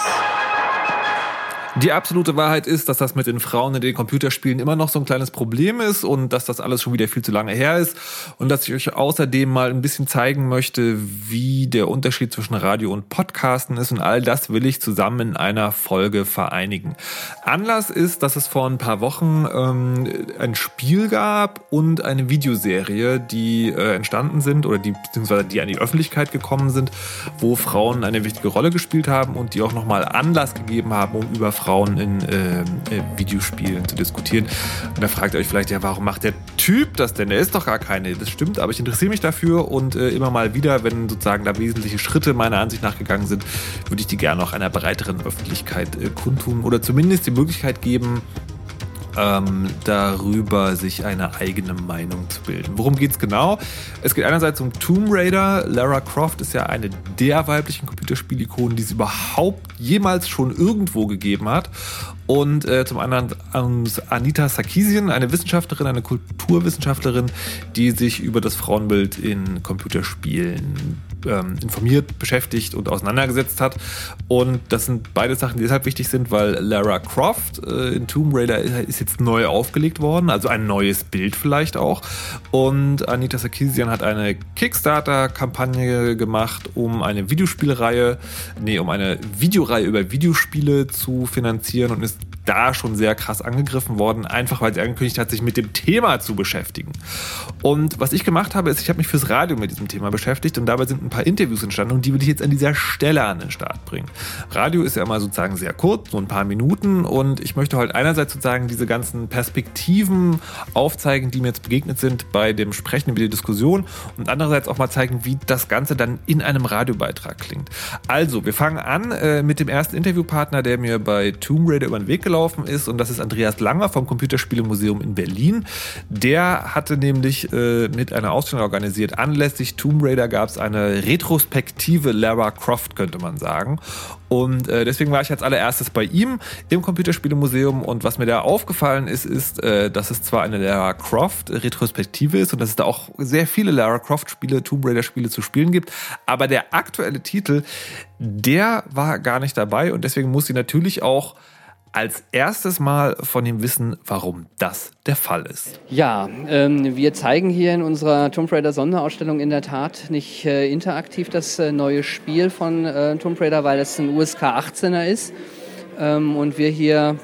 Sports. Die absolute Wahrheit ist, dass das mit den Frauen in den Computerspielen immer noch so ein kleines Problem ist und dass das alles schon wieder viel zu lange her ist und dass ich euch außerdem mal ein bisschen zeigen möchte, wie der Unterschied zwischen Radio und Podcasten ist und all das will ich zusammen in einer Folge vereinigen. Anlass ist, dass es vor ein paar Wochen ähm, ein Spiel gab und eine Videoserie, die äh, entstanden sind oder die beziehungsweise die an die Öffentlichkeit gekommen sind, wo Frauen eine wichtige Rolle gespielt haben und die auch nochmal Anlass gegeben haben, um über Frauen in äh, Videospielen zu diskutieren. Und da fragt ihr euch vielleicht, ja, warum macht der Typ das denn? Der ist doch gar keine. Das stimmt, aber ich interessiere mich dafür und äh, immer mal wieder, wenn sozusagen da wesentliche Schritte meiner Ansicht nach gegangen sind, würde ich die gerne auch einer breiteren Öffentlichkeit äh, kundtun oder zumindest die Möglichkeit geben, ähm, darüber sich eine eigene Meinung zu bilden. Worum geht es genau? Es geht einerseits um Tomb Raider. Lara Croft ist ja eine der weiblichen Computerspielikonen, die es überhaupt jemals schon irgendwo gegeben hat. Und äh, zum anderen Anita Sarkeesian, eine Wissenschaftlerin, eine Kulturwissenschaftlerin, die sich über das Frauenbild in Computerspielen ähm, informiert, beschäftigt und auseinandergesetzt hat. Und das sind beide Sachen, die deshalb wichtig sind, weil Lara Croft äh, in Tomb Raider ist jetzt neu aufgelegt worden, also ein neues Bild vielleicht auch. Und Anita Sarkeesian hat eine Kickstarter-Kampagne gemacht, um eine Videospielreihe, nee, um eine Videoreihe über Videospiele zu finanzieren und ist da schon sehr krass angegriffen worden, einfach weil sie angekündigt hat, sich mit dem Thema zu beschäftigen. Und was ich gemacht habe, ist, ich habe mich fürs Radio mit diesem Thema beschäftigt und dabei sind ein paar Interviews entstanden und die will ich jetzt an dieser Stelle an den Start bringen. Radio ist ja immer sozusagen sehr kurz, so ein paar Minuten und ich möchte heute einerseits sozusagen diese ganzen Perspektiven aufzeigen, die mir jetzt begegnet sind bei dem Sprechen über die Diskussion und andererseits auch mal zeigen, wie das Ganze dann in einem Radiobeitrag klingt. Also, wir fangen an äh, mit dem ersten Interviewpartner, der mir bei Tomb Raider über den Weg gelaufen ist und das ist Andreas Langer vom Computerspielemuseum in Berlin. Der hatte nämlich äh, mit einer Ausstellung organisiert. Anlässlich Tomb Raider gab es eine retrospektive Lara Croft, könnte man sagen. Und äh, deswegen war ich als allererstes bei ihm im Computerspielemuseum und was mir da aufgefallen ist, ist, äh, dass es zwar eine Lara Croft Retrospektive ist und dass es da auch sehr viele Lara Croft Spiele, Tomb Raider Spiele zu spielen gibt, aber der aktuelle Titel, der war gar nicht dabei und deswegen muss sie natürlich auch als erstes mal von ihm wissen, warum das der Fall ist. Ja, ähm, wir zeigen hier in unserer Tomb Raider Sonderausstellung in der Tat nicht äh, interaktiv das äh, neue Spiel von äh, Tomb Raider, weil es ein USK 18er ist ähm, und wir hier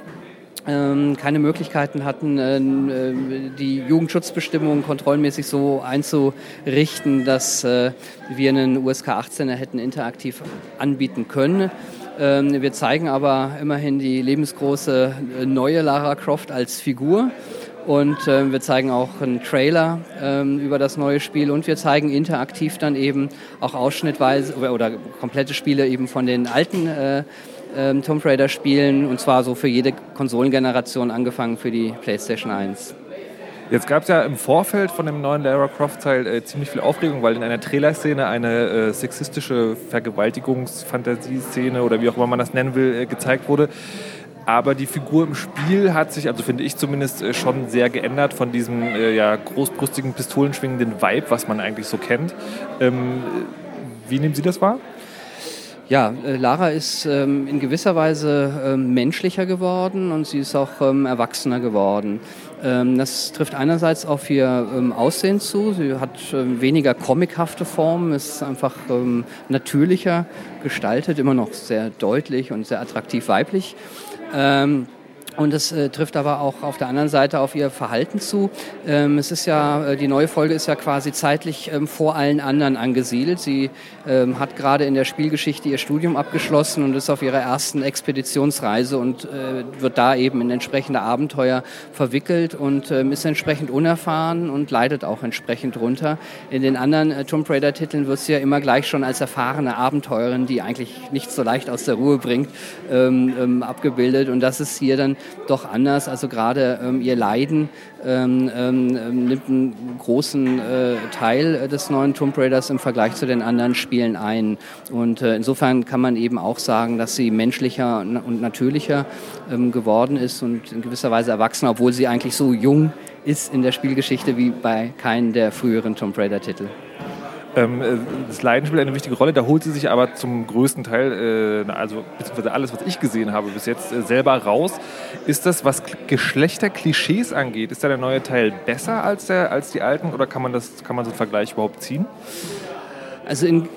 ähm, keine Möglichkeiten hatten, äh, äh, die Jugendschutzbestimmungen kontrollmäßig so einzurichten, dass äh, wir einen USK 18er hätten interaktiv anbieten können. Ähm, wir zeigen aber immerhin die lebensgroße äh, neue Lara Croft als Figur. Und äh, wir zeigen auch einen Trailer ähm, über das neue Spiel und wir zeigen interaktiv dann eben auch ausschnittweise oder, oder komplette Spiele eben von den alten äh, äh, Tomb Raider Spielen und zwar so für jede Konsolengeneration angefangen für die PlayStation 1. Jetzt gab es ja im Vorfeld von dem neuen Lara Croft-Teil äh, ziemlich viel Aufregung, weil in einer Trailerszene eine äh, sexistische Vergewaltigungsfantasie-Szene oder wie auch immer man das nennen will, äh, gezeigt wurde. Aber die Figur im Spiel hat sich, also finde ich zumindest, äh, schon sehr geändert von diesem äh, ja, großbrüstigen, pistolenschwingenden Vibe, was man eigentlich so kennt. Ähm, wie nehmen Sie das wahr? Ja, äh, Lara ist ähm, in gewisser Weise ähm, menschlicher geworden und sie ist auch ähm, erwachsener geworden. Ähm, das trifft einerseits auf ihr ähm, Aussehen zu. Sie hat ähm, weniger comichafte Formen, ist einfach natürlicher gestaltet, immer noch sehr deutlich und sehr attraktiv weiblich. Und es äh, trifft aber auch auf der anderen Seite auf ihr Verhalten zu. Ähm, es ist ja, äh, die neue Folge ist ja quasi zeitlich ähm, vor allen anderen angesiedelt. Sie ähm, hat gerade in der Spielgeschichte ihr Studium abgeschlossen und ist auf ihrer ersten Expeditionsreise und äh, wird da eben in entsprechende Abenteuer verwickelt und ähm, ist entsprechend unerfahren und leidet auch entsprechend runter. In den anderen äh, Tomb Raider Titeln wird sie ja immer gleich schon als erfahrene Abenteurerin, die eigentlich nicht so leicht aus der Ruhe bringt, ähm, ähm, abgebildet. Und das ist hier dann doch anders. Also gerade ähm, ihr Leiden ähm, ähm, nimmt einen großen äh, Teil des neuen Tomb Raiders im Vergleich zu den anderen Spielen ein. Und äh, insofern kann man eben auch sagen, dass sie menschlicher und natürlicher ähm, geworden ist und in gewisser Weise erwachsen, obwohl sie eigentlich so jung ist in der Spielgeschichte wie bei keinem der früheren Tomb Raider-Titel. Ähm, äh, das Leiden spielt eine wichtige Rolle, da holt sie sich aber zum größten Teil, äh, also beziehungsweise alles, was ich gesehen habe bis jetzt, äh, selber raus. Ist das, was Geschlechterklischees angeht, ist da der neue Teil besser als, der, als die alten oder kann man, das, kann man so einen Vergleich überhaupt ziehen? Also in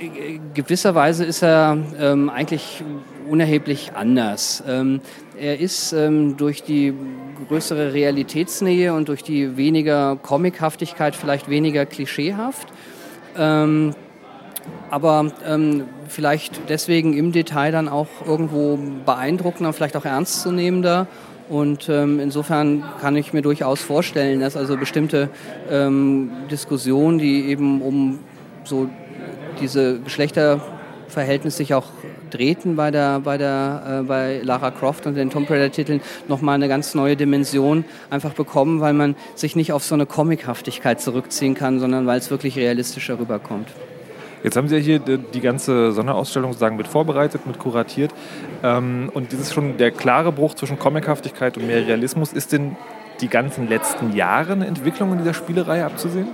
gewisser Weise ist er ähm, eigentlich unerheblich anders. Ähm, er ist ähm, durch die größere Realitätsnähe und durch die weniger Comichaftigkeit vielleicht weniger klischeehaft. Ähm, aber ähm, vielleicht deswegen im Detail dann auch irgendwo beeindruckender, vielleicht auch ernstzunehmender. Und ähm, insofern kann ich mir durchaus vorstellen, dass also bestimmte ähm, Diskussionen, die eben um so diese Geschlechterverhältnisse sich auch drehten bei, der, bei, der, äh, bei Lara Croft und den Tomb Raider-Titeln nochmal eine ganz neue Dimension einfach bekommen, weil man sich nicht auf so eine Comichaftigkeit zurückziehen kann, sondern weil es wirklich realistischer rüberkommt. Jetzt haben Sie ja hier die ganze Sonderausstellung sozusagen mit vorbereitet, mit kuratiert. Ähm, und das ist schon der klare Bruch zwischen Comichaftigkeit und mehr Realismus. Ist denn die ganzen letzten Jahre eine Entwicklung in dieser Spielerei abzusehen?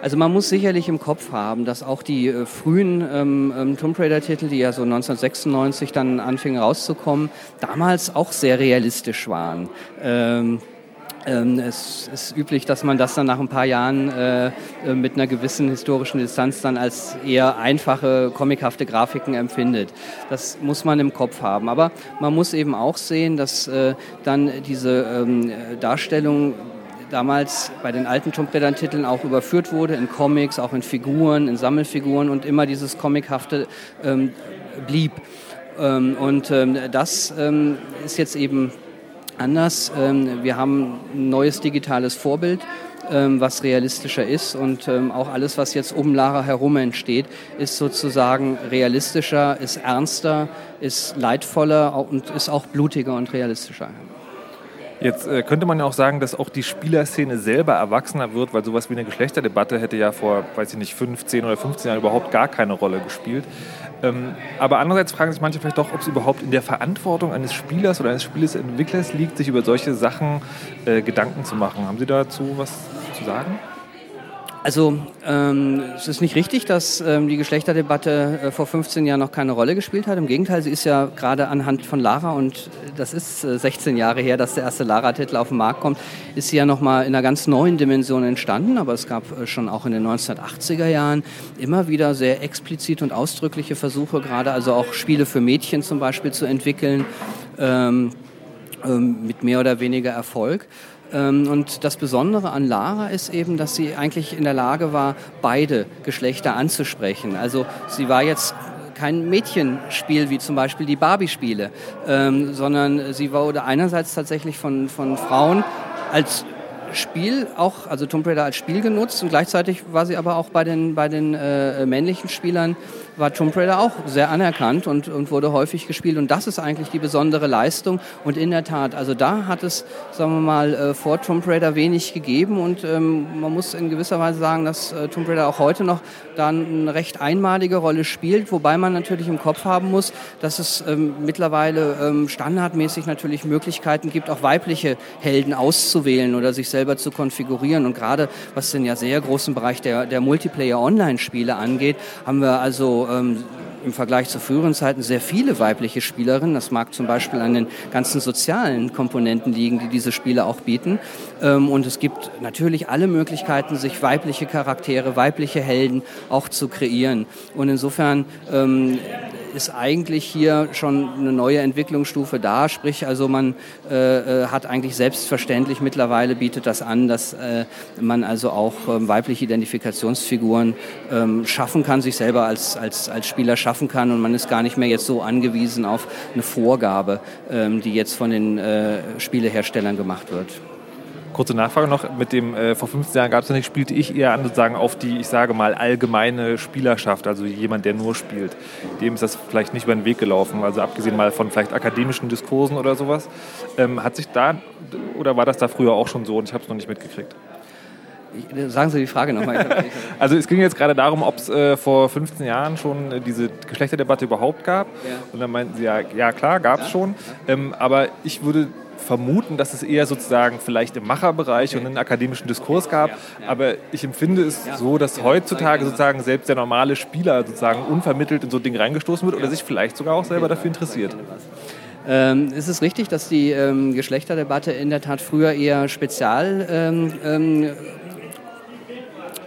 Also man muss sicherlich im Kopf haben, dass auch die äh, frühen ähm, ähm Tomb Raider-Titel, die ja so 1996 dann anfingen rauszukommen, damals auch sehr realistisch waren. Ähm, ähm, es ist üblich, dass man das dann nach ein paar Jahren äh, äh, mit einer gewissen historischen Distanz dann als eher einfache, comichafte Grafiken empfindet. Das muss man im Kopf haben. Aber man muss eben auch sehen, dass äh, dann diese ähm, Darstellung damals bei den alten Tomb Raider-Titeln auch überführt wurde, in Comics, auch in Figuren, in Sammelfiguren und immer dieses Comichafte ähm, blieb. Ähm, und ähm, das ähm, ist jetzt eben anders. Ähm, wir haben ein neues digitales Vorbild ähm, was realistischer ist und auch alles, was jetzt um Lara herum entsteht, ist sozusagen realistischer, ist ernster, ist leidvoller und ist auch blutiger und realistischer. Jetzt äh, könnte man ja auch sagen, dass auch die Spielerszene selber erwachsener wird, weil sowas wie eine Geschlechterdebatte hätte ja vor, weiß ich nicht, 15 oder 15 Jahren überhaupt gar keine Rolle gespielt. Ähm, aber andererseits fragen sich manche vielleicht doch, ob es überhaupt in der Verantwortung eines Spielers oder eines Spielesentwicklers liegt, sich über solche Sachen äh, Gedanken zu machen. Haben Sie dazu was zu sagen? Also ähm, es ist nicht richtig, dass ähm, die Geschlechterdebatte äh, vor 15 Jahren noch keine Rolle gespielt hat. Im Gegenteil, sie ist ja gerade anhand von Lara und das ist äh, 16 Jahre her, dass der erste Lara-Titel auf den Markt kommt, ist sie ja nochmal in einer ganz neuen Dimension entstanden. Aber es gab äh, schon auch in den 1980er Jahren immer wieder sehr explizit und ausdrückliche Versuche, gerade also auch Spiele für Mädchen zum Beispiel zu entwickeln. Ähm, ähm mit mehr oder weniger Erfolg. Ähm, und das Besondere an Lara ist eben, dass sie eigentlich in der Lage war, beide Geschlechter anzusprechen. Also sie war jetzt kein Mädchenspiel wie zum Beispiel die Barbie-Spiele, ähm, sondern sie wurde einerseits tatsächlich von, von Frauen als Spiel auch, also Tomb Raider als Spiel genutzt und gleichzeitig war sie aber auch bei den, bei den äh, männlichen Spielern war Tomb Raider auch sehr anerkannt und, und wurde häufig gespielt. Und das ist eigentlich die besondere Leistung. Und in der Tat, also da hat es, sagen wir mal, äh, vor Tomb Raider wenig gegeben. Und ähm, man muss in gewisser Weise sagen, dass äh, Tomb Raider auch heute noch dann eine recht einmalige Rolle spielt. Wobei man natürlich im Kopf haben muss, dass es ähm, mittlerweile ähm, standardmäßig natürlich Möglichkeiten gibt, auch weibliche Helden auszuwählen oder sich selber zu konfigurieren. Und gerade was den ja sehr großen Bereich der, der Multiplayer-Online-Spiele angeht, haben wir also ähm, im Vergleich zu früheren Zeiten sehr viele weibliche Spielerinnen. Das mag zum Beispiel an den ganzen sozialen Komponenten liegen, die diese Spiele auch bieten. Ähm, und es gibt natürlich alle Möglichkeiten, sich weibliche Charaktere, weibliche Helden auch zu kreieren. Und insofern ähm, ist eigentlich hier schon eine neue Entwicklungsstufe da. Sprich, also man äh, äh, hat eigentlich selbstverständlich mittlerweile bietet das an, dass äh, man also auch ähm, weibliche Identifikationsfiguren ähm, schaffen kann, sich selber als, als, als Spieler schaffen kann und man ist gar nicht mehr jetzt so angewiesen auf eine Vorgabe, ähm, die jetzt von den äh, Spieleherstellern gemacht wird. Kurze Nachfrage noch, mit dem äh, vor 15 Jahren gab es ja nicht, spielte ich eher an sozusagen auf die, ich sage mal, allgemeine Spielerschaft, also jemand, der nur spielt. Dem ist das vielleicht nicht über den Weg gelaufen, also abgesehen mal von vielleicht akademischen Diskursen oder sowas. Ähm, hat sich da, oder war das da früher auch schon so und ich habe es noch nicht mitgekriegt? Sagen Sie die Frage nochmal. also es ging jetzt gerade darum, ob es äh, vor 15 Jahren schon äh, diese Geschlechterdebatte überhaupt gab. Ja. Und dann meinten Sie ja, ja klar, gab es ja. schon. Ähm, aber ich würde vermuten, dass es eher sozusagen vielleicht im Macherbereich und einen akademischen Diskurs gab. Aber ich empfinde es so, dass heutzutage sozusagen selbst der normale Spieler sozusagen unvermittelt in so ein Ding reingestoßen wird oder sich vielleicht sogar auch selber dafür interessiert. Ähm, ist es richtig, dass die ähm, Geschlechterdebatte in der Tat früher eher spezial ähm,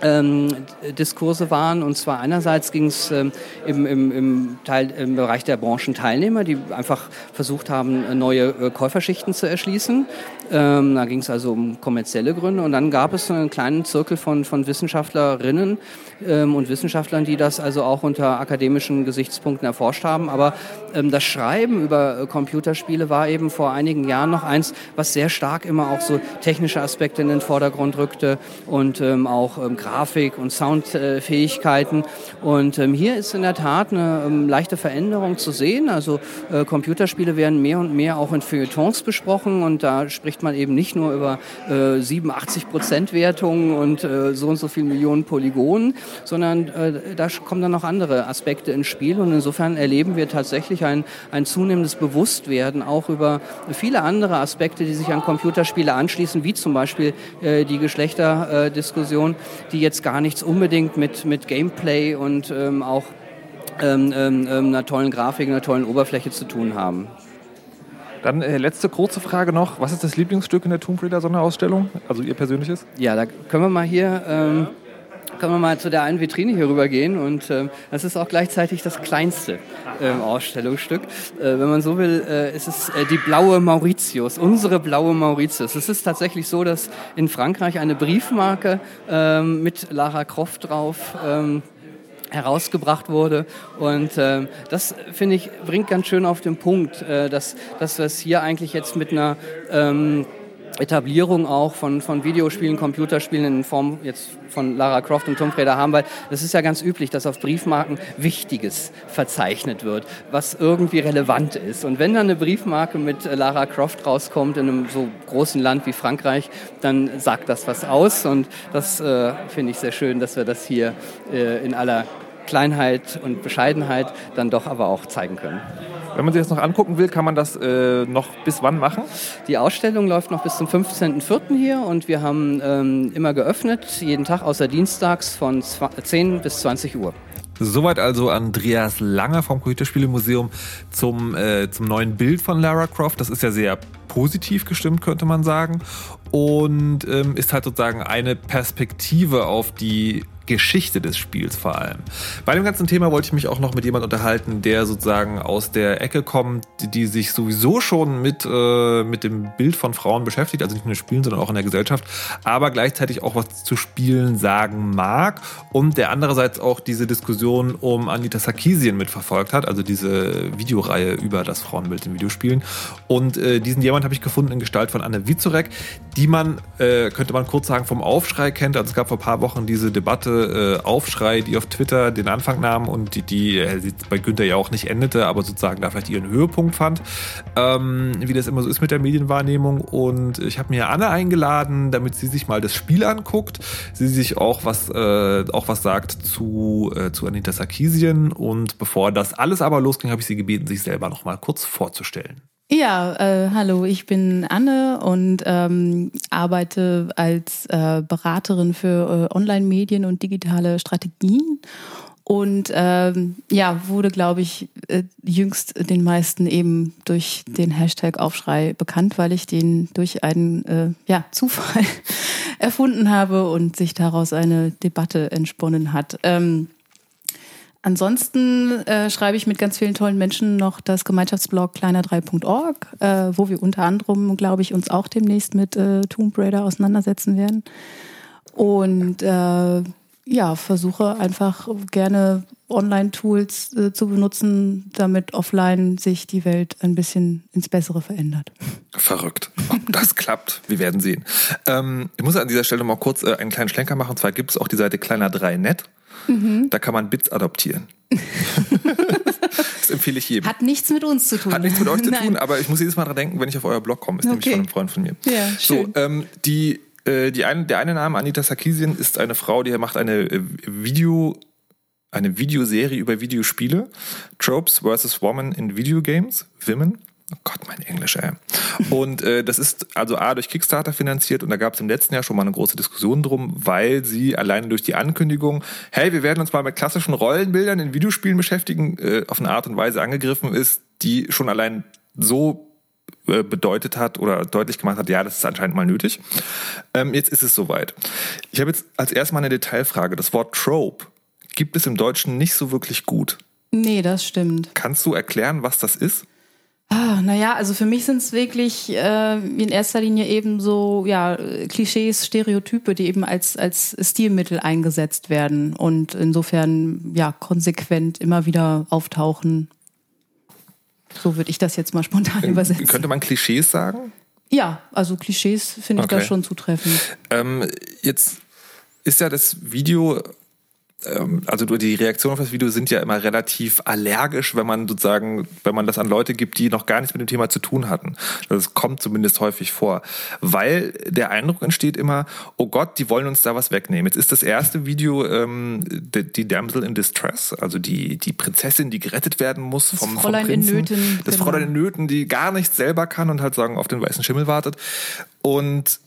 ähm Diskurse waren. Und zwar einerseits ging es ähm, im, im, im, im Bereich der Branchenteilnehmer, die einfach versucht haben, neue äh, Käuferschichten zu erschließen. Ähm, da ging es also um kommerzielle Gründe. Und dann gab es einen kleinen Zirkel von, von Wissenschaftlerinnen ähm, und Wissenschaftlern, die das also auch unter akademischen Gesichtspunkten erforscht haben. Aber ähm, das Schreiben über äh, Computerspiele war eben vor einigen Jahren noch eins, was sehr stark immer auch so technische Aspekte in den Vordergrund rückte und ähm, auch ähm, Grafik und Soundfähigkeiten. Und ähm, hier ist in der Tat eine ähm, leichte Veränderung zu sehen. Also äh, Computerspiele werden mehr und mehr auch in Feuilletons besprochen und da spricht man eben nicht nur über äh, 87 Prozent Wertungen und äh, so und so viele Millionen Polygonen, sondern äh, da kommen dann noch andere Aspekte ins Spiel und insofern erleben wir tatsächlich ein, ein zunehmendes Bewusstwerden auch über viele andere Aspekte, die sich an Computerspiele anschließen, wie zum Beispiel äh, die Geschlechterdiskussion, die jetzt gar nichts unbedingt mit, mit Gameplay und ähm, auch ähm, ähm, ähm einer tollen Grafik, einer tollen Oberfläche zu tun haben. Dann äh, letzte kurze Frage noch. Was ist das Lieblingsstück in der Tomb Raider Sonderausstellung? Also Ihr persönliches? Ja, da können wir mal hier... Ähm können wir mal zu der einen Vitrine hier rüber gehen und äh, das ist auch gleichzeitig das kleinste äh, Ausstellungsstück. Äh, wenn man so will, äh, ist es äh, die blaue Mauritius, unsere blaue Mauritius. Es ist tatsächlich so, dass in Frankreich eine Briefmarke ähm, mit Lara Croft drauf ähm, herausgebracht wurde. Und äh, das, finde ich, bringt ganz schön auf den Punkt, äh, dass, dass wir es hier eigentlich jetzt mit einer ähm, Etablierung auch von, von Videospielen, Computerspielen in Form jetzt von Lara Croft und Tomb Raider haben, weil das ist ja ganz üblich, dass auf Briefmarken Wichtiges verzeichnet wird, was irgendwie relevant ist. Und wenn dann eine Briefmarke mit Lara Croft rauskommt in einem so großen Land wie Frankreich, dann sagt das was aus und das äh, finde ich sehr schön, dass wir das hier äh, in aller Kleinheit und Bescheidenheit dann doch aber auch zeigen können. Wenn man sich das noch angucken will, kann man das äh, noch bis wann machen? Die Ausstellung läuft noch bis zum 15.04. hier und wir haben ähm, immer geöffnet, jeden Tag außer dienstags von 10 bis 20 Uhr. Soweit also Andreas Langer vom Computerspielemuseum zum, äh, zum neuen Bild von Lara Croft. Das ist ja sehr positiv gestimmt, könnte man sagen. Und ähm, ist halt sozusagen eine Perspektive auf die Geschichte des Spiels vor allem. Bei dem ganzen Thema wollte ich mich auch noch mit jemand unterhalten, der sozusagen aus der Ecke kommt, die sich sowieso schon mit, äh, mit dem Bild von Frauen beschäftigt, also nicht nur in Spielen, sondern auch in der Gesellschaft, aber gleichzeitig auch was zu Spielen sagen mag und der andererseits auch diese Diskussion um Anita Sarkeesian mitverfolgt hat, also diese Videoreihe über das Frauenbild in Videospielen. Und äh, diesen jemand habe ich gefunden in Gestalt von Anne Wizorek, die man, äh, könnte man kurz sagen, vom Aufschrei kennt. Also es gab vor ein paar Wochen diese Debatte äh, Aufschrei, die auf Twitter den Anfang nahm und die, die äh, bei Günther ja auch nicht endete, aber sozusagen da vielleicht ihren Höhepunkt fand, ähm, wie das immer so ist mit der Medienwahrnehmung. Und ich habe mir Anne eingeladen, damit sie sich mal das Spiel anguckt, sie sich auch was, äh, auch was sagt zu, äh, zu Anita Sarkeesian. Und bevor das alles aber losging, habe ich sie gebeten, sich selber noch mal kurz vorzustellen. Ja, äh, hallo, ich bin Anne und ähm, arbeite als äh, Beraterin für äh, Online-Medien und digitale Strategien. Und ähm, ja, wurde, glaube ich, äh, jüngst den meisten eben durch den Hashtag Aufschrei bekannt, weil ich den durch einen äh, ja, Zufall erfunden habe und sich daraus eine Debatte entsponnen hat. Ähm, Ansonsten äh, schreibe ich mit ganz vielen tollen Menschen noch das Gemeinschaftsblog kleiner3.org, äh, wo wir unter anderem, glaube ich, uns auch demnächst mit äh, Tomb Raider auseinandersetzen werden. Und äh, ja, versuche einfach gerne Online-Tools äh, zu benutzen, damit offline sich die Welt ein bisschen ins Bessere verändert. Verrückt. Ob das klappt, wir werden sehen. Ähm, ich muss an dieser Stelle mal kurz äh, einen kleinen Schlenker machen. Und zwar gibt es auch die Seite kleiner3net. Mhm. Da kann man Bits adoptieren. das empfehle ich jedem. Hat nichts mit uns zu tun. Hat nichts mit euch zu tun, aber ich muss jedes Mal dran denken, wenn ich auf euer Blog komme. Ist okay. nämlich von einem Freund von mir. Ja, schön. So, ähm, die, äh, die eine, der eine Name, Anita Sarkeesian, ist eine Frau, die macht eine äh, Video, eine Videoserie über Videospiele. Tropes vs. Women in Video Games, Women. Oh Gott, mein Englisch, ey. Und äh, das ist also A durch Kickstarter finanziert und da gab es im letzten Jahr schon mal eine große Diskussion drum, weil sie alleine durch die Ankündigung, hey, wir werden uns mal mit klassischen Rollenbildern in Videospielen beschäftigen, äh, auf eine Art und Weise angegriffen ist, die schon allein so äh, bedeutet hat oder deutlich gemacht hat, ja, das ist anscheinend mal nötig. Ähm, jetzt ist es soweit. Ich habe jetzt als erstes mal eine Detailfrage. Das Wort Trope gibt es im Deutschen nicht so wirklich gut. Nee, das stimmt. Kannst du erklären, was das ist? Ah, naja, also für mich sind es wirklich äh, in erster Linie eben so ja, Klischees, Stereotype, die eben als, als Stilmittel eingesetzt werden und insofern ja konsequent immer wieder auftauchen. So würde ich das jetzt mal spontan übersetzen. Könnte man Klischees sagen? Ja, also Klischees finde ich okay. da schon zutreffend. Ähm, jetzt ist ja das Video ähm, also die Reaktionen auf das Video sind ja immer relativ allergisch, wenn man sozusagen, wenn man das an Leute gibt, die noch gar nichts mit dem Thema zu tun hatten. Das kommt zumindest häufig vor, weil der Eindruck entsteht immer, oh Gott, die wollen uns da was wegnehmen. Jetzt ist das erste Video ähm, die, die Damsel in Distress, also die die Prinzessin, die gerettet werden muss vom, das Fräulein vom Prinzen, in Nöten, das genau. Fräulein in Nöten, die gar nichts selber kann und halt sagen auf den weißen Schimmel wartet und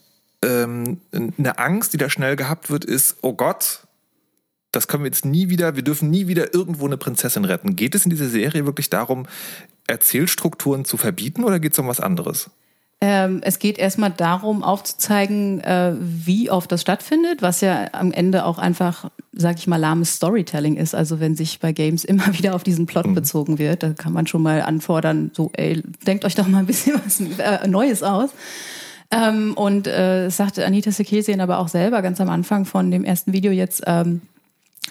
ähm, eine Angst, die da schnell gehabt wird, ist, oh Gott, das können wir jetzt nie wieder, wir dürfen nie wieder irgendwo eine Prinzessin retten. Geht es in dieser Serie wirklich darum, Erzählstrukturen zu verbieten oder geht es um was anderes? Ähm, es geht erstmal darum, aufzuzeigen, äh, wie oft das stattfindet, was ja am Ende auch einfach, sag ich mal, lahmes Storytelling ist. Also wenn sich bei Games immer wieder auf diesen Plot mhm. bezogen wird, da kann man schon mal anfordern, so, ey, denkt euch doch mal ein bisschen was äh, Neues aus. Ähm, und äh, sagte Anita Sekesian aber auch selber ganz am Anfang von dem ersten Video jetzt, ähm,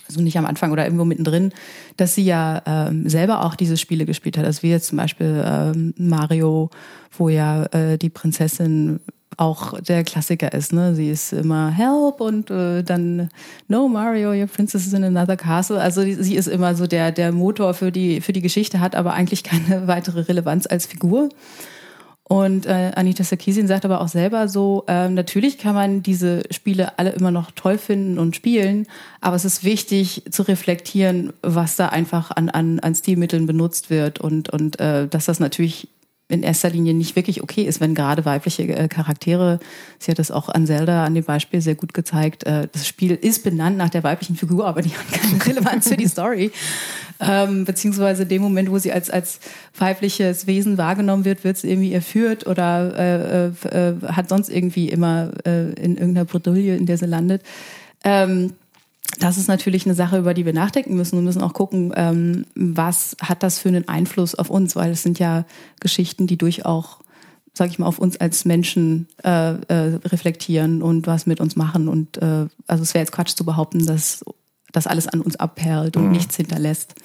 also nicht am Anfang oder irgendwo mittendrin, dass sie ja ähm, selber auch diese Spiele gespielt hat. Also wie jetzt zum Beispiel ähm, Mario, wo ja äh, die Prinzessin auch der Klassiker ist. Ne? Sie ist immer Help und äh, dann No Mario, your princess is in another castle. Also sie ist immer so der der Motor für die für die Geschichte, hat aber eigentlich keine weitere Relevanz als Figur. Und äh, Anita Sarkeesian sagt aber auch selber so, äh, natürlich kann man diese Spiele alle immer noch toll finden und spielen, aber es ist wichtig zu reflektieren, was da einfach an, an, an Stilmitteln benutzt wird und, und äh, dass das natürlich in erster Linie nicht wirklich okay ist, wenn gerade weibliche äh, Charaktere, sie hat das auch an Zelda an dem Beispiel sehr gut gezeigt, äh, das Spiel ist benannt nach der weiblichen Figur, aber die hat keine Relevanz für die Story. Ähm, beziehungsweise in dem Moment, wo sie als, als weibliches Wesen wahrgenommen wird, wird sie irgendwie erführt oder äh, äh, hat sonst irgendwie immer in irgendeiner Bredouille, in der sie landet. Ähm, das ist natürlich eine Sache, über die wir nachdenken müssen. Wir müssen auch gucken, ähm, was hat das für einen Einfluss auf uns, weil es sind ja Geschichten, die durchaus, sag ich mal, auf uns als Menschen äh, äh, reflektieren und was mit uns machen. Und äh, also es wäre jetzt Quatsch zu behaupten, dass das alles an uns abperlt und mhm. nichts hinterlässt.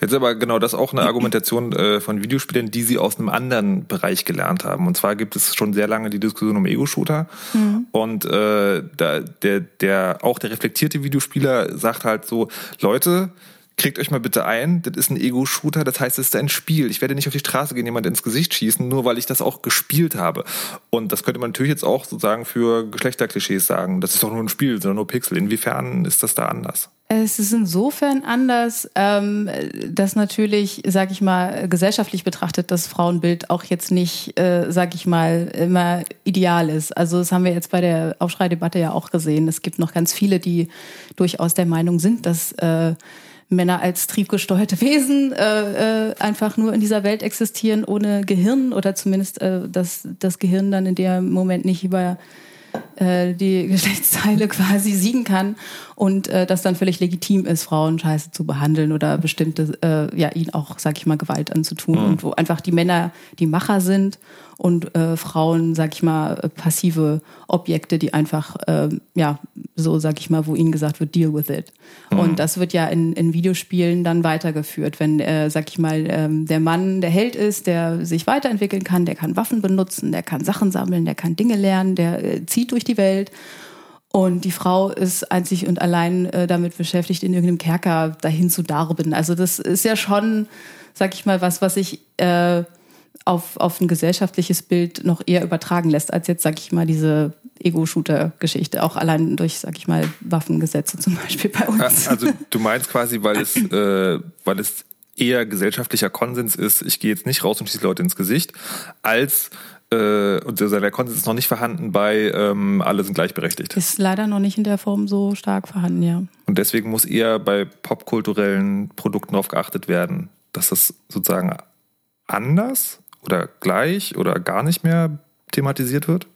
Jetzt aber genau das auch eine Argumentation äh, von Videospielern, die sie aus einem anderen Bereich gelernt haben. Und zwar gibt es schon sehr lange die Diskussion um Ego-Shooter. Mhm. Und äh, da, der, der, auch der reflektierte Videospieler sagt halt so, Leute, kriegt euch mal bitte ein, das ist ein Ego-Shooter, das heißt, es ist ein Spiel. Ich werde nicht auf die Straße gehen, jemand ins Gesicht schießen, nur weil ich das auch gespielt habe. Und das könnte man natürlich jetzt auch sozusagen für Geschlechterklischees sagen. Das ist doch nur ein Spiel, sondern nur Pixel. Inwiefern ist das da anders? Es ist insofern anders, ähm, dass natürlich, sag ich mal, gesellschaftlich betrachtet das Frauenbild auch jetzt nicht, äh, sag ich mal, immer ideal ist. Also das haben wir jetzt bei der Aufschreidebatte ja auch gesehen. Es gibt noch ganz viele, die durchaus der Meinung sind, dass äh, Männer als triebgesteuerte Wesen äh, äh, einfach nur in dieser Welt existieren ohne Gehirn oder zumindest äh, dass das Gehirn dann in dem Moment nicht über äh, die Geschlechtsteile quasi siegen kann und äh, das dann völlig legitim ist, Frauen scheiße zu behandeln oder bestimmte, äh, ja, ihnen auch, sag ich mal, Gewalt anzutun mhm. und wo einfach die Männer die Macher sind und äh, Frauen, sag ich mal, passive Objekte, die einfach, äh, ja, so sag ich mal, wo ihnen gesagt wird, deal with it. Mhm. Und das wird ja in, in Videospielen dann weitergeführt, wenn, äh, sag ich mal, ähm, der Mann der Held ist, der sich weiterentwickeln kann, der kann Waffen benutzen, der kann Sachen sammeln, der kann Dinge lernen, der äh, zieht durch die Welt und die Frau ist einzig und allein äh, damit beschäftigt, in irgendeinem Kerker dahin zu darben. Also das ist ja schon, sag ich mal, was, was sich äh, auf, auf ein gesellschaftliches Bild noch eher übertragen lässt, als jetzt, sag ich mal, diese Ego-Shooter-Geschichte. Auch allein durch, sag ich mal, Waffengesetze zum Beispiel bei uns. Also du meinst quasi, weil es, äh, weil es eher gesellschaftlicher Konsens ist, ich gehe jetzt nicht raus und schieße Leute ins Gesicht, als äh, und der Konsens ist noch nicht vorhanden bei ähm, alle sind gleichberechtigt. Ist leider noch nicht in der Form so stark vorhanden, ja. Und deswegen muss eher bei popkulturellen Produkten darauf geachtet werden, dass das sozusagen anders oder gleich oder gar nicht mehr thematisiert wird?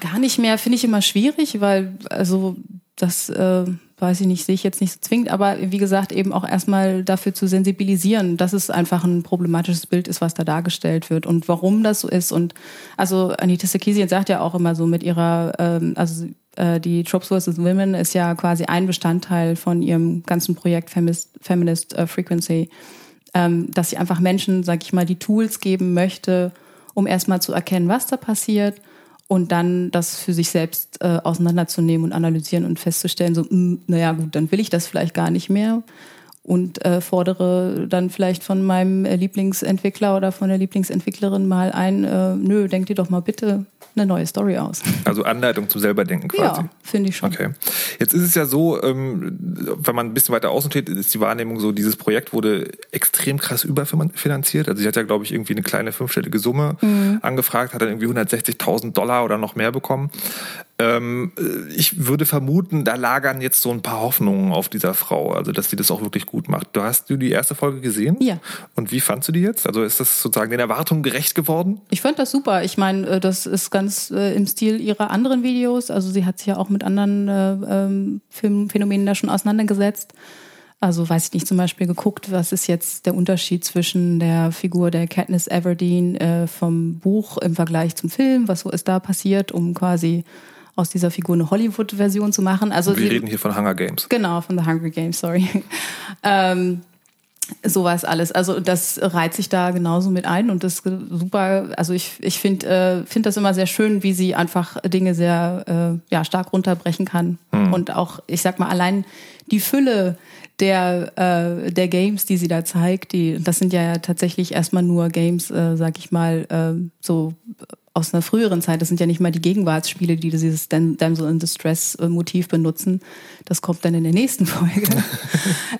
Gar nicht mehr, finde ich immer schwierig, weil also das äh, weiß ich nicht, sehe ich jetzt nicht so zwingend, aber wie gesagt, eben auch erstmal dafür zu sensibilisieren, dass es einfach ein problematisches Bild ist, was da dargestellt wird und warum das so ist. Und also Anita Sarkeesian sagt ja auch immer so mit ihrer, ähm, also äh, die Tropes vs. Women ist ja quasi ein Bestandteil von ihrem ganzen Projekt Feminist, Feminist uh, Frequency, ähm, dass sie einfach Menschen, sag ich mal, die Tools geben möchte, um erstmal zu erkennen, was da passiert und dann das für sich selbst äh, auseinanderzunehmen und analysieren und festzustellen, so, mh, hm, naja gut, dann will ich das vielleicht gar nicht mehr und äh, fordere dann vielleicht von meinem Lieblingsentwickler oder von der Lieblingsentwicklerin mal ein, äh, nö, denk dir doch mal bitte eine neue Story aus. Also Anleitung zum selberdenken quasi. Ja, finde ich schon. Okay. Jetzt ist es ja so, ähm, wenn man ein bisschen weiter außen steht, ist die Wahrnehmung so, dieses Projekt wurde extrem krass überfinanziert. Also sie hat ja, glaube ich, irgendwie eine kleine fünfstellige Summe mhm. angefragt, hat dann irgendwie 160.000 Dollar oder noch mehr bekommen. Ähm, äh, ich würde vermuten, da lagern jetzt so ein paar Hoffnungen auf dieser Frau, also dass sie das auch wirklich gut macht. Du hast du die erste Folge gesehen? Ja. Und wie fandst du die jetzt? Also ist das sozusagen den Erwartungen gerecht geworden? Ich fand das super. Ich meine, äh, das ist ganz äh, im Stil ihrer anderen Videos. Also sie hat sich ja auch mit anderen äh, ähm, Phänomenen da schon auseinandergesetzt. Also weiß ich nicht, zum Beispiel geguckt, was ist jetzt der Unterschied zwischen der Figur der Katniss Everdeen äh, vom Buch im Vergleich zum Film, was so ist da passiert, um quasi aus dieser Figur eine Hollywood-Version zu machen. Also wir reden hier von Hunger Games. Genau, von The Hunger Games, sorry. ähm, sowas alles. Also das reiht sich da genauso mit ein und das ist super. Also ich, ich finde äh, find das immer sehr schön, wie sie einfach Dinge sehr äh, ja, stark runterbrechen kann. Hm. Und auch, ich sag mal, allein die Fülle der, äh, der Games, die sie da zeigt, die, das sind ja tatsächlich erstmal nur Games, äh, sag ich mal, äh, so aus einer früheren Zeit. Das sind ja nicht mal die Gegenwartsspiele, die dieses Damsel in Distress äh, Motiv benutzen. Das kommt dann in der nächsten Folge.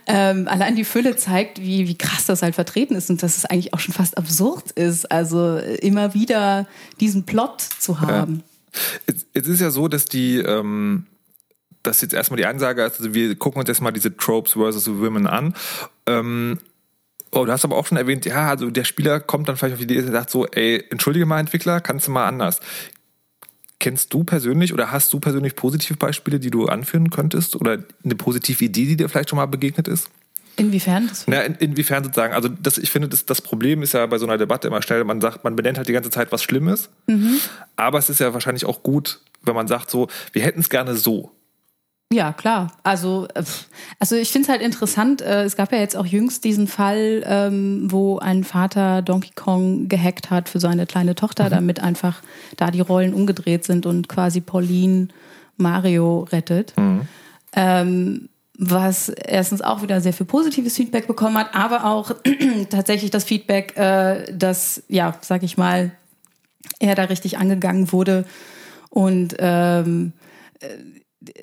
ähm, allein die Fülle zeigt, wie, wie krass das halt vertreten ist und dass es eigentlich auch schon fast absurd ist. Also äh, immer wieder diesen Plot zu haben. Ja. Es ist ja so, dass die, ähm, dass jetzt erstmal die Ansage ist, also wir gucken uns erstmal diese Tropes versus Women an. Ähm, Oh, du hast aber auch schon erwähnt, ja, also der Spieler kommt dann vielleicht auf die Idee und sagt so, ey, entschuldige mal Entwickler, kannst du mal anders. Kennst du persönlich oder hast du persönlich positive Beispiele, die du anführen könntest? Oder eine positive Idee, die dir vielleicht schon mal begegnet ist? Inwiefern? Na, in, inwiefern sozusagen? Also das, ich finde, das, das Problem ist ja bei so einer Debatte immer schnell, man sagt, man benennt halt die ganze Zeit, was schlimm ist. Mhm. Aber es ist ja wahrscheinlich auch gut, wenn man sagt so, wir hätten es gerne so. Ja, klar. Also, äh, also ich finde es halt interessant. Äh, es gab ja jetzt auch jüngst diesen Fall, ähm, wo ein Vater Donkey Kong gehackt hat für seine kleine Tochter, mhm. damit einfach da die Rollen umgedreht sind und quasi Pauline Mario rettet. Mhm. Ähm, was erstens auch wieder sehr viel positives Feedback bekommen hat, aber auch tatsächlich das Feedback, äh, dass, ja, sag ich mal, er da richtig angegangen wurde und ähm,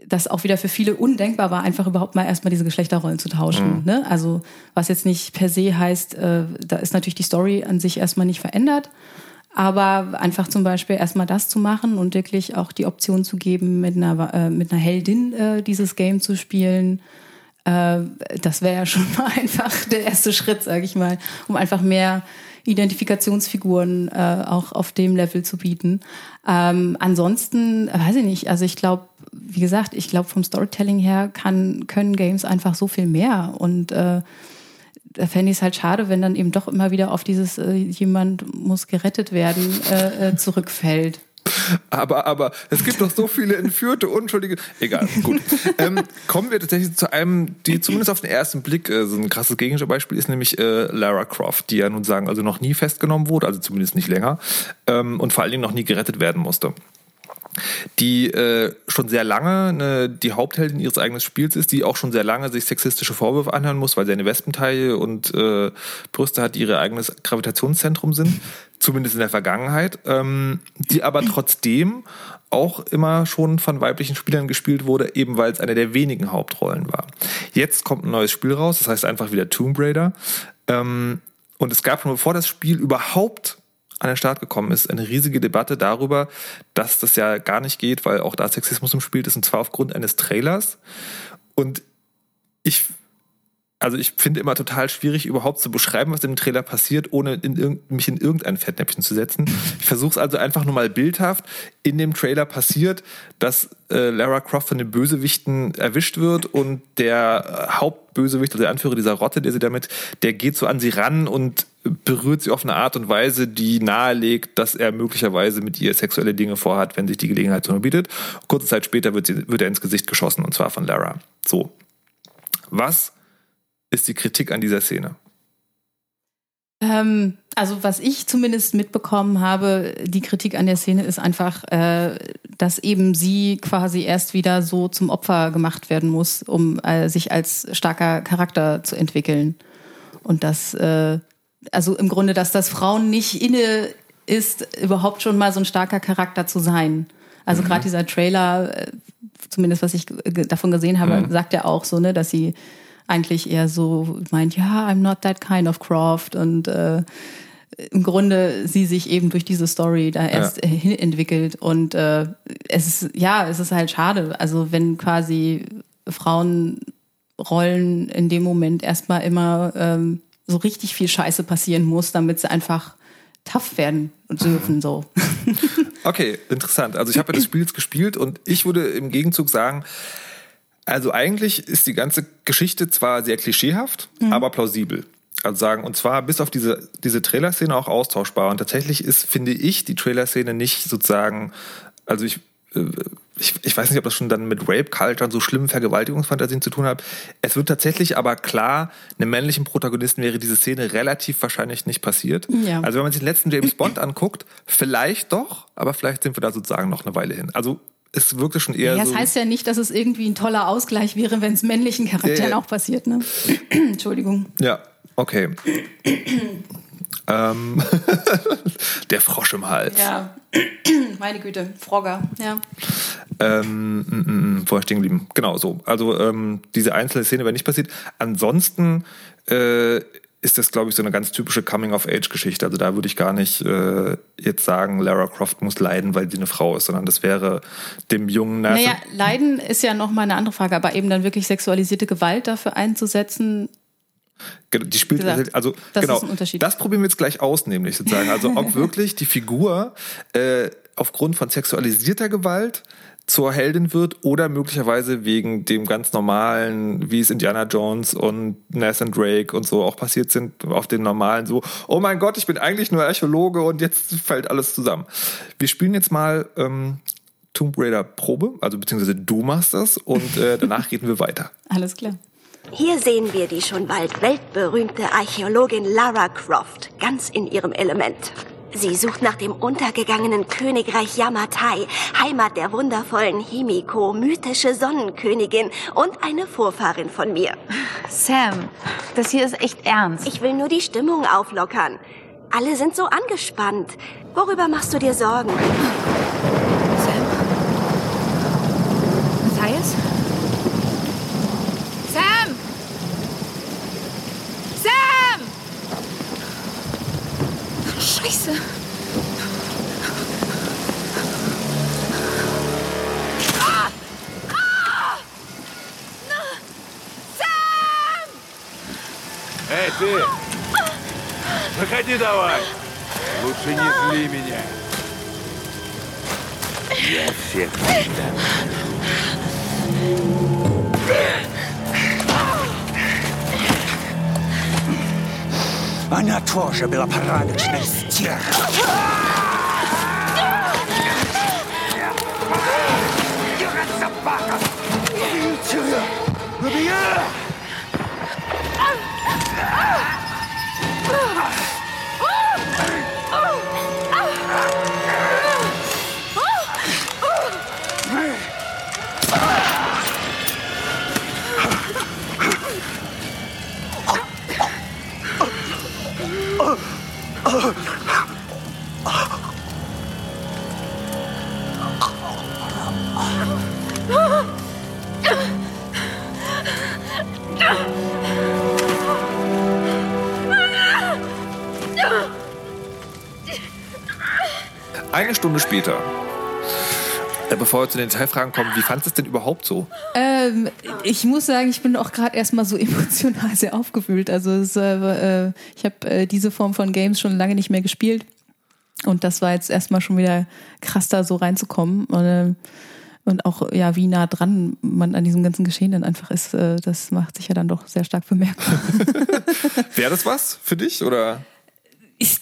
das auch wieder für viele undenkbar war, einfach überhaupt mal erstmal diese Geschlechterrollen zu tauschen. Mhm. Ne? Also was jetzt nicht per se heißt, äh, da ist natürlich die Story an sich erstmal nicht verändert, aber einfach zum Beispiel erstmal das zu machen und wirklich auch die Option zu geben, mit einer, äh, mit einer Heldin äh, dieses Game zu spielen, äh, das wäre ja schon mal einfach der erste Schritt, sage ich mal, um einfach mehr Identifikationsfiguren äh, auch auf dem Level zu bieten. Ähm, ansonsten, weiß ich nicht, also ich glaube, wie gesagt, ich glaube, vom Storytelling her kann, können Games einfach so viel mehr. Und äh, da fände ich es halt schade, wenn dann eben doch immer wieder auf dieses äh, jemand muss gerettet werden äh, äh, zurückfällt. Aber, aber es gibt doch so viele entführte, unschuldige. Egal, gut. ähm, kommen wir tatsächlich zu einem, die zumindest auf den ersten Blick äh, so ein krasses Gegenbeispiel ist, nämlich äh, Lara Croft, die ja nun sagen, also noch nie festgenommen wurde, also zumindest nicht länger, ähm, und vor allen Dingen noch nie gerettet werden musste die äh, schon sehr lange ne, die Hauptheldin ihres eigenen Spiels ist, die auch schon sehr lange sich sexistische Vorwürfe anhören muss, weil sie eine Wespenteile und äh, Brüste hat, die ihr eigenes Gravitationszentrum sind, zumindest in der Vergangenheit, ähm, die aber trotzdem auch immer schon von weiblichen Spielern gespielt wurde, eben weil es eine der wenigen Hauptrollen war. Jetzt kommt ein neues Spiel raus, das heißt einfach wieder Tomb Raider. Ähm, und es gab schon bevor das Spiel überhaupt an den Start gekommen ist, eine riesige Debatte darüber, dass das ja gar nicht geht, weil auch da Sexismus im Spiel ist, und zwar aufgrund eines Trailers. Und ich also ich finde immer total schwierig, überhaupt zu beschreiben, was im Trailer passiert, ohne in mich in irgendein Fettnäpfchen zu setzen. Ich versuche es also einfach nur mal bildhaft. In dem Trailer passiert, dass äh, Lara Croft von den Bösewichten erwischt wird und der äh, Hauptbösewicht, also der Anführer dieser Rotte, der sie damit, der geht so an sie ran und berührt sie auf eine Art und Weise, die nahelegt, dass er möglicherweise mit ihr sexuelle Dinge vorhat, wenn sich die Gelegenheit so bietet. Kurze Zeit später wird, sie, wird er ins Gesicht geschossen und zwar von Lara. So. Was ist die Kritik an dieser Szene? Ähm, also was ich zumindest mitbekommen habe, die Kritik an der Szene ist einfach, äh, dass eben sie quasi erst wieder so zum Opfer gemacht werden muss, um äh, sich als starker Charakter zu entwickeln. Und dass, äh, also im Grunde, dass das Frauen nicht inne ist, überhaupt schon mal so ein starker Charakter zu sein. Also mhm. gerade dieser Trailer, äh, zumindest was ich davon gesehen habe, mhm. sagt ja auch so, ne, dass sie eigentlich eher so meint, ja, I'm not that kind of Croft und äh, im Grunde sie sich eben durch diese Story da erst ja. hin entwickelt und äh, es ist ja, es ist halt schade, also wenn quasi Frauenrollen in dem Moment erstmal immer ähm, so richtig viel Scheiße passieren muss, damit sie einfach tough werden dürfen so. Okay, interessant. Also ich habe ja das Spiel jetzt gespielt und ich würde im Gegenzug sagen, also eigentlich ist die ganze Geschichte zwar sehr klischeehaft, mhm. aber plausibel. Also sagen, und zwar bis auf diese, diese Trailer-Szene auch austauschbar. Und tatsächlich ist, finde ich, die Trailer-Szene nicht sozusagen, also ich, äh, ich, ich weiß nicht, ob das schon dann mit Rape-Culture und so schlimmen Vergewaltigungsfantasien zu tun hat. Es wird tatsächlich aber klar, einem männlichen Protagonisten wäre diese Szene relativ wahrscheinlich nicht passiert. Ja. Also wenn man sich den letzten James Bond anguckt, vielleicht doch, aber vielleicht sind wir da sozusagen noch eine Weile hin. Also es wirkte schon eher. Ja, das so heißt ja nicht, dass es irgendwie ein toller Ausgleich wäre, wenn es männlichen Charakteren äh, auch passiert, ne? Entschuldigung. Ja, okay. Ähm, der Frosch im Hals. Ja, meine Güte, Frogger, ja. Ähm, m mm, -m, mm, mm, vorher stehen geblieben. Genau so. Also ähm, diese einzelne Szene wäre nicht passiert. Ansonsten äh, ist das, glaube ich, so eine ganz typische Coming-of-Age-Geschichte. Also da würde ich gar nicht äh, jetzt sagen, Lara Croft muss leiden, weil sie eine Frau ist, sondern das wäre dem jungen Nathan Naja, leiden ist ja nochmal eine andere Frage, aber eben dann wirklich sexualisierte Gewalt dafür einzusetzen, die spielt gesagt, also das genau. Das probieren wir jetzt gleich aus, nämlich sozusagen. Also ob wirklich die Figur äh, aufgrund von sexualisierter Gewalt zur Heldin wird oder möglicherweise wegen dem ganz normalen, wie es Indiana Jones und Nathan Drake und so auch passiert sind, auf den normalen so, oh mein Gott, ich bin eigentlich nur Archäologe und jetzt fällt alles zusammen. Wir spielen jetzt mal ähm, Tomb Raider Probe, also beziehungsweise du machst das und äh, danach reden wir weiter. Alles klar. Hier sehen wir die schon bald weltberühmte Archäologin Lara Croft, ganz in ihrem Element. Sie sucht nach dem untergegangenen Königreich Yamatai, Heimat der wundervollen Himiko, mythische Sonnenkönigin und eine Vorfahrin von mir. Sam, das hier ist echt ernst. Ich will nur die Stimmung auflockern. Alle sind so angespannt. Worüber machst du dir Sorgen? Scheiße. Эй, ты! Заходи давай! Лучше не зли меня. Я всех передам. Она тоже была порядочной стерва. Собака! Eine Stunde später. Äh, Bevor wir zu den Detailfragen kommen, wie fandest du es denn überhaupt so? Ähm, ich muss sagen, ich bin auch gerade erstmal so emotional sehr aufgewühlt. Also es, äh, äh, ich habe äh, diese Form von Games schon lange nicht mehr gespielt. Und das war jetzt erstmal schon wieder krass, da so reinzukommen. Und, äh, und auch, ja, wie nah dran man an diesem ganzen Geschehen dann einfach ist, äh, das macht sich ja dann doch sehr stark bemerkbar. Wäre das was für dich oder? Ich,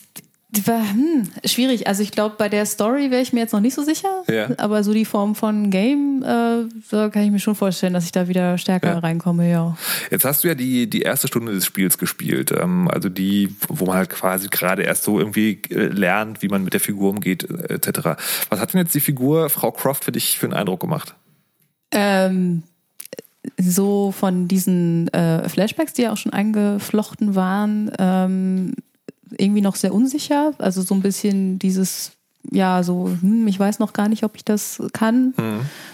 hm, schwierig. Also ich glaube, bei der Story wäre ich mir jetzt noch nicht so sicher. Ja. Aber so die Form von Game, äh, da kann ich mir schon vorstellen, dass ich da wieder stärker Ja. reinkomme, ja. Jetzt hast du ja die, die erste Stunde des Spiels gespielt, ähm, also die, wo man halt quasi gerade erst so irgendwie äh, lernt, wie man mit der Figur umgeht, äh, etc. Was hat denn jetzt die Figur Frau Croft für dich für einen Eindruck gemacht? Ähm, so von diesen äh, Flashbacks, die ja auch schon eingeflochten waren, ähm, irgendwie noch sehr unsicher. Also so ein bisschen dieses, ja, so, hm, ich weiß noch gar nicht, ob ich das kann,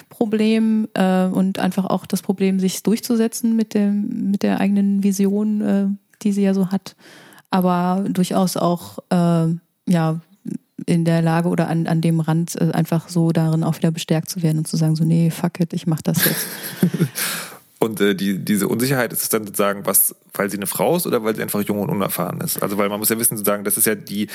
Problem äh, und einfach auch das Problem, sich durchzusetzen mit, dem, mit der eigenen Vision, äh, die sie ja so hat. Aber durchaus auch, äh, ja, in der Lage oder an, an dem Rand äh, einfach so darin auch wieder bestärkt zu werden und zu sagen, so, nee, fuck it, ich mach das jetzt. Und äh, die, diese Unsicherheit ist es dann sozusagen, was, weil sie eine Frau ist oder weil sie einfach jung und unerfahren ist? Also weil man muss ja wissen, sozusagen, das ist ja die,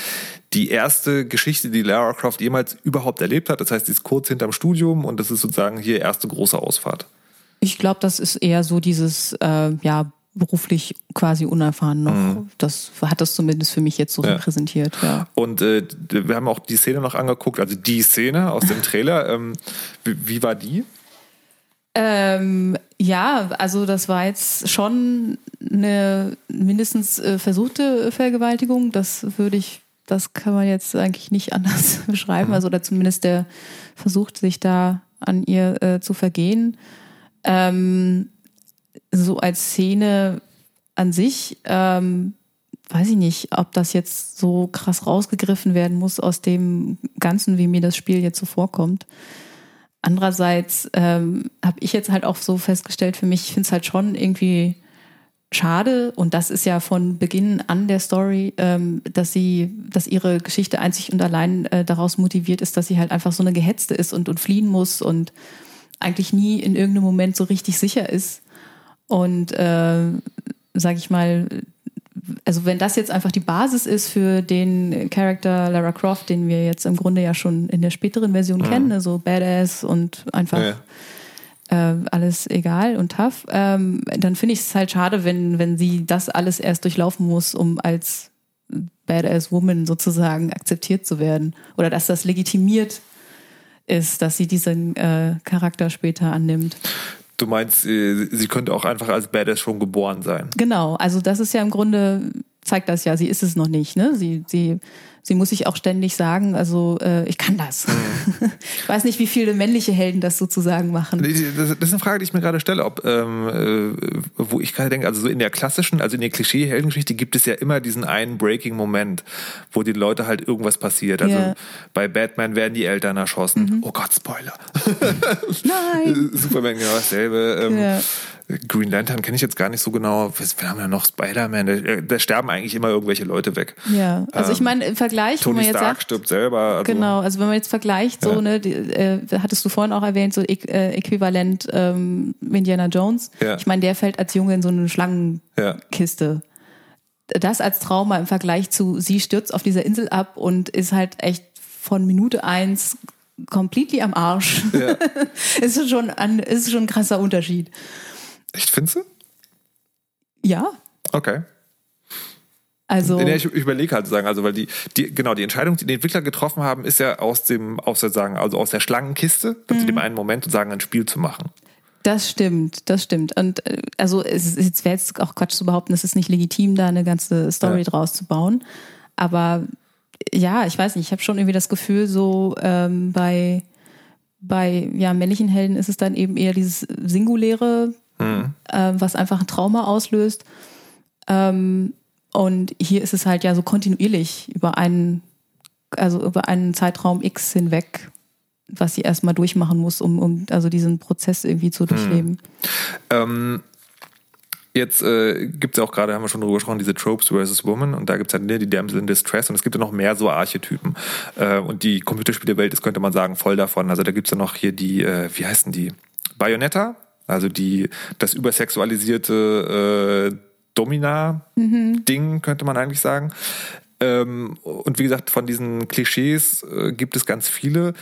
die erste Geschichte, die Lara Croft jemals überhaupt erlebt hat. Das heißt, sie ist kurz hinterm Studium und das ist sozusagen hier erste große Ausfahrt. Ich glaube, das ist eher so dieses, äh, ja, beruflich quasi unerfahren noch. Das hat das zumindest für mich jetzt so Ja. repräsentiert, ja. Und äh, wir haben auch die Szene noch angeguckt, also die Szene aus dem Trailer. Ähm, wie, wie war die? Ähm, ja, also das war jetzt schon eine mindestens äh, versuchte Vergewaltigung. Das würde ich, das kann man jetzt eigentlich nicht anders beschreiben. Also oder zumindest der versucht, sich da an ihr äh, zu vergehen. Ähm, so als Szene an sich, ähm, weiß ich nicht, ob das jetzt so krass rausgegriffen werden muss aus dem Ganzen, wie mir das Spiel jetzt so vorkommt. Andererseits ähm, habe ich jetzt halt auch so festgestellt, für mich, ich finde es halt schon irgendwie schade, und das ist ja von Beginn an der Story, ähm, dass sie, dass ihre Geschichte einzig und allein äh, daraus motiviert ist, dass sie halt einfach so eine Gehetzte ist und, und fliehen muss und eigentlich nie in irgendeinem Moment so richtig sicher ist. Und äh, sage ich mal, also wenn das jetzt einfach die Basis ist für den Charakter Lara Croft, den wir jetzt im Grunde ja schon in der späteren Version kennen, ne, so Badass und einfach Ja. äh, alles egal und tough, ähm, dann finde ich es halt schade, wenn, wenn sie das alles erst durchlaufen muss, um als Badass Woman sozusagen akzeptiert zu werden. Oder dass das legitimiert ist, dass sie diesen äh, Charakter später annimmt. Du meinst, äh, sie könnte auch einfach als Badass schon geboren sein. Genau, also das ist ja im Grunde, zeigt das ja, sie ist es noch nicht. Ne? Sie, sie, sie muss sich auch ständig sagen, also äh, ich kann das. ich weiß nicht, wie viele männliche Helden das sozusagen machen. Das das ist eine Frage, die ich mir gerade stelle, ob, ähm, äh, wo ich gerade denke, also so in der klassischen, also in der Klischee-Heldengeschichte gibt es ja immer diesen einen Breaking-Moment, wo den Leute halt irgendwas passiert. Also Ja. bei Batman werden die Eltern erschossen. Oh Gott, Spoiler. Nein! Superman genau dasselbe. Ähm, Ja. Green Lantern kenne ich jetzt gar nicht so genau. Wir wir haben ja noch Spider-Man. Da, da sterben eigentlich immer irgendwelche Leute weg. Ja, also ich Ähm, meine, im Vergleich, wenn Tony man jetzt Stark sagt, stirbt selber. Also, Genau, also wenn man jetzt vergleicht, so, Ja. ne, die, äh, hattest du vorhin auch erwähnt, so äh, äquivalent ähm, Indiana Jones. Ja. Ich meine, der fällt als Junge in so eine Ja. Schlangenkiste. Das als Trauma im Vergleich zu, sie stürzt auf dieser Insel ab und ist halt echt von Minute eins completely am Arsch. Ja. ist schon ein, ist schon ein krasser Unterschied. Echt, findest du? Ja, Okay. also. Nee, ich, überlege halt sagen, also weil die, die, genau, die Entscheidung, die die Entwickler getroffen haben, ist ja aus dem, aus der sagen, also aus der Schlangenkiste, dann Mhm. zu dem einen Moment sozusagen ein Spiel zu machen. Das stimmt, das stimmt. Und äh, also es ist, jetzt wäre jetzt auch Quatsch zu behaupten, es ist nicht legitim, da eine ganze Story Ja. draus zu bauen. Aber ja, ich weiß nicht, ich habe schon irgendwie das Gefühl, so ähm, bei, bei ja, männlichen Helden ist es dann eben eher dieses Singuläre, äh, was einfach ein Trauma auslöst. Ähm, und hier ist es halt ja so kontinuierlich über einen, also über einen Zeitraum X hinweg, was sie erstmal durchmachen muss, um, um also diesen Prozess irgendwie zu durchleben. Ähm, Jetzt äh, gibt es ja auch gerade, haben wir schon drüber gesprochen, diese Tropes versus Woman und da gibt es halt ne, die Damsel in Distress und es gibt ja noch mehr so Archetypen. Äh, und die Computerspielewelt ist, könnte man sagen, voll davon. Also da gibt es ja noch hier die, äh, wie heißen die? Bayonetta, also die, das übersexualisierte äh, Domina-Ding, könnte man eigentlich sagen. Ähm, und wie gesagt, von diesen Klischees äh, gibt es ganz viele.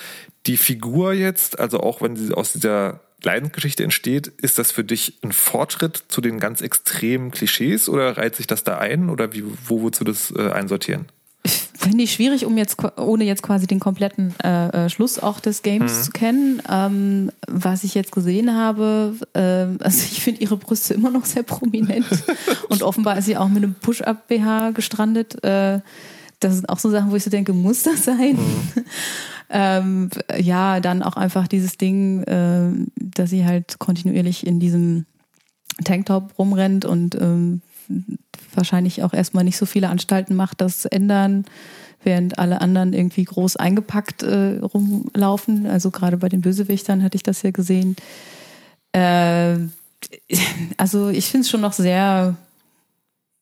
Die Figur jetzt, also auch wenn sie aus dieser Leidensgeschichte entsteht, ist das für dich ein Fortschritt zu den ganz extremen Klischees oder reiht sich das da ein oder wie, wo würdest du das äh, einsortieren? Finde ich schwierig, um jetzt ohne jetzt quasi den kompletten äh, äh, Schluss auch des Games Mhm. zu kennen. Ähm, was ich jetzt gesehen habe, ähm, also ich finde ihre Brüste immer noch sehr prominent und offenbar ist sie auch mit einem Push-Up-BH gestrandet. Äh, das sind auch so Sachen, wo ich so denke, muss das sein? ähm, ja, dann auch einfach dieses Ding, äh, dass sie halt kontinuierlich in diesem Tanktop rumrennt und ähm, wahrscheinlich auch erstmal nicht so viele Anstalten macht, das zu ändern, während alle anderen irgendwie groß eingepackt äh, rumlaufen. Also gerade bei den Bösewichtern hatte ich das ja gesehen. Äh, also ich finde es schon noch sehr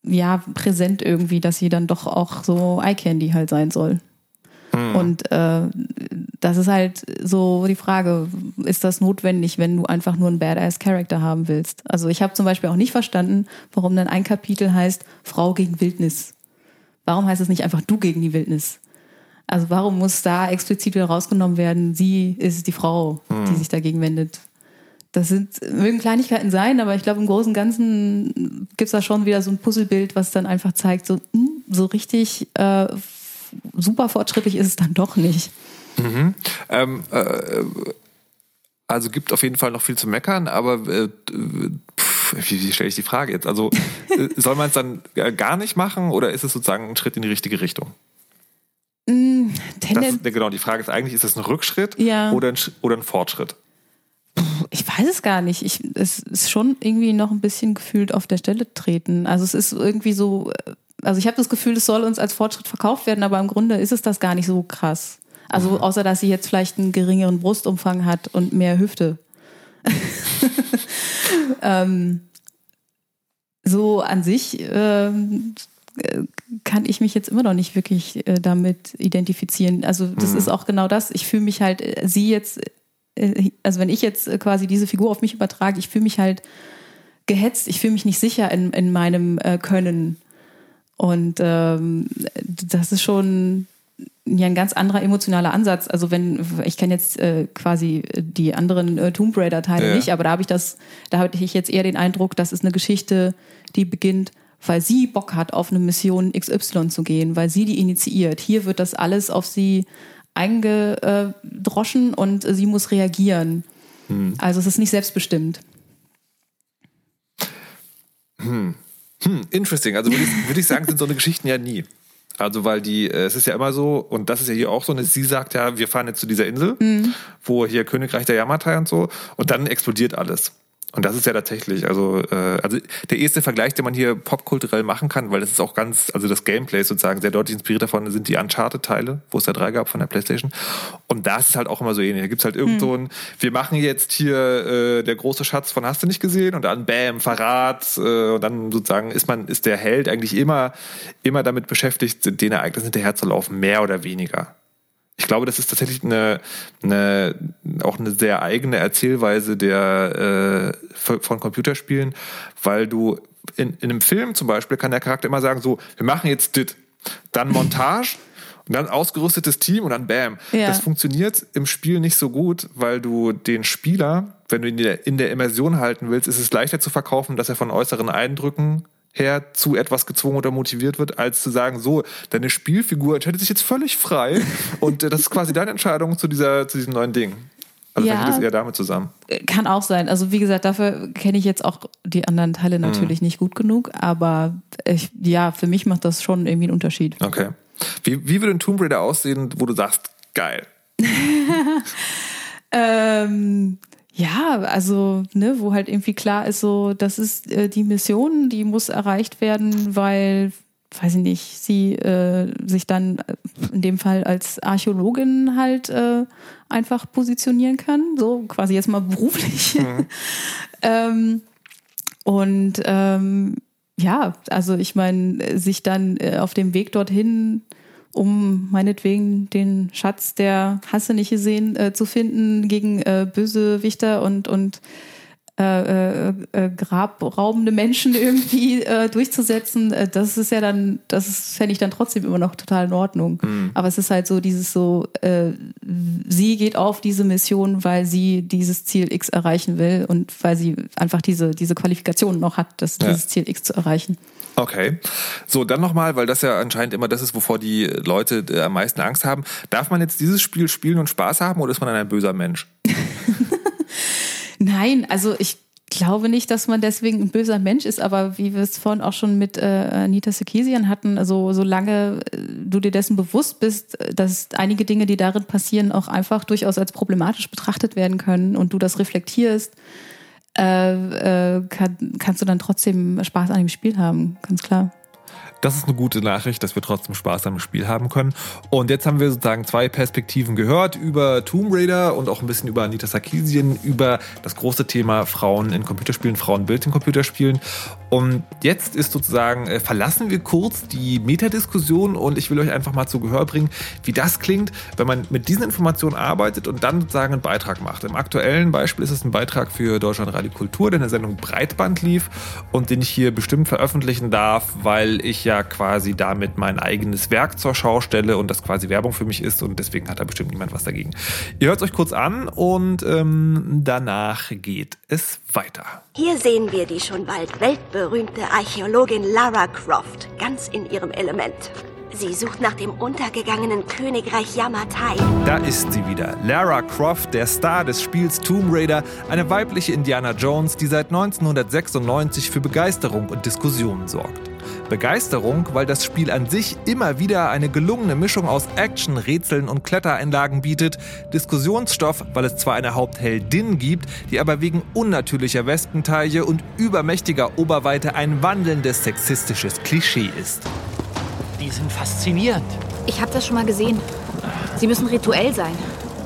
ja, präsent irgendwie, dass sie dann doch auch so Eye Candy halt sein soll. Und äh, das ist halt so die Frage, ist das notwendig, wenn du einfach nur einen Badass-Character haben willst? Also ich habe zum Beispiel auch nicht verstanden, warum dann ein Kapitel heißt Frau gegen Wildnis. Warum heißt es nicht einfach du gegen die Wildnis? Also warum muss da explizit wieder rausgenommen werden, sie ist die Frau, die sich dagegen wendet? Das sind, mögen Kleinigkeiten sein, aber ich glaube, im Großen und Ganzen gibt's da schon wieder so ein Puzzlebild, was dann einfach zeigt, so, hm, so richtig äh, super fortschrittlich ist es dann doch nicht. Ähm, äh, also gibt auf jeden Fall noch viel zu meckern, aber äh, pff, wie, wie stelle ich die Frage jetzt? Also äh, soll man es dann gar nicht machen oder ist es sozusagen ein Schritt in die richtige Richtung? Mm, Das, Tenden, genau, die Frage ist eigentlich, ist es ein Rückschritt Ja. oder, ein, oder ein Fortschritt? ich weiß es gar nicht. Ich, es ist schon irgendwie noch ein bisschen gefühlt auf der Stelle treten. Also es ist irgendwie so, äh, also ich habe das Gefühl, es soll uns als Fortschritt verkauft werden, aber im Grunde ist es das gar nicht so krass. Also außer, dass sie jetzt vielleicht einen geringeren Brustumfang hat und mehr Hüfte. ähm, so an sich äh, kann ich mich jetzt immer noch nicht wirklich äh, damit identifizieren. Also das ist auch genau das. Ich fühle mich halt, äh, sie jetzt, äh, also wenn ich jetzt äh, quasi diese Figur auf mich übertrage, ich fühle mich halt gehetzt, ich fühle mich nicht sicher in, in meinem äh, Können. Und ähm, das ist schon ja ein ganz anderer emotionaler Ansatz. Also wenn ich kenne jetzt äh, quasi die anderen äh, Tomb Raider Teile Ja. nicht, aber da habe ich das, da hatte ich jetzt eher den Eindruck, das ist eine Geschichte, die beginnt, weil sie Bock hat, auf eine Mission XY zu gehen, weil sie die initiiert. Hier wird das alles auf sie eingedroschen und sie muss reagieren. Also es ist nicht selbstbestimmt. Hm, interesting. Also würde ich, würde ich sagen, sind so eine Geschichten ja nie. Also weil die, äh, es ist ja immer so, und das ist ja hier auch so, sie sagt ja, wir fahren jetzt zu dieser Insel, wo hier Königreich der Yamatai und so, und dann explodiert alles. Und das ist ja tatsächlich, also, äh, also der erste Vergleich, den man hier popkulturell machen kann, weil das ist auch ganz, also das Gameplay ist sozusagen sehr deutlich inspiriert davon, sind die Uncharted-Teile, wo es ja drei gab von der Playstation. Und da ist es halt auch immer so ähnlich. Da gibt's halt irgend so ein, wir machen jetzt hier äh, der große Schatz von Hast du nicht gesehen und dann Bam, Verrat, äh, und dann sozusagen ist man, ist der Held eigentlich immer, immer damit beschäftigt, den Ereignissen hinterherzulaufen, mehr oder weniger. Ich glaube, das ist tatsächlich eine, eine auch eine sehr eigene Erzählweise der äh, von Computerspielen, weil du in, in einem Film zum Beispiel kann der Charakter immer sagen, so, wir machen jetzt dit, dann Montage und dann ausgerüstetes Team und dann Bam. Ja. Das funktioniert im Spiel nicht so gut, weil du den Spieler, wenn du ihn in der, in der Immersion halten willst, ist es leichter zu verkaufen, dass er von äußeren Eindrücken her zu etwas gezwungen oder motiviert wird, als zu sagen, so, deine Spielfigur entscheidet sich jetzt völlig frei und äh, das ist quasi deine Entscheidung zu dieser, zu diesem neuen Ding. Also Ja. das eher damit zusammen. Kann auch sein. Also wie gesagt, dafür kenne ich jetzt auch die anderen Teile natürlich nicht gut genug, aber ich, ja, für mich macht das schon irgendwie einen Unterschied. Okay. Wie, wie würde ein Tomb Raider aussehen, wo du sagst, geil? Ähm, ja, also, ne, wo halt irgendwie klar ist, so, das ist äh, die Mission, die muss erreicht werden, weil, weiß ich nicht, sie äh, sich dann äh, in dem Fall als Archäologin halt äh, einfach positionieren kann, so quasi jetzt mal beruflich. ähm, Und ähm, ja, also ich meine, sich dann äh, auf dem Weg dorthin, um meinetwegen den Schatz der Hasse nicht gesehen äh, zu finden gegen äh, Bösewichter und, und äh, äh, äh, grabraubende Menschen irgendwie äh, durchzusetzen, äh, das ist ja dann, das fände ich dann trotzdem immer noch total in Ordnung. Mhm. Aber es ist halt so dieses so, äh, sie geht auf diese Mission, weil sie dieses Ziel X erreichen will und weil sie einfach diese, diese Qualifikation noch hat, das, ja. dieses Ziel X zu erreichen. Okay. So, dann nochmal, weil das ja anscheinend immer das ist, wovor die Leute äh, am meisten Angst haben. Darf man jetzt dieses Spiel spielen und Spaß haben oder ist man ein böser Mensch? Nein, also ich glaube nicht, dass man deswegen ein böser Mensch ist, aber wie wir es vorhin auch schon mit äh, Anita Sarkeesian hatten, also solange äh, du dir dessen bewusst bist, dass einige Dinge, die darin passieren, auch einfach durchaus als problematisch betrachtet werden können und du das reflektierst, äh, äh, kann, kannst du dann trotzdem Spaß an dem Spiel haben, ganz klar. Das ist eine gute Nachricht, dass wir trotzdem Spaß am Spiel haben können. Und jetzt haben wir sozusagen zwei Perspektiven gehört über Tomb Raider und auch ein bisschen über Anita Sarkeesian, über das große Thema Frauen in Computerspielen, Frauenbild in Computerspielen. Und jetzt ist sozusagen, äh, verlassen wir kurz die Metadiskussion und ich will euch einfach mal zu Gehör bringen, wie das klingt, wenn man mit diesen Informationen arbeitet und dann sozusagen einen Beitrag macht. Im aktuellen Beispiel ist es ein Beitrag für Deutschland Radio Kultur, der in der Sendung Breitband lief und den ich hier bestimmt veröffentlichen darf, weil ich ja quasi damit mein eigenes Werk zur Schau stelle und das quasi Werbung für mich ist und deswegen hat da bestimmt niemand was dagegen. Ihr hört es euch kurz an und ähm, danach geht es weiter. Hier sehen wir die schon bald weltberühmte Archäologin Lara Croft, ganz in ihrem Element. Sie sucht nach dem untergegangenen Königreich Yamatai. Da ist sie wieder. Lara Croft, der Star des Spiels Tomb Raider, eine weibliche Indiana Jones, die seit 1996 für Begeisterung und Diskussionen sorgt. Begeisterung, weil das Spiel an sich immer wieder eine gelungene Mischung aus Action, Rätseln und Klettereinlagen bietet, Diskussionsstoff, weil es zwar eine Hauptheldin gibt, die aber wegen unnatürlicher Wespentaille und übermächtiger Oberweite ein wandelndes sexistisches Klischee ist. Die sind faszinierend. Ich habe das schon mal gesehen. Sie müssen rituell sein.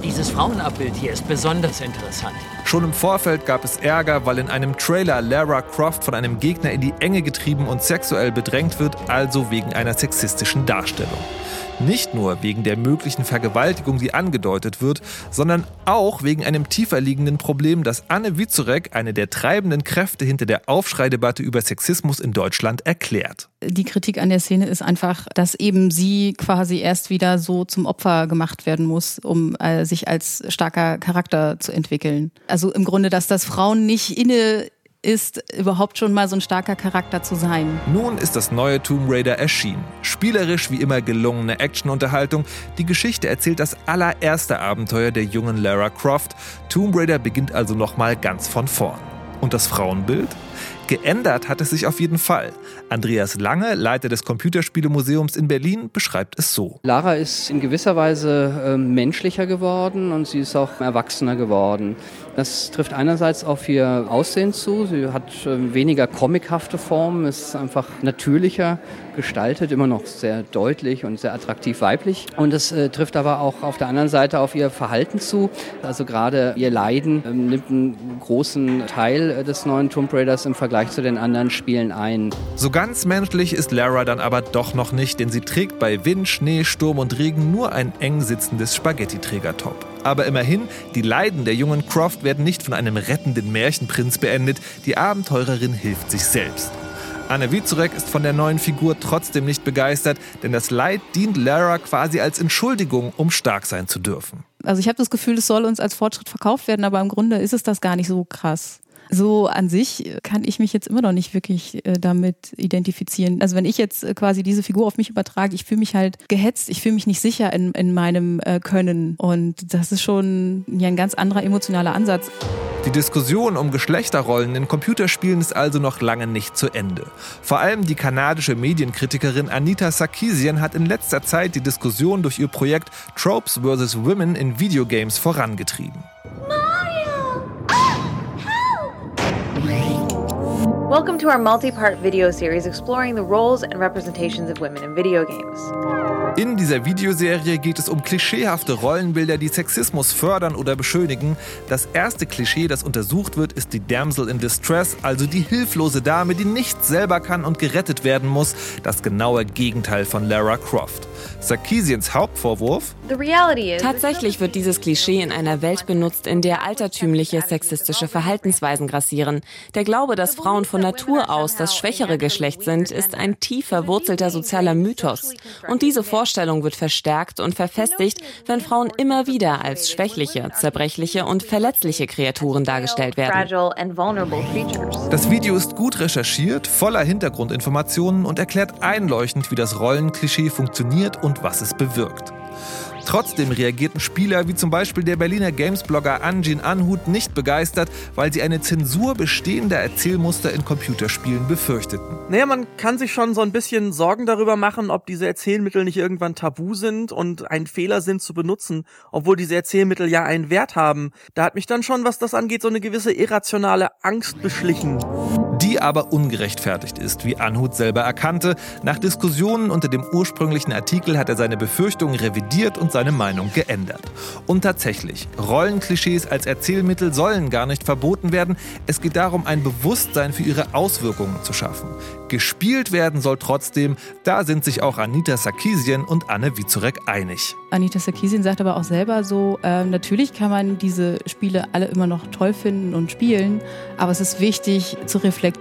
Dieses Frauenabbild hier ist besonders interessant. Schon im Vorfeld gab es Ärger, weil in einem Trailer Lara Croft von einem Gegner in die Enge getrieben und sexuell bedrängt wird, also wegen einer sexistischen Darstellung. Nicht nur wegen der möglichen Vergewaltigung, die angedeutet wird, sondern auch wegen einem tiefer liegenden Problem, das Anne Witzurek, eine der treibenden Kräfte hinter der Aufschreidebatte über Sexismus in Deutschland, erklärt. Die Kritik an der Szene ist einfach, dass eben sie quasi erst wieder so zum Opfer gemacht werden muss, um äh, sich als starker Charakter zu entwickeln. Also im Grunde, dass das Frauen nicht inne ist, überhaupt schon mal so ein starker Charakter zu sein. Nun ist das neue Tomb Raider erschienen. Spielerisch wie immer gelungene Actionunterhaltung. Die Geschichte erzählt das allererste Abenteuer der jungen Lara Croft. Tomb Raider beginnt also nochmal ganz von vorn. Und das Frauenbild? Geändert hat es sich auf jeden Fall. Andreas Lange, Leiter des Computerspielemuseums in Berlin, beschreibt es so. Lara ist in gewisser Weise äh, menschlicher geworden und sie ist auch erwachsener geworden. Das trifft einerseits auf ihr Aussehen zu. Sie hat äh, weniger comichafte Formen, ist einfach natürlicher gestaltet, immer noch sehr deutlich und sehr attraktiv weiblich. Und es äh, trifft aber auch auf der anderen Seite auf ihr Verhalten zu. Also gerade ihr Leiden äh, nimmt einen großen Teil äh, des neuen Tomb Raiders im Vergleich zu den anderen Spielen ein. So ganz menschlich ist Lara dann aber doch noch nicht, denn sie trägt bei Wind, Schnee, Sturm und Regen nur ein eng sitzendes Spaghetti-Trägertop. Aber immerhin, die Leiden der jungen Croft werden nicht von einem rettenden Märchenprinz beendet, die Abenteurerin hilft sich selbst. Anne Wiezurek ist von der neuen Figur trotzdem nicht begeistert, denn das Leid dient Lara quasi als Entschuldigung, um stark sein zu dürfen. Also ich habe das Gefühl, es soll uns als Fortschritt verkauft werden, aber im Grunde ist es das gar nicht so krass so an sich kann ich mich jetzt immer noch nicht wirklich äh, damit identifizieren. Also wenn ich jetzt äh, quasi diese Figur auf mich übertrage, ich fühle mich halt gehetzt, ich fühle mich nicht sicher in, in meinem äh, Können. Und das ist schon ja, ein ganz anderer emotionaler Ansatz. Die Diskussion um Geschlechterrollen in Computerspielen ist also noch lange nicht zu Ende. Vor allem die kanadische Medienkritikerin Anita Sarkeesian hat in letzter Zeit die Diskussion durch ihr Projekt Tropes vs. Women in Videogames vorangetrieben. Welcome to our multi part video series exploring the roles and representations of women in video games. In dieser Videoserie geht es um klischeehafte Rollenbilder, die Sexismus fördern oder beschönigen. Das erste Klischee, das untersucht wird, ist die Damsel in Distress, also die hilflose Dame, die nichts selber kann und gerettet werden muss. Das genaue Gegenteil von Lara Croft. Sarkeesians Hauptvorwurf? Tatsächlich wird dieses Klischee in einer Welt benutzt, in der altertümliche sexistische Verhaltensweisen grassieren. Der Glaube, dass Frauen von Natur aus das schwächere Geschlecht sind, ist ein tief verwurzelter sozialer Mythos. Und diese Vorstellung wird verstärkt und verfestigt, wenn Frauen immer wieder als schwächliche, zerbrechliche und verletzliche Kreaturen dargestellt werden. Das Video ist gut recherchiert, voller Hintergrundinformationen und erklärt einleuchtend, wie das Rollenklischee funktioniert und was es bewirkt. Trotzdem reagierten Spieler wie zum Beispiel der Berliner Games-Blogger Anjin Anhut nicht begeistert, weil sie eine Zensur bestehender Erzählmuster in Computerspielen befürchteten. Naja, man kann sich schon so ein bisschen Sorgen darüber machen, ob diese Erzählmittel nicht irgendwann tabu sind und ein Fehler sind zu benutzen, obwohl diese Erzählmittel ja einen Wert haben. Da hat mich dann schon, was das angeht, so eine gewisse irrationale Angst beschlichen die aber ungerechtfertigt ist, wie Anhut selber erkannte. Nach Diskussionen unter dem ursprünglichen Artikel hat er seine Befürchtungen revidiert und seine Meinung geändert. Und tatsächlich, Rollenklischees als Erzählmittel sollen gar nicht verboten werden. Es geht darum, ein Bewusstsein für ihre Auswirkungen zu schaffen. Gespielt werden soll trotzdem, da sind sich auch Anita Sarkeesian und Anne Wizurek einig. Anita Sarkeesian sagt aber auch selber so, äh, natürlich kann man diese Spiele alle immer noch toll finden und spielen, aber es ist wichtig zu reflektieren,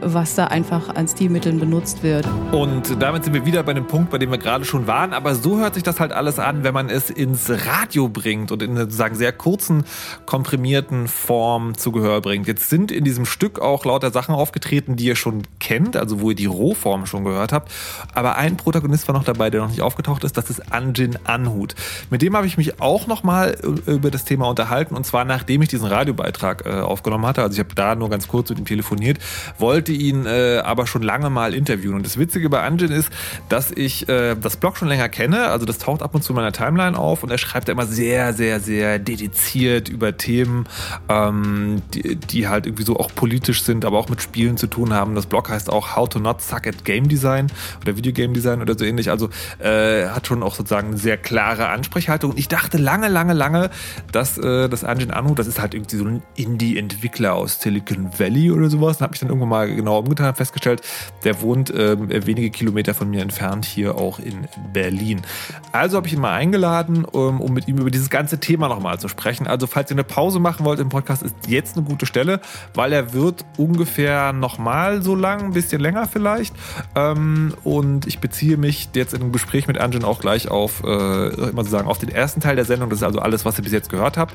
was da einfach an Stilmitteln benutzt wird. Und damit sind wir wieder bei dem Punkt, bei dem wir gerade schon waren, aber so hört sich das halt alles an, wenn man es ins Radio bringt und in sozusagen sehr kurzen, komprimierten Form zu Gehör bringt. Jetzt sind in diesem Stück auch lauter Sachen aufgetreten, die ihr schon kennt, also wo ihr die Rohform schon gehört habt. Aber ein Protagonist war noch dabei, der noch nicht aufgetaucht ist. Das ist Anjin Anhut. Mit dem habe ich mich auch noch mal äh, über das Thema unterhalten. Und zwar nachdem ich diesen Radiobeitrag äh, aufgenommen hatte. Also ich habe da nur ganz kurz mit ihm telefoniert, wollte ihn äh, aber schon lange mal interviewen. Und das Witzige bei Anjin ist, dass ich äh, das Blog schon länger kenne. Also das taucht ab und zu in meiner Timeline auf. Und er schreibt da immer sehr, sehr, sehr dediziert über Themen, ähm, die, die halt irgendwie so auch politisch sind, aber auch mit Spielen zu tun haben. Das Blog heißt auch How to Not Suck at Game Design oder Video Game Design oder so ähnlich. Also äh, hat schon auch sozusagen eine sehr klare Ansprechhaltung. Und ich dachte lange, lange, lange, dass äh, das Anjin Anu, das ist halt irgendwie so ein Indie-Entwickler aus Silicon Valley oder sowas. Da habe ich dann irgendwann mal genau umgetan und festgestellt, der wohnt äh, wenige Kilometer von mir entfernt hier auch in Berlin. Also habe ich ihn mal eingeladen, um, um mit ihm über dieses ganze Thema nochmal zu sprechen. Also falls ihr eine Pause machen wollt im Podcast, ist jetzt eine gute Stelle, weil er wird ungefähr nochmal so lang, ein bisschen länger vielleicht. Ähm, und ich beziehe mich jetzt einem Gespräch mit Anjin auch gleich auf, äh, immer so sagen, auf den ersten Teil der Sendung. Das ist also alles, was ihr bis jetzt gehört habt.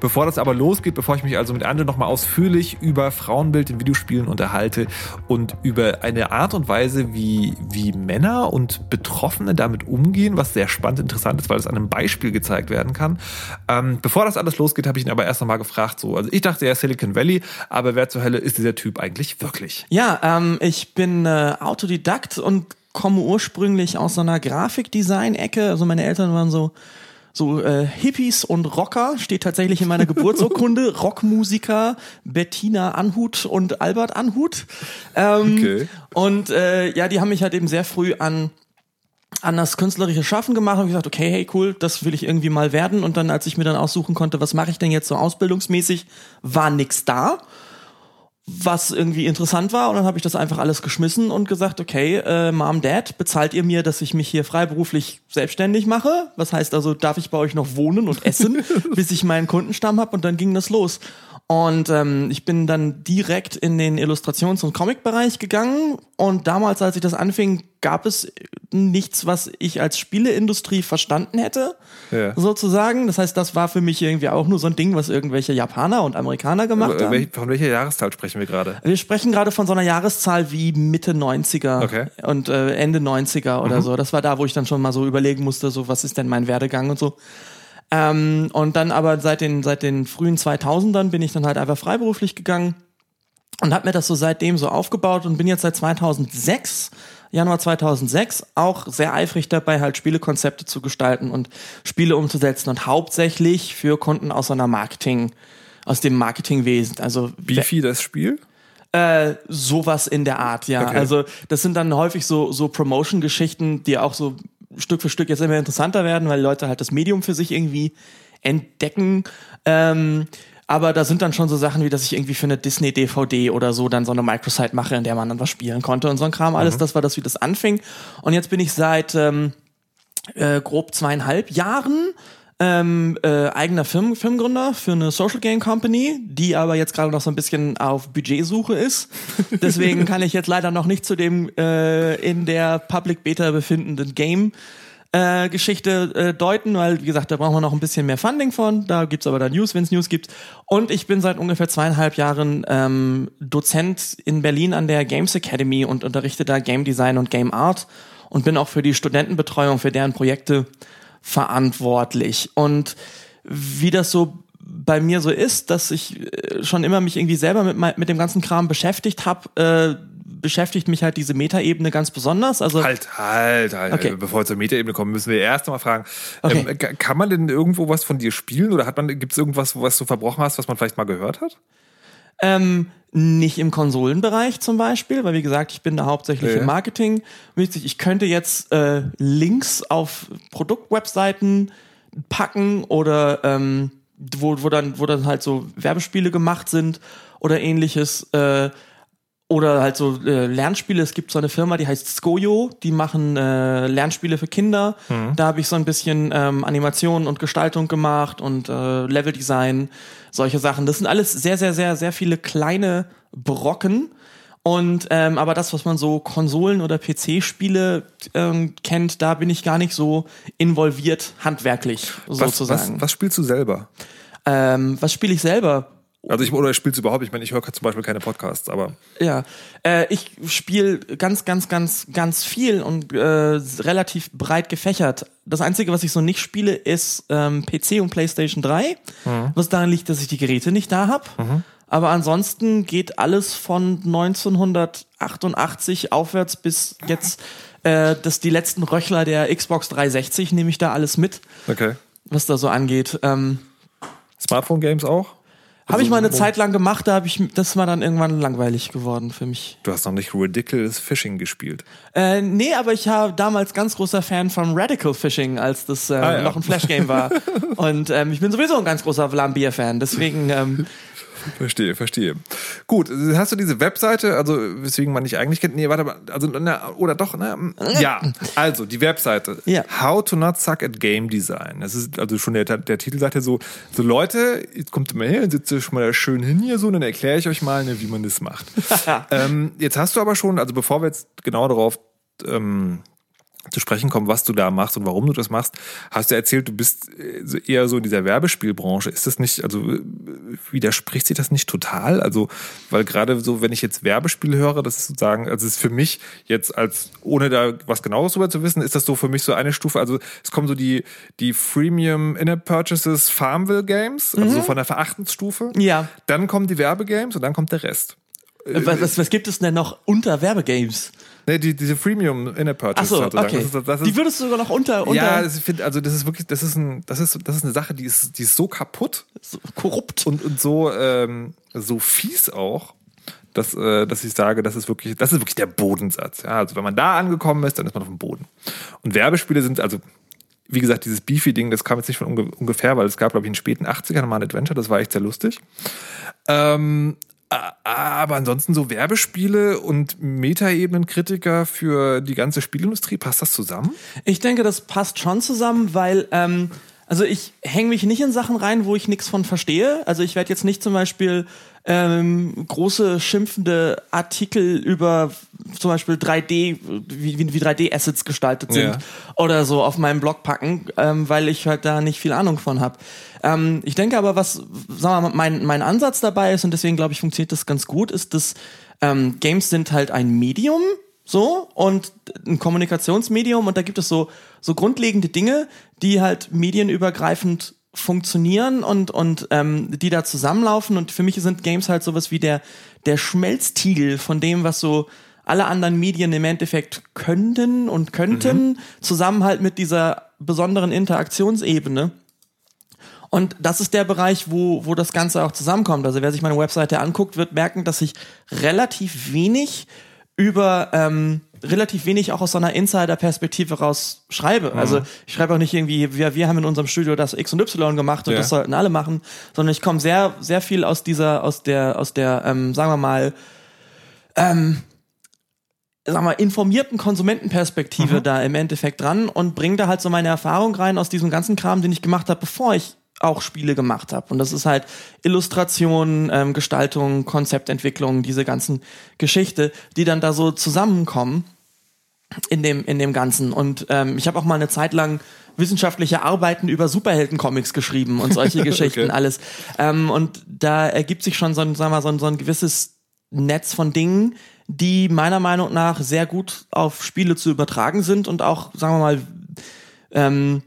Bevor das aber losgeht, bevor ich mich also mit Anjin nochmal ausführlich über Frauenbild in Videospielen unterhalte und über eine Art und Weise, wie, wie Männer und Betroffene damit umgehen, was sehr spannend interessant ist, weil es an einem Beispiel gezeigt werden kann. Ähm, bevor das alles losgeht, habe ich ihn aber erst nochmal gefragt, so, also ich dachte ja Silicon Valley, aber wer zur Hölle ist dieser Typ eigentlich wirklich? Ja, ähm, ich bin äh, Autodidakt und komme ursprünglich aus so einer Grafikdesign-Ecke. Also meine Eltern waren so so äh, Hippies und Rocker steht tatsächlich in meiner Geburtsurkunde. Rockmusiker Bettina Anhut und Albert Anhut. Ähm, okay. Und äh, ja, die haben mich halt eben sehr früh an an das künstlerische Schaffen gemacht und gesagt, okay, hey, cool, das will ich irgendwie mal werden. Und dann, als ich mir dann aussuchen konnte, was mache ich denn jetzt so ausbildungsmäßig, war nix da was irgendwie interessant war und dann habe ich das einfach alles geschmissen und gesagt, okay, äh, Mom, Dad, bezahlt ihr mir, dass ich mich hier freiberuflich selbstständig mache? Was heißt also, darf ich bei euch noch wohnen und essen, bis ich meinen Kundenstamm habe und dann ging das los. Und ähm, ich bin dann direkt in den Illustrations- und Comic-Bereich gegangen. Und damals, als ich das anfing, gab es nichts, was ich als Spieleindustrie verstanden hätte, ja. sozusagen. Das heißt, das war für mich irgendwie auch nur so ein Ding, was irgendwelche Japaner und Amerikaner gemacht haben. Von welcher Jahreszahl sprechen wir gerade? Wir sprechen gerade von so einer Jahreszahl wie Mitte 90er okay. und äh, Ende 90er oder mhm. so. Das war da, wo ich dann schon mal so überlegen musste, so was ist denn mein Werdegang und so. Ähm, und dann aber seit den, seit den frühen 2000ern bin ich dann halt einfach freiberuflich gegangen und habe mir das so seitdem so aufgebaut und bin jetzt seit 2006 Januar 2006 auch sehr eifrig dabei, halt Spielekonzepte zu gestalten und Spiele umzusetzen und hauptsächlich für Kunden aus einer Marketing, aus dem Marketingwesen. Also wie viel das Spiel? Äh, sowas in der Art, ja. Okay. Also das sind dann häufig so so Promotion-Geschichten, die auch so Stück für Stück jetzt immer interessanter werden, weil Leute halt das Medium für sich irgendwie entdecken. Ähm, aber da sind dann schon so Sachen wie, dass ich irgendwie für eine Disney DVD oder so dann so eine Microsite mache, in der man dann was spielen konnte und so ein Kram alles. Mhm. Das war das, wie das anfing. Und jetzt bin ich seit ähm, äh, grob zweieinhalb Jahren ähm, äh, eigener Firmen, Firmengründer für eine Social Game Company, die aber jetzt gerade noch so ein bisschen auf Budgetsuche ist. Deswegen kann ich jetzt leider noch nicht zu dem äh, in der Public Beta befindenden Game äh, Geschichte äh, deuten, weil wie gesagt, da brauchen wir noch ein bisschen mehr Funding von. Da gibt's aber dann News, wenn es News gibt. Und ich bin seit ungefähr zweieinhalb Jahren ähm, Dozent in Berlin an der Games Academy und unterrichte da Game Design und Game Art und bin auch für die Studentenbetreuung für deren Projekte verantwortlich. Und wie das so bei mir so ist, dass ich äh, schon immer mich irgendwie selber mit, mit dem ganzen Kram beschäftigt habe, äh, beschäftigt mich halt diese Metaebene ganz besonders. Also Halt, halt, halt. Okay. Bevor wir zur Metaebene kommen, müssen wir erst mal fragen, Okay. ähm, ka- kann man denn irgendwo was von dir spielen oder hat man, gibt es irgendwas, was du verbrochen hast, was man vielleicht mal gehört hat? Ähm, nicht im Konsolenbereich zum Beispiel, weil wie gesagt, ich bin da hauptsächlich Ja. im Marketing. Witzig, Ich könnte jetzt äh, Links auf Produktwebseiten packen oder ähm, wo, wo dann wo dann halt so Werbespiele gemacht sind oder ähnliches. Äh, oder halt so äh, Lernspiele. Es gibt so eine Firma, die heißt Skojo, die machen äh, Lernspiele für Kinder. Mhm. Da habe ich so ein bisschen ähm, Animation und Gestaltung gemacht und äh, Leveldesign, solche Sachen. Das sind alles sehr, sehr, sehr, sehr viele kleine Brocken. Und ähm, aber das, was man so Konsolen- oder PC-Spiele ähm, kennt, da bin ich gar nicht so involviert handwerklich Was, sozusagen. was, was spielst du selber? Ähm, was spiele ich selber? Also ich, oder spielst du überhaupt? Ich meine, ich höre zum Beispiel keine Podcasts, aber Ja, äh, ich spiele ganz, ganz, ganz, ganz viel und äh, relativ breit gefächert. Das Einzige, was ich so nicht spiele, ist ähm, PC und PlayStation 3, Mhm. was daran liegt, dass ich die Geräte nicht da habe. Aber ansonsten geht alles von 1988 aufwärts bis jetzt, äh, dass die letzten Röchler der Xbox 360 nehme ich da alles mit, okay. was da so angeht. Ähm, Smartphone-Games auch? Habe ich mal eine Also, Zeit lang gemacht, da habe ich, das war dann irgendwann langweilig geworden für mich. Du hast noch nicht Ridiculous Fishing gespielt. Äh, nee, aber ich war damals ganz großer Fan von Radical Fishing, als das äh, Ah, ja. noch ein Flash-Game war. Und ähm, ich bin sowieso ein ganz großer Vlambeer-Fan, deswegen ähm, Verstehe, verstehe. Gut, hast du diese Webseite, also weswegen man dich eigentlich kennt? Nee, warte mal, also na, oder doch, na, ja, also die Webseite. Ja. How to not suck at Game Design. Das ist also schon der, der Titel sagt ja so, so Leute, jetzt kommt immer her, sitzt ihr schon mal schön hin hier so, und dann erkläre ich euch mal, ne, wie man das macht. ähm, jetzt hast du aber schon, also bevor wir jetzt genau darauf ähm, zu sprechen kommen, was du da machst und warum du das machst, hast du erzählt, du bist äh, eher so in dieser Werbespielbranche. Ist das nicht, also äh, widerspricht sich das nicht total? Also, weil gerade so, wenn ich jetzt Werbespiele höre, das ist sozusagen, also es ist für mich jetzt als, ohne da was genaues drüber zu wissen, ist das so für mich so eine Stufe, also es kommen so die, die Freemium In-App Purchases Farmville Games, also so von der Verachtensstufe. ja. Dann kommen die Werbegames und dann kommt der Rest. Äh, Was, was, was gibt es denn noch unter Werbegames? Nee, die, diese Freemium In-App Purchases. Achso, sozusagen. okay. Das ist, das ist, die würdest du sogar noch unter, unter Ja, das, ich finde, also das ist wirklich, das ist ein, das ist, das ist eine Sache, die ist, die ist so kaputt so korrupt. und, und so, ähm, so fies auch, dass, äh, dass ich sage, das ist wirklich, das ist wirklich der Bodensatz. Ja, also wenn man da angekommen ist, dann ist man auf dem Boden. Und Werbespiele sind also wie gesagt, dieses Beefy-Ding, das kam jetzt nicht von unge ungefähr, weil es gab, glaube ich, in den späten 80ern mal ein Adventure, das war echt sehr lustig. Ähm, aber ansonsten so Werbespiele und Metaebenenkritiker für die ganze Spielindustrie, passt das zusammen? Ich denke, das passt schon zusammen, weil ähm, also ich hänge mich nicht in Sachen rein, wo ich nichts von verstehe. Also ich werde jetzt nicht zum Beispiel ähm, große schimpfende Artikel über zum Beispiel 3D, wie, wie, wie 3D-Assets gestaltet sind Ja. oder so auf meinem Blog packen, ähm, weil ich halt da nicht viel Ahnung von habe. Ähm, ich denke aber, was sagen wir mal, mein, mein Ansatz dabei ist, und deswegen glaube ich, funktioniert das ganz gut, ist, dass ähm, Games sind halt ein Medium, so, und ein Kommunikationsmedium, und da gibt es so, so grundlegende Dinge, die halt medienübergreifend funktionieren und, und ähm, die da zusammenlaufen. Und für mich sind Games halt sowas wie der, der Schmelztiegel von dem, was so alle anderen Medien im Endeffekt könnten und könnten, zusammen halt mit dieser besonderen Interaktionsebene. Und das ist der Bereich, wo, wo das Ganze auch zusammenkommt. Also wer sich meine Webseite anguckt, wird merken, dass ich relativ wenig über ähm, relativ wenig auch aus so einer Insider-Perspektive raus schreibe. Also ich schreibe auch nicht irgendwie, wir, wir haben in unserem Studio das X und Y gemacht und Ja. das sollten alle machen, sondern ich komme sehr, sehr viel aus dieser, aus der, aus der, ähm, sagen wir mal, ähm, sag mal, informierten Konsumentenperspektive da im Endeffekt dran und bringe da halt so meine Erfahrung rein aus diesem ganzen Kram, den ich gemacht habe, bevor ich auch Spiele gemacht habe. Und das ist halt Illustration, ähm, Gestaltung, Konzeptentwicklung, diese ganzen Geschichte, die dann da so zusammenkommen in dem, in dem Ganzen. Und ähm, ich habe auch mal eine Zeit lang wissenschaftliche Arbeiten über Superheldencomics geschrieben und solche Geschichten Okay. alles. Ähm, und da ergibt sich schon so ein, sagen wir mal, so ein, so ein gewisses Netz von Dingen, die meiner Meinung nach sehr gut auf Spiele zu übertragen sind und auch, sagen wir mal, ähm,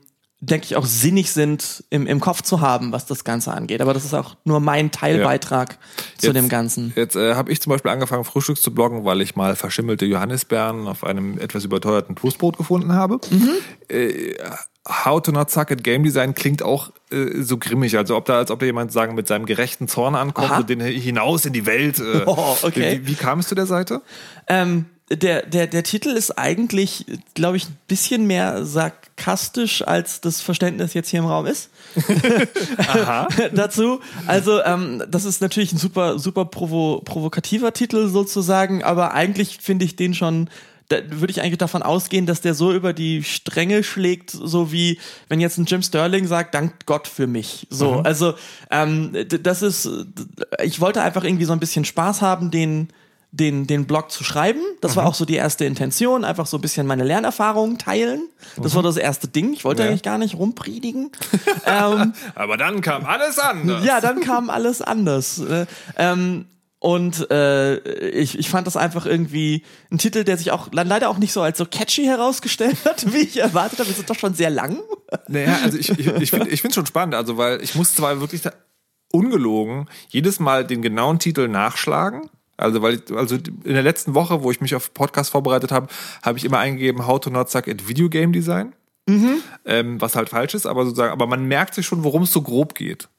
denke ich, auch sinnig sind im, im Kopf zu haben, was das Ganze angeht. Aber das ist auch nur mein Teilbeitrag zu Jetzt- dem Ganzen. Jetzt äh, habe ich zum Beispiel angefangen, Frühstücks zu bloggen, weil ich mal verschimmelte Johannisbeeren auf einem etwas überteuerten Toastbrot gefunden habe. Äh, How to not suck at Game Design klingt auch äh, so grimmig, also ob da, als ob da jemand sagen mit seinem gerechten Zorn ankommt Aha. und den hinaus in die Welt. Äh, Oh, okay. Wie, wie kam es zu der Seite? Ähm, der, der, der Titel ist eigentlich, glaube ich, ein bisschen mehr sarkastisch, als das Verständnis jetzt hier im Raum ist. Aha. Dazu. Also, ähm, das ist natürlich ein super, super provo provokativer Titel sozusagen, aber eigentlich finde ich den schon. Würde ich eigentlich davon ausgehen, dass der so über die Stränge schlägt, so wie wenn jetzt ein Jim Sterling sagt, dank Gott für mich. So, Mhm. also ähm, das ist, ich wollte einfach irgendwie so ein bisschen Spaß haben, den den, den Blog zu schreiben. Das war auch so die erste Intention, einfach so ein bisschen meine Lernerfahrungen teilen. Das war das erste Ding. Ich wollte Ja. eigentlich gar nicht rumpredigen. ähm, Aber dann kam alles anders. ja, dann kam alles anders. Äh, ähm, und äh, ich, ich fand das einfach irgendwie ein Titel, der sich auch le- leider auch nicht so als so catchy herausgestellt hat, wie ich erwartet habe. Es ist doch schon sehr lang. Naja, also ich, ich, ich finde es schon spannend, also weil ich muss zwar wirklich ungelogen jedes Mal den genauen Titel nachschlagen. Also weil ich, also in der letzten Woche, wo ich mich auf Podcast vorbereitet habe, habe ich immer eingegeben How to not suck at Video Game Design. Ähm, was halt falsch ist, aber sozusagen, aber man merkt sich schon, worum es so grob geht.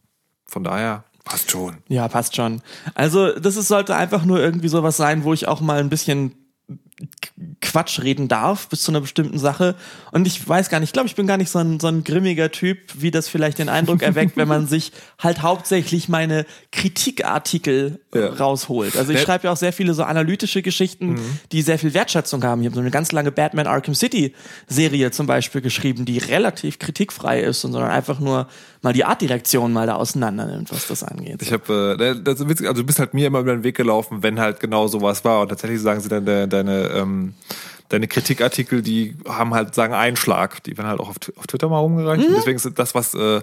Von daher passt schon. Ja, passt schon. Also das ist, sollte einfach nur irgendwie sowas sein, wo ich auch mal ein bisschen Quatsch reden darf bis zu einer bestimmten Sache. Und ich weiß gar nicht, ich glaube, ich bin gar nicht so ein, so ein grimmiger Typ, wie das vielleicht den Eindruck erweckt, wenn man sich halt hauptsächlich meine Kritikartikel Ja. rausholt. Also ich Ja. schreibe ja auch sehr viele so analytische Geschichten, die sehr viel Wertschätzung haben. Ich habe so eine ganz lange Batman Arkham City Serie zum Beispiel geschrieben, die relativ kritikfrei ist und sondern einfach nur mal die Artdirektion mal da auseinander nimmt, was das angeht. Ich habe, äh, das ist witzig, also du bist halt mir immer über den Weg gelaufen, wenn halt genau sowas war. Und tatsächlich sagen sie dann de, deine, ähm, deine Kritikartikel, die haben halt sagen Einschlag. Die werden halt auch auf, auf Twitter mal rumgereicht. Und deswegen ist das, was, äh,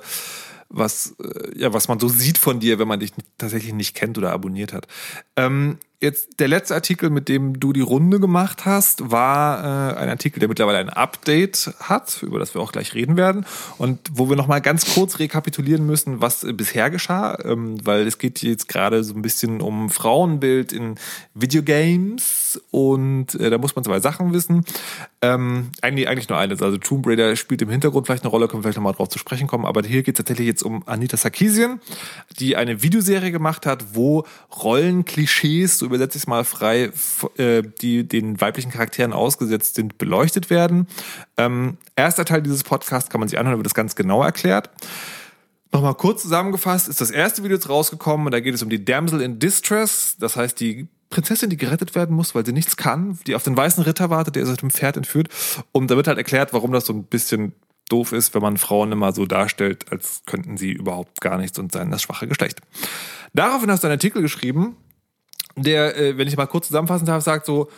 was, äh, ja, was man so sieht von dir, wenn man dich tatsächlich nicht kennt oder abonniert hat. Ähm, jetzt der letzte Artikel, mit dem du die Runde gemacht hast, war äh, ein Artikel, der mittlerweile ein Update hat, über das wir auch gleich reden werden. Und wo wir noch mal ganz kurz rekapitulieren müssen, was äh, bisher geschah, ähm, weil es geht jetzt gerade so ein bisschen um Frauenbild in Videogames. Und äh, da muss man zwei Sachen wissen. Ähm, eigentlich, eigentlich nur eines, also Tomb Raider spielt im Hintergrund vielleicht eine Rolle, können wir vielleicht noch mal drauf zu sprechen kommen, aber hier geht es tatsächlich jetzt um Anita Sarkeesian, die eine Videoserie gemacht hat, wo Rollenklischees, so übersetze ich es mal frei, äh, die den weiblichen Charakteren ausgesetzt sind, beleuchtet werden. Ähm, erster Teil dieses Podcasts kann man sich anhören, da wird das ganz genau erklärt. Nochmal kurz zusammengefasst ist das erste Video jetzt rausgekommen und da geht es um die Damsel in Distress, das heißt die Prinzessin, die gerettet werden muss, weil sie nichts kann, die auf den weißen Ritter wartet, der ist auf dem Pferd entführt. Und da wird halt erklärt, warum das so ein bisschen doof ist, wenn man Frauen immer so darstellt, als könnten sie überhaupt gar nichts und seien das schwache Geschlecht. Daraufhin hast du einen Artikel geschrieben, der, äh, wenn ich mal kurz zusammenfassen darf, sagt so,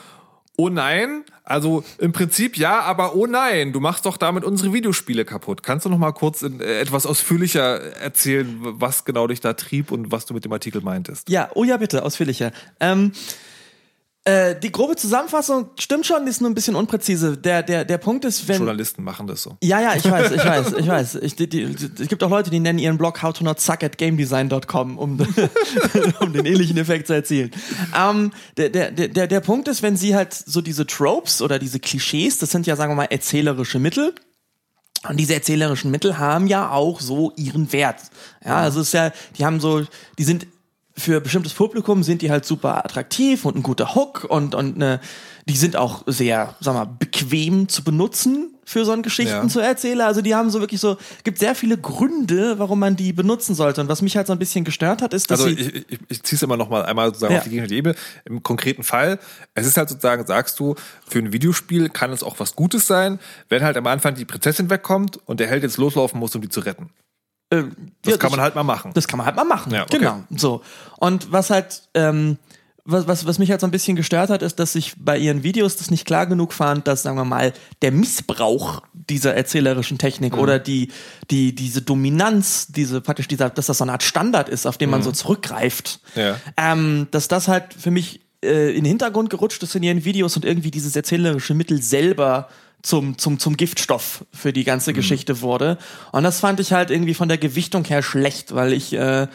oh nein, also im Prinzip ja, aber oh nein, du machst doch damit unsere Videospiele kaputt. Kannst du noch mal kurz in, äh, etwas ausführlicher erzählen, was genau dich da trieb und was du mit dem Artikel meintest? Ja, oh ja, bitte, ausführlicher. Ähm, äh, die grobe Zusammenfassung stimmt schon, ist nur ein bisschen unpräzise. Der, der, der Punkt ist, wenn. Journalisten machen das so. Ja, ja, ich weiß, ich weiß, ich weiß. Ich, die, die, es gibt auch Leute, die nennen ihren Blog how to not suck at gamedesign.com, um, um den ähnlichen Effekt zu erzielen. Ähm, der, der, der, der Punkt ist, wenn sie halt so diese Tropes oder diese Klischees, das sind ja, sagen wir mal, erzählerische Mittel, und diese erzählerischen Mittel haben ja auch so ihren Wert. Ja, also es ist ja, die haben so, die sind für bestimmtes Publikum sind die halt super attraktiv und ein guter Hook und, und eine, die sind auch sehr, sag mal, bequem zu benutzen für so einen Geschichten Ja. zu erzählen. Also die haben so wirklich so, gibt sehr viele Gründe, warum man die benutzen sollte. Und was mich halt so ein bisschen gestört hat, ist, dass Also sie, ich, ich, ich ziehe es immer noch mal einmal sozusagen Ja. auf die gegnerische Ebene. Im konkreten Fall, es ist halt sozusagen, sagst du, für ein Videospiel kann es auch was Gutes sein, wenn halt am Anfang die Prinzessin wegkommt und der Held jetzt loslaufen muss, um die zu retten. Äh, Das ja, kann man halt mal machen. Das kann man halt mal machen. Ja, okay. Genau. So. Und was halt, ähm, was, was, was mich halt so ein bisschen gestört hat, ist, dass ich bei ihren Videos das nicht klar genug fand, dass, sagen wir mal, der Missbrauch dieser erzählerischen Technik Mhm. oder die, die, diese Dominanz, diese praktisch dieser, dass das so eine Art Standard ist, auf den man Mhm. so zurückgreift, Ja. ähm, dass das halt für mich äh, in den Hintergrund gerutscht ist in ihren Videos und irgendwie dieses erzählerische Mittel selber zum, zum, zum Giftstoff für die ganze Geschichte wurde. Und das fand ich halt irgendwie von der Gewichtung her schlecht, weil ich äh,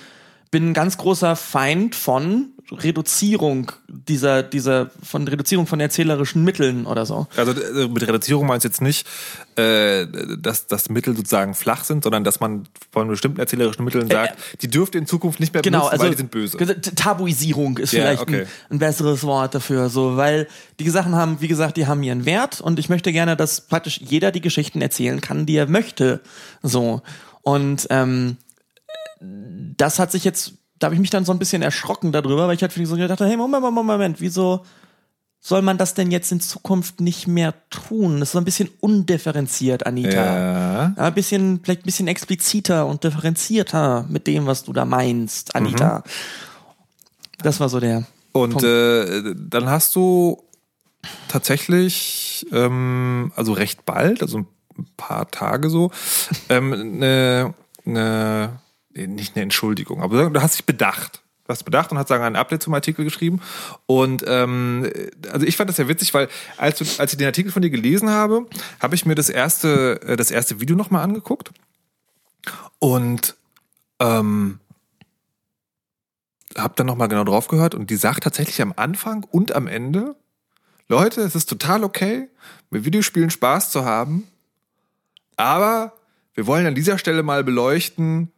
bin ein ganz großer Feind von Reduzierung dieser, dieser, von Reduzierung von erzählerischen Mitteln oder so. Also äh, mit Reduzierung meinst du jetzt nicht, äh, dass das Mittel sozusagen flach sind, sondern dass man von bestimmten erzählerischen Mitteln sagt, die dürft ihr in Zukunft nicht mehr Genau, benutzen, also weil die sind böse. Tabuisierung ist Ja, vielleicht okay. ein, ein besseres Wort dafür, so, weil die Sachen haben, wie gesagt, die haben ihren Wert und ich möchte gerne, dass praktisch jeder die Geschichten erzählen kann, die er möchte, so und ähm, das hat sich jetzt, da habe ich mich dann so ein bisschen erschrocken darüber, weil ich halt so gedacht habe, hey Moment, Moment, Moment, wieso soll man das denn jetzt in Zukunft nicht mehr tun? Das ist so ein bisschen undifferenziert, Anita. Ja. Ein bisschen, vielleicht ein bisschen expliziter und differenzierter mit dem, was du da meinst, Anita. Das war so der. Und äh, dann hast du tatsächlich, ähm, also recht bald, also ein paar Tage so, ähm, eine, eine, nicht eine Entschuldigung, aber du hast dich bedacht. Du hast bedacht und hast sagen ein Update zum Artikel geschrieben. Und ähm, also ich fand das sehr witzig, weil als, als ich den Artikel von dir gelesen habe, habe ich mir das erste, äh, das erste Video nochmal angeguckt. Und ähm, hab dann nochmal genau drauf gehört und die sagt tatsächlich am Anfang und am Ende, Leute, es ist total okay, mit Videospielen Spaß zu haben, aber wir wollen an dieser Stelle mal beleuchten,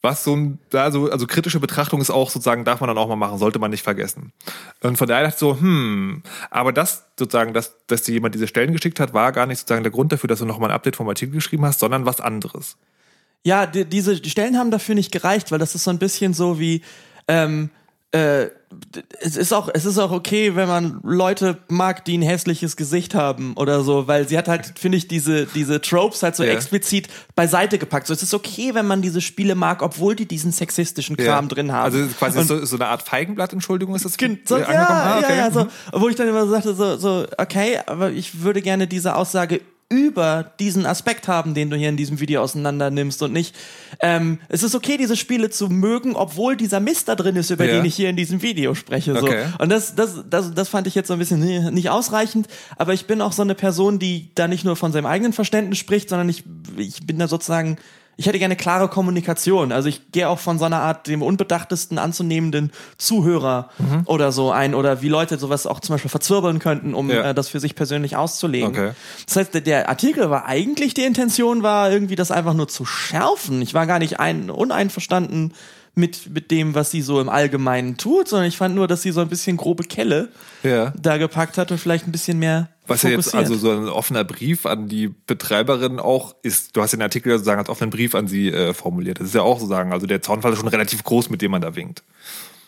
was so ein, da so, also kritische Betrachtung ist auch sozusagen, darf man dann auch mal machen, sollte man nicht vergessen. Und von daher dachte ich so, hm, aber das sozusagen, dass, dass dir jemand diese Stellen geschickt hat, war gar nicht sozusagen der Grund dafür, dass du nochmal ein Update vom Artikel geschrieben hast, sondern was anderes. Ja, die, diese die Stellen haben dafür nicht gereicht, weil das ist so ein bisschen so wie, ähm, äh, es ist auch, es ist auch okay, wenn man Leute mag, die ein hässliches Gesicht haben oder so, weil sie hat halt, finde ich, diese, diese Tropes halt so Ja. explizit beiseite gepackt. So, es ist okay, wenn man diese Spiele mag, obwohl die diesen sexistischen Kram drin haben. Also quasi so, so eine Art Feigenblatt, Entschuldigung, ist das so, äh, ja? Ah, okay. ja, ja, so, Mhm. wo ich dann immer so sagte, so, so, okay, aber ich würde gerne diese Aussage über diesen Aspekt haben, den du hier in diesem Video auseinander nimmst und nicht, ähm, es ist okay, diese Spiele zu mögen, obwohl dieser Mist da drin ist, über Ja. den ich hier in diesem Video spreche. So. Okay. Und das, das, das, das fand ich jetzt so ein bisschen nicht ausreichend, aber ich bin auch so eine Person, die da nicht nur von seinem eigenen Verständnis spricht, sondern ich, ich bin da sozusagen ich hätte gerne klare Kommunikation. Also ich gehe auch von so einer Art dem unbedachtesten anzunehmenden Zuhörer Mhm. oder so ein oder wie Leute sowas auch zum Beispiel verzwirbeln könnten, um Ja. äh, das für sich persönlich auszulegen. Okay. Das heißt, der, der Artikel war eigentlich die Intention war irgendwie das einfach nur zu schärfen. Ich war gar nicht ein, uneinverstanden mit, mit dem, was sie so im Allgemeinen tut, sondern ich fand nur, dass sie so ein bisschen grobe Kelle Ja. da gepackt hat und vielleicht ein bisschen mehr Was ja jetzt also so ein offener Brief an die Betreiberin auch ist. Du hast den Artikel sozusagen als offenen Brief an sie äh, formuliert. Das ist ja auch sozusagen, also der Zaunfall ist schon relativ groß, mit dem man da winkt.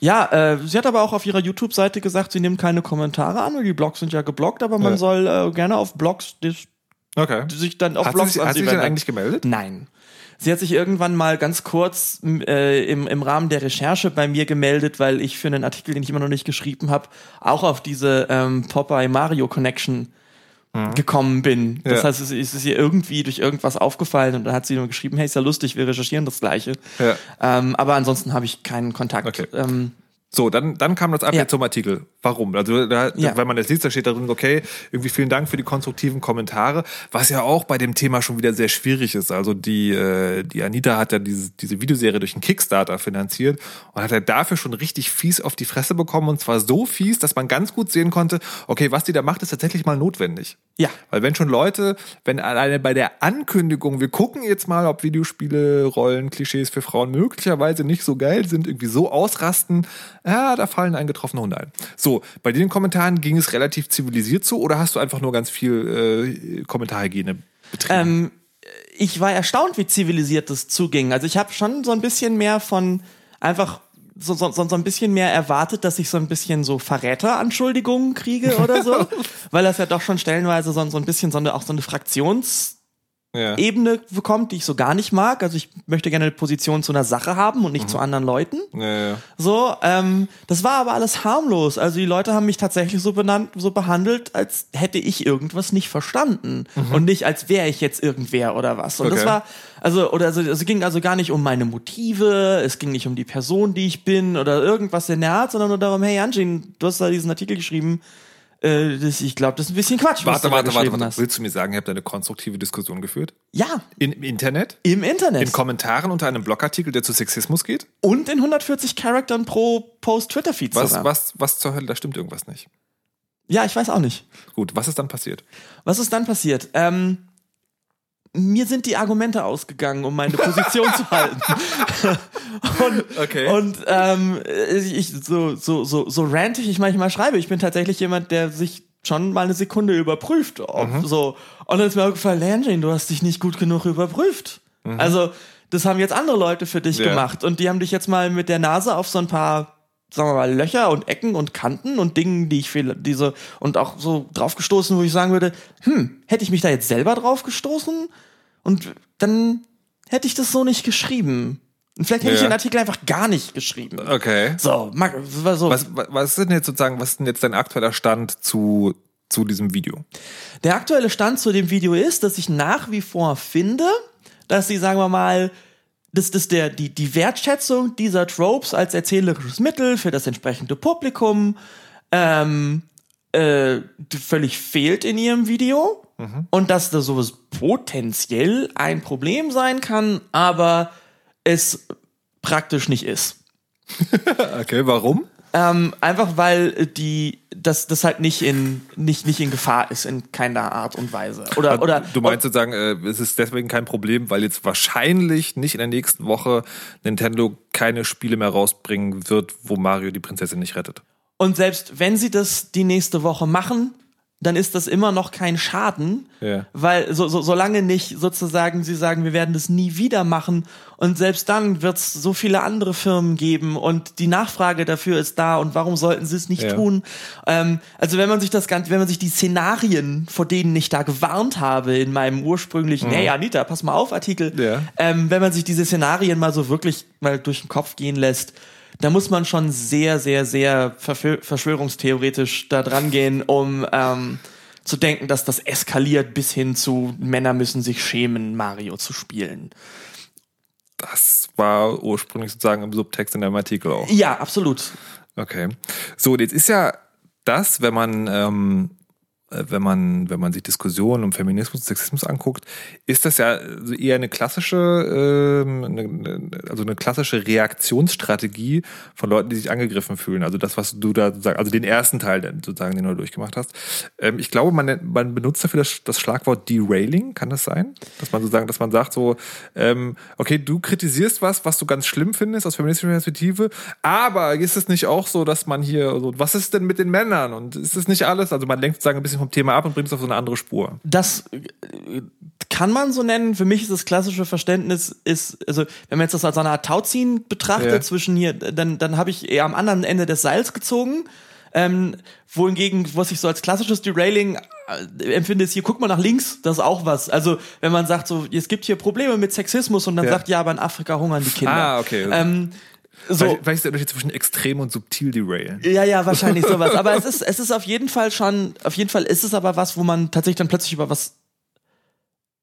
Ja, äh, sie hat aber auch auf ihrer YouTube-Seite gesagt, sie nimmt keine Kommentare an, weil die Blogs sind ja geblockt, aber man Ja. soll äh, gerne auf Blogs Okay. sich dann auf Hat sie Blogs an hat sie sie sich denn eigentlich gemeldet? Nein. Sie hat sich irgendwann mal ganz kurz äh, im, im Rahmen der Recherche bei mir gemeldet, weil ich für einen Artikel, den ich immer noch nicht geschrieben habe, auch auf diese ähm, Popeye Mario Connection gekommen bin. Das Ja. heißt, es ist es ihr irgendwie durch irgendwas aufgefallen und dann hat sie nur geschrieben, hey, ist ja lustig, wir recherchieren das Gleiche. Ja. Ähm, aber ansonsten habe ich keinen Kontakt. Okay. Ähm, So, dann, dann kam das Update Ja. zum Artikel. Warum? Also, da, Ja. wenn man das liest, da steht da drin, okay, irgendwie vielen Dank für die konstruktiven Kommentare, was ja auch bei dem Thema schon wieder sehr schwierig ist. Also, die, äh, die Anita hat ja diese, diese Videoserie durch einen Kickstarter finanziert und hat ja dafür schon richtig fies auf die Fresse bekommen und zwar so fies, dass man ganz gut sehen konnte, okay, was die da macht, ist tatsächlich mal notwendig. Ja. Weil wenn schon Leute, wenn alleine bei der Ankündigung, wir gucken jetzt mal, ob Videospiele, Rollen, Klischees für Frauen möglicherweise nicht so geil sind, irgendwie so ausrasten, ja, da fallen eingetroffene Hunde ein. So, bei den Kommentaren ging es relativ zivilisiert zu oder hast du einfach nur ganz viel äh, Kommentarhygiene betrieben? Ähm, ich war erstaunt, wie zivilisiert das zuging. Also ich habe schon so ein bisschen mehr von einfach so, so, so so ein bisschen mehr erwartet, dass ich so ein bisschen so Verräteranschuldigungen kriege oder so, weil das ja doch schon stellenweise so, so ein bisschen so eine, auch so eine Fraktions ja. Ebene bekommt, die ich so gar nicht mag. Also ich möchte gerne eine Position zu einer Sache haben und nicht zu anderen Leuten. Ja, ja. So, ähm, das war aber alles harmlos. Also die Leute haben mich tatsächlich so benannt, so behandelt, als hätte ich irgendwas nicht verstanden und nicht als wäre ich jetzt irgendwer oder was. Und das Okay. war also oder also es ging also gar nicht um meine Motive, es ging nicht um die Person, die ich bin oder irgendwas in der Art, sondern nur darum, hey Anjin, du hast da diesen Artikel geschrieben. Äh, das, ich glaube, das ist ein bisschen Quatsch. was Warte, warte, warte, warte. hast. Willst du mir sagen, ihr habt eine konstruktive Diskussion geführt? Ja, In, Im Internet? im Internet. In Kommentaren unter einem Blogartikel, der zu Sexismus geht? und in 140 Charaktern pro Post Twitter Feed Was, sogar. was, was zur Hölle, da stimmt irgendwas nicht. Ja, ich weiß auch nicht. Gut, was ist dann passiert? Was ist dann passiert? Ähm, mir sind die Argumente ausgegangen, um meine Position zu halten. und Okay. und ähm, ich so so so so rantig ich manchmal schreibe. Ich bin tatsächlich jemand, der sich schon mal eine Sekunde überprüft, ob so. Und dann ist mir aufgefallen, Langine, du hast dich nicht gut genug überprüft. Also das haben jetzt andere Leute für dich Ja. gemacht und die haben dich jetzt mal mit der Nase auf so ein paar sagen wir mal, Löcher und Ecken und Kanten und Dingen, die ich fehl, diese, und auch so draufgestoßen, wo ich sagen würde, hm, hätte ich mich da jetzt selber draufgestoßen? Und dann hätte ich das so nicht geschrieben. Und vielleicht hätte ich Ja. den Artikel einfach gar nicht geschrieben. Okay. So, mag, so. Was, was- was ist denn jetzt sozusagen, was ist denn jetzt dein aktueller Stand zu, zu diesem Video? Der aktuelle Stand zu dem Video ist, dass ich nach wie vor finde, dass sie, sagen wir mal, dass das der, die, die Wertschätzung dieser Tropes als erzählerisches Mittel für das entsprechende Publikum ähm, äh, völlig fehlt in ihrem Video und dass da sowas potenziell ein Problem sein kann, aber es praktisch nicht ist. Okay, warum? Ähm, einfach weil die das das halt nicht in nicht nicht in Gefahr ist in keiner Art und Weise oder oder du meinst sozusagen, äh, es ist deswegen kein Problem, weil jetzt wahrscheinlich nicht in der nächsten Woche Nintendo keine Spiele mehr rausbringen wird, wo Mario die Prinzessin nicht rettet. und selbst wenn sie das die nächste Woche machen, dann ist das immer noch kein Schaden, Ja. weil so, so solange nicht sozusagen sie sagen, wir werden das nie wieder machen und selbst dann wird es so viele andere Firmen geben und die Nachfrage dafür ist da und warum sollten sie es nicht Ja. tun? Ähm, also wenn man sich das Ganze, wenn man sich die Szenarien, vor denen ich da gewarnt habe in meinem ursprünglichen, hey Anita, pass mal auf Artikel, Mhm. Ja. ähm, wenn man sich diese Szenarien mal so wirklich mal durch den Kopf gehen lässt, da muss man schon sehr, sehr, sehr verschwörungstheoretisch da dran gehen, um ähm, zu denken, dass das eskaliert bis hin zu Männer müssen sich schämen, Mario zu spielen. Das war ursprünglich sozusagen im Subtext in deinem Artikel auch. Ja, absolut. Okay. So, jetzt ist ja das, wenn man, ähm, äh, wenn man, wenn man sich Diskussionen um Feminismus und Sexismus anguckt, ist das ja eher eine klassische, ähm, also eine klassische Reaktionsstrategie von Leuten, die sich angegriffen fühlen. Also das, was du da sozusagen, also den ersten Teil, sozusagen, den du durchgemacht hast. Ähm, ich glaube, man, man benutzt dafür das, das Schlagwort Derailing. Kann das sein? Dass man sozusagen, dass man sagt so, ähm, okay, du kritisierst was, was du ganz schlimm findest aus feministischer Perspektive, aber ist es nicht auch so, dass man hier, so, was ist denn mit den Männern und ist es nicht alles? Also man lenkt sozusagen ein bisschen vom Thema ab und bringt es auf so eine andere Spur. Das äh, kann man so nennen. Für mich ist das klassische Verständnis ist, also wenn man jetzt das als eine Art Tauziehen betrachtet Ja. zwischen hier, dann, dann habe ich eher am anderen Ende des Seils gezogen. Ähm, wohingegen, was ich so als klassisches Derailing äh, empfinde, ist hier, guck mal nach links, das ist auch was. Also, wenn man sagt, so, es gibt hier Probleme mit Sexismus und dann Ja. sagt, ja, aber in Afrika hungern die Kinder. Ah, okay. Ähm, so, Vielleicht, ist der Unterschied zwischen extrem und subtil derailen. ja, ja, wahrscheinlich sowas. Aber es ist, es ist auf jeden Fall schon, auf jeden Fall ist es aber was, wo man tatsächlich dann plötzlich über was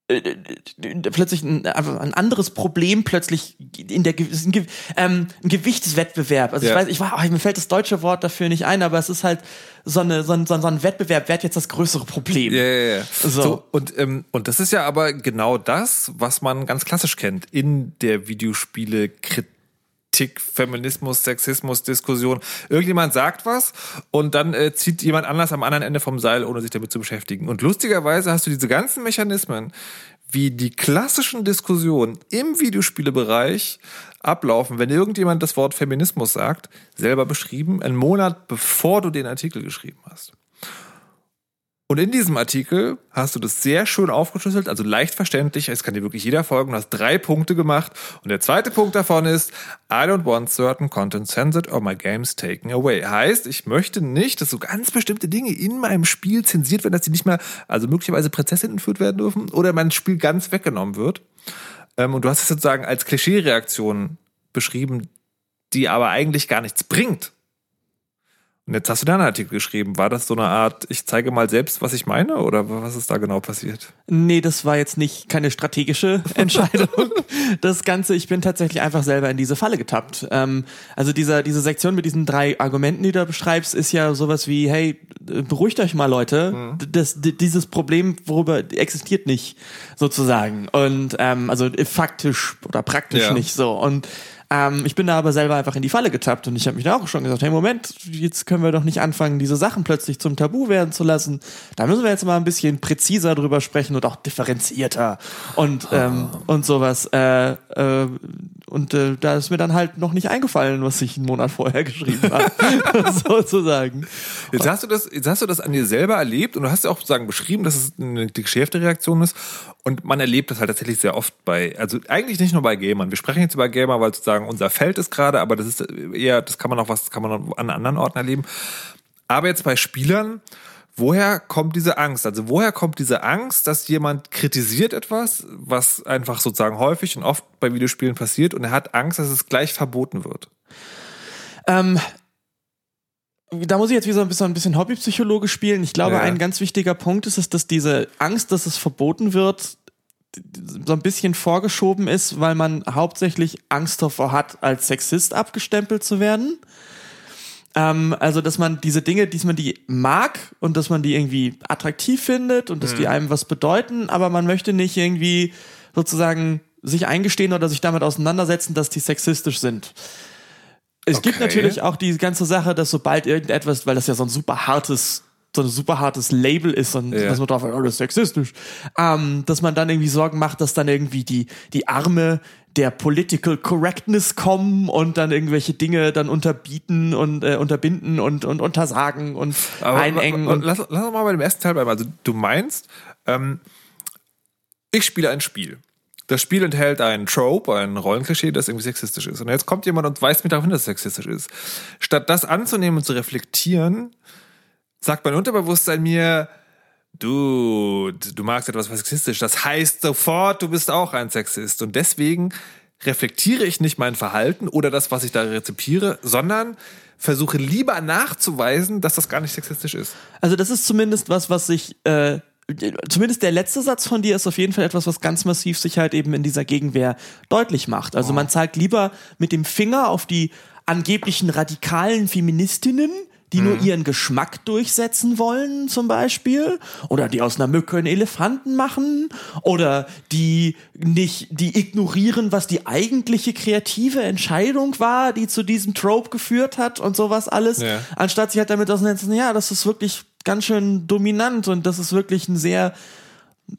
äh, äh, plötzlich ein, ein anderes Problem plötzlich in der ein, Ge- ähm, ein Gewichtswettbewerb. Also Ja. ich weiß, ich war, oh, mir fällt das deutsche Wort dafür nicht ein, aber es ist halt so eine so ein, so ein, so ein Wettbewerb. Wer hat jetzt das größere Problem? Ja, ja, ja. So. So. und, ähm, und das ist ja aber genau das, was man ganz klassisch kennt in der Videospiele-Kritik, Feminismus, Sexismus, Diskussion. Irgendjemand sagt was und dann äh, zieht jemand anders am anderen Ende vom Seil, ohne sich damit zu beschäftigen. Und lustigerweise hast du diese ganzen Mechanismen, wie die klassischen Diskussionen im Videospielebereich ablaufen, wenn irgendjemand das Wort Feminismus sagt, selber beschrieben, einen Monat bevor du den Artikel geschrieben hast. Und in diesem Artikel hast du das sehr schön aufgeschlüsselt, also leicht verständlich. Es kann dir wirklich jeder folgen. Du hast drei Punkte gemacht. Und der zweite Punkt davon ist, I don't want certain content censored or my games taken away. Heißt, ich möchte nicht, dass so ganz bestimmte Dinge in meinem Spiel zensiert werden, dass sie nicht mehr, also möglicherweise Prinzessinnen entführt werden dürfen oder mein Spiel ganz weggenommen wird. Ähm, und du hast es sozusagen als Klischee-Reaktion beschrieben, die aber eigentlich gar nichts bringt. Und jetzt hast du da einen Artikel geschrieben. War das so eine Art, ich zeige mal selbst, was ich meine? Oder was ist da genau passiert? Nee, das war jetzt nicht keine strategische Entscheidung. das Ganze, ich bin tatsächlich einfach selber in diese Falle getappt. Ähm, also dieser, diese Sektion mit diesen drei Argumenten, die du da beschreibst, ist ja sowas wie, hey, beruhigt euch mal, Leute. Das, d- dieses Problem, worüber existiert nicht, sozusagen. Und ähm, also faktisch oder praktisch Ja. nicht so. Und ähm, ich bin da aber selber einfach in die Falle getappt und ich habe mich da auch schon gesagt, hey Moment, jetzt können wir doch nicht anfangen, diese Sachen plötzlich zum Tabu werden zu lassen. Da müssen wir jetzt mal ein bisschen präziser drüber sprechen und auch differenzierter und ähm, und sowas. Äh, äh, und äh, da ist mir dann halt noch nicht eingefallen, was ich einen Monat vorher geschrieben habe, sozusagen. Jetzt hast du das, jetzt hast du das an dir selber erlebt und du hast ja auch sozusagen beschrieben, dass es eine geschärfte Reaktion ist. Und man erlebt das halt tatsächlich sehr oft bei, also eigentlich nicht nur bei Gamern. Wir sprechen jetzt über Gamer, weil sozusagen unser Feld ist gerade, aber das ist eher, das kann man auch was, kann man auch an anderen Orten erleben. Aber jetzt bei Spielern, woher kommt diese Angst? Also woher kommt diese Angst, dass jemand kritisiert etwas, was einfach sozusagen häufig und oft bei Videospielen passiert und er hat Angst, dass es gleich verboten wird? Ähm, da muss ich jetzt wieder so ein bisschen, ein bisschen Hobbypsychologe spielen. Ich glaube, Ja. ein ganz wichtiger Punkt ist, es, dass diese Angst, dass es verboten wird, so ein bisschen vorgeschoben ist, weil man hauptsächlich Angst davor hat, als Sexist abgestempelt zu werden. Ähm, also, dass man diese Dinge, dass man die mag und dass man die irgendwie attraktiv findet und dass die einem was bedeuten, aber man möchte nicht irgendwie sozusagen sich eingestehen oder sich damit auseinandersetzen, dass die sexistisch sind. Es gibt Okay. natürlich auch die ganze Sache, dass sobald irgendetwas, weil das ja so ein super hartes, so ein super hartes Label ist und Ja. dass man drauf, oh, das ist sexistisch, ähm, dass man dann irgendwie Sorgen macht, dass dann irgendwie die, die Arme der Political Correctness kommen und dann irgendwelche Dinge dann unterbieten und äh, unterbinden und, und untersagen und einengen wa- wa- und lass, lass uns mal bei dem ersten Teil bleiben. Also du meinst, ähm, ich spiele ein Spiel. Das Spiel enthält einen Trope, ein Rollenklischee, das irgendwie sexistisch ist. Und jetzt kommt jemand und weist mir darauf hin, dass es sexistisch ist. Statt das anzunehmen und zu reflektieren, sagt mein Unterbewusstsein mir, du, du magst etwas was sexistisch. Das heißt sofort, du bist auch ein Sexist. Und deswegen reflektiere ich nicht mein Verhalten oder das, was ich da rezipiere, sondern versuche lieber nachzuweisen, dass das gar nicht sexistisch ist. Also das ist zumindest was, was sich, äh, zumindest der letzte Satz von dir ist auf jeden Fall etwas, was ganz massiv sich halt eben in dieser Gegenwehr deutlich macht. Also man zeigt lieber mit dem Finger auf die angeblichen radikalen Feministinnen, die nur ihren Geschmack durchsetzen wollen, zum Beispiel, oder die aus einer Mücke einen Elefanten machen, oder die nicht, die ignorieren, was die eigentliche kreative Entscheidung war, die zu diesem Trope geführt hat und sowas alles, Ja. anstatt sich halt damit auseinanderzusetzen, ja, das ist wirklich ganz schön dominant und das ist wirklich ein sehr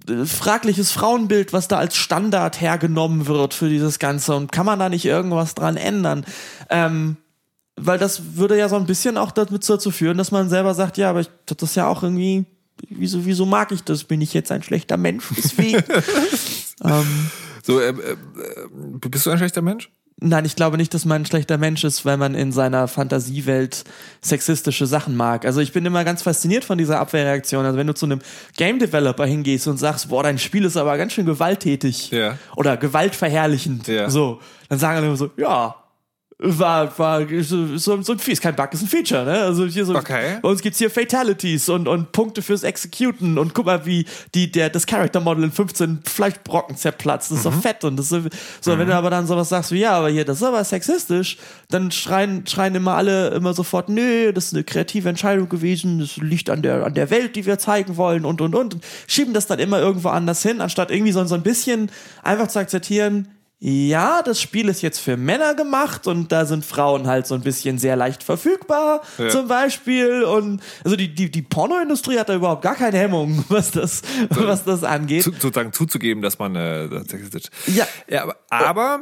äh, fragliches Frauenbild, was da als Standard hergenommen wird für dieses Ganze und kann man da nicht irgendwas dran ändern? Ähm, weil das würde ja so ein bisschen auch damit dazu führen, dass man selber sagt, ja, aber ich, das ist ja auch irgendwie, wieso, wieso mag ich das? Bin ich jetzt ein schlechter Mensch deswegen? ähm, So, äh, äh, bist du ein schlechter Mensch? Nein, ich glaube nicht, dass man ein schlechter Mensch ist, weil man in seiner Fantasiewelt sexistische Sachen mag. Also ich bin immer ganz fasziniert von dieser Abwehrreaktion. Also wenn du zu einem Game Developer hingehst und sagst, boah, dein Spiel ist aber ganz schön gewalttätig Ja. oder gewaltverherrlichend, Ja. so, dann sagen alle immer so, ja, war, war so, so, so ein Ist kein Bug, ist ein Feature, ne? Also hier so, Okay. bei uns gibt's hier Fatalities und, und Punkte fürs Executen und guck mal, wie die, der, das Character Model in 15 Fleischbrocken zerplatzt. Das ist Mhm. so fett und das ist so, so wenn du aber dann sowas sagst wie, ja, aber hier, das ist aber sexistisch, dann schreien, schreien immer alle immer sofort, nö, das ist eine kreative Entscheidung gewesen, das liegt an der, an der Welt, die wir zeigen wollen und, und, und. und schieben das dann immer irgendwo anders hin, anstatt irgendwie so, so ein bisschen einfach zu akzeptieren, ja, das Spiel ist jetzt für Männer gemacht und da sind Frauen halt so ein bisschen sehr leicht verfügbar, Ja. zum Beispiel. Und also die, die, die Pornoindustrie hat da überhaupt gar keine Hemmung, was das, was das angeht. Zu, sozusagen zuzugeben, dass man äh, das. Ja. ja aber, aber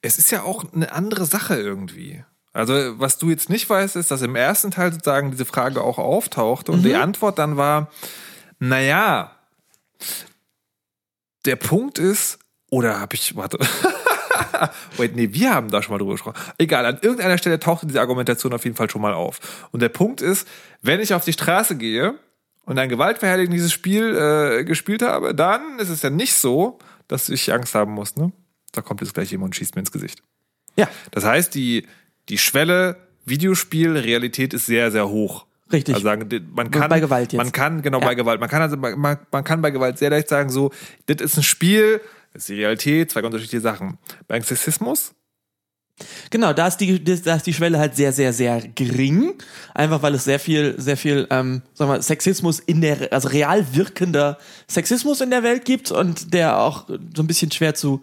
es ist ja auch eine andere Sache irgendwie. Also, was du jetzt nicht weißt, ist, dass im ersten Teil sozusagen diese Frage auch auftauchte und Mhm. die Antwort dann war, naja, der Punkt ist, oder habe ich, warte, Wait, nee, wir haben da schon mal drüber gesprochen. Egal, an irgendeiner Stelle tauchte diese Argumentation auf jeden Fall schon mal auf. Und der Punkt ist, wenn ich auf die Straße gehe und ein gewaltverherrlichendes Spiel äh, gespielt habe, dann ist es ja nicht so, dass ich Angst haben muss, ne? Da kommt jetzt gleich jemand und schießt mir ins Gesicht. Ja. Das heißt, die, die Schwelle Videospiel, Realität ist sehr, sehr hoch. Richtig. Also sagen, man kann, Bei Gewalt jetzt. Man kann, genau, Ja. bei Gewalt. Man kann also, man, man kann bei Gewalt sehr leicht sagen, so, das ist ein Spiel, ist die Realität, zwei ganz unterschiedliche Sachen. Beim Sexismus, Genau, da ist die, da ist die Schwelle halt sehr, sehr, sehr gering. Einfach weil es sehr viel, sehr viel, ähm, sagen wir, Sexismus in der, also real wirkender Sexismus in der Welt gibt und der auch so ein bisschen schwer zu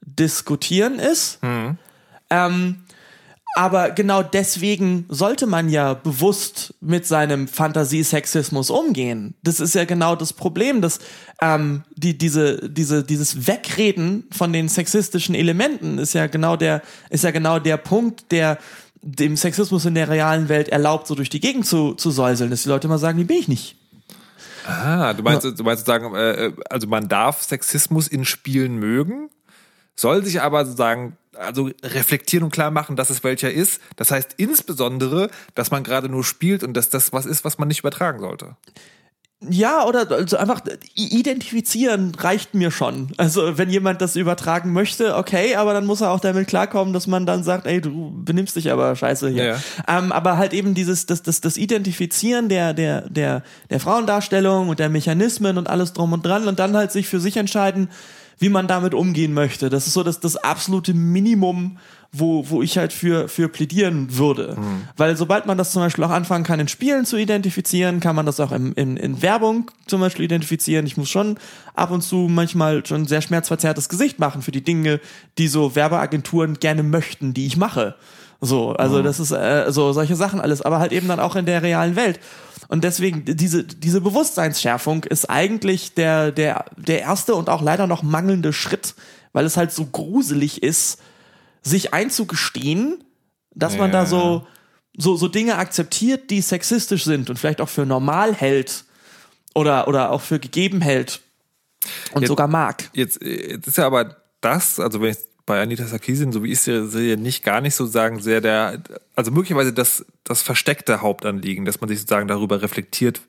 diskutieren ist. Ähm, aber genau deswegen sollte man ja bewusst mit seinem Fantasiesexismus umgehen. Das ist ja genau das Problem, dass ähm, die, diese, diese, dieses Wegreden von den sexistischen Elementen ist ja genau der, ist ja genau der Punkt, der dem Sexismus in der realen Welt erlaubt, so durch die Gegend zu, zu säuseln, dass die Leute immer sagen, die bin ich nicht. Ah, du meinst, du meinst sozusagen, äh, also man darf Sexismus in Spielen mögen, soll sich aber sozusagen also reflektieren und klar machen, dass es welcher ist. Das heißt insbesondere, dass man gerade nur spielt und dass das was ist, was man nicht übertragen sollte. Ja, oder also einfach identifizieren reicht mir schon. Also wenn jemand das übertragen möchte, okay, aber dann muss er auch damit klarkommen, dass man dann sagt, ey, du benimmst dich aber scheiße hier. Ja. Ähm, aber halt eben dieses, das, das, das Identifizieren der, der, der, der Frauendarstellung und der Mechanismen und alles drum und dran und dann halt sich für sich entscheiden, wie man damit umgehen möchte. Das ist so das, das absolute Minimum, wo, wo ich halt für, für plädieren würde. Weil sobald man das zum Beispiel auch anfangen kann, in Spielen zu identifizieren, kann man das auch in, in, in Werbung zum Beispiel identifizieren. Ich muss schon ab und zu manchmal schon sehr schmerzverzerrtes Gesicht machen für die Dinge, die so Werbeagenturen gerne möchten, die ich mache. So, also das ist äh, so solche Sachen alles, aber halt eben dann auch in der realen Welt. Und deswegen diese diese Bewusstseinsschärfung ist eigentlich der der der erste und auch leider noch mangelnde Schritt, weil es halt so gruselig ist, sich einzugestehen, dass man da Ja. so so so Dinge akzeptiert, die sexistisch sind und vielleicht auch für normal hält oder oder auch für gegeben hält und Jetzt- sogar mag. Jetzt, äh, jetzt ist ja aber das, also wenn ich bei Anita Sarkeesian, so wie ich sie sehe, nicht gar nicht sozusagen sehr der, also möglicherweise das, das versteckte Hauptanliegen, dass man sich sozusagen darüber reflektiert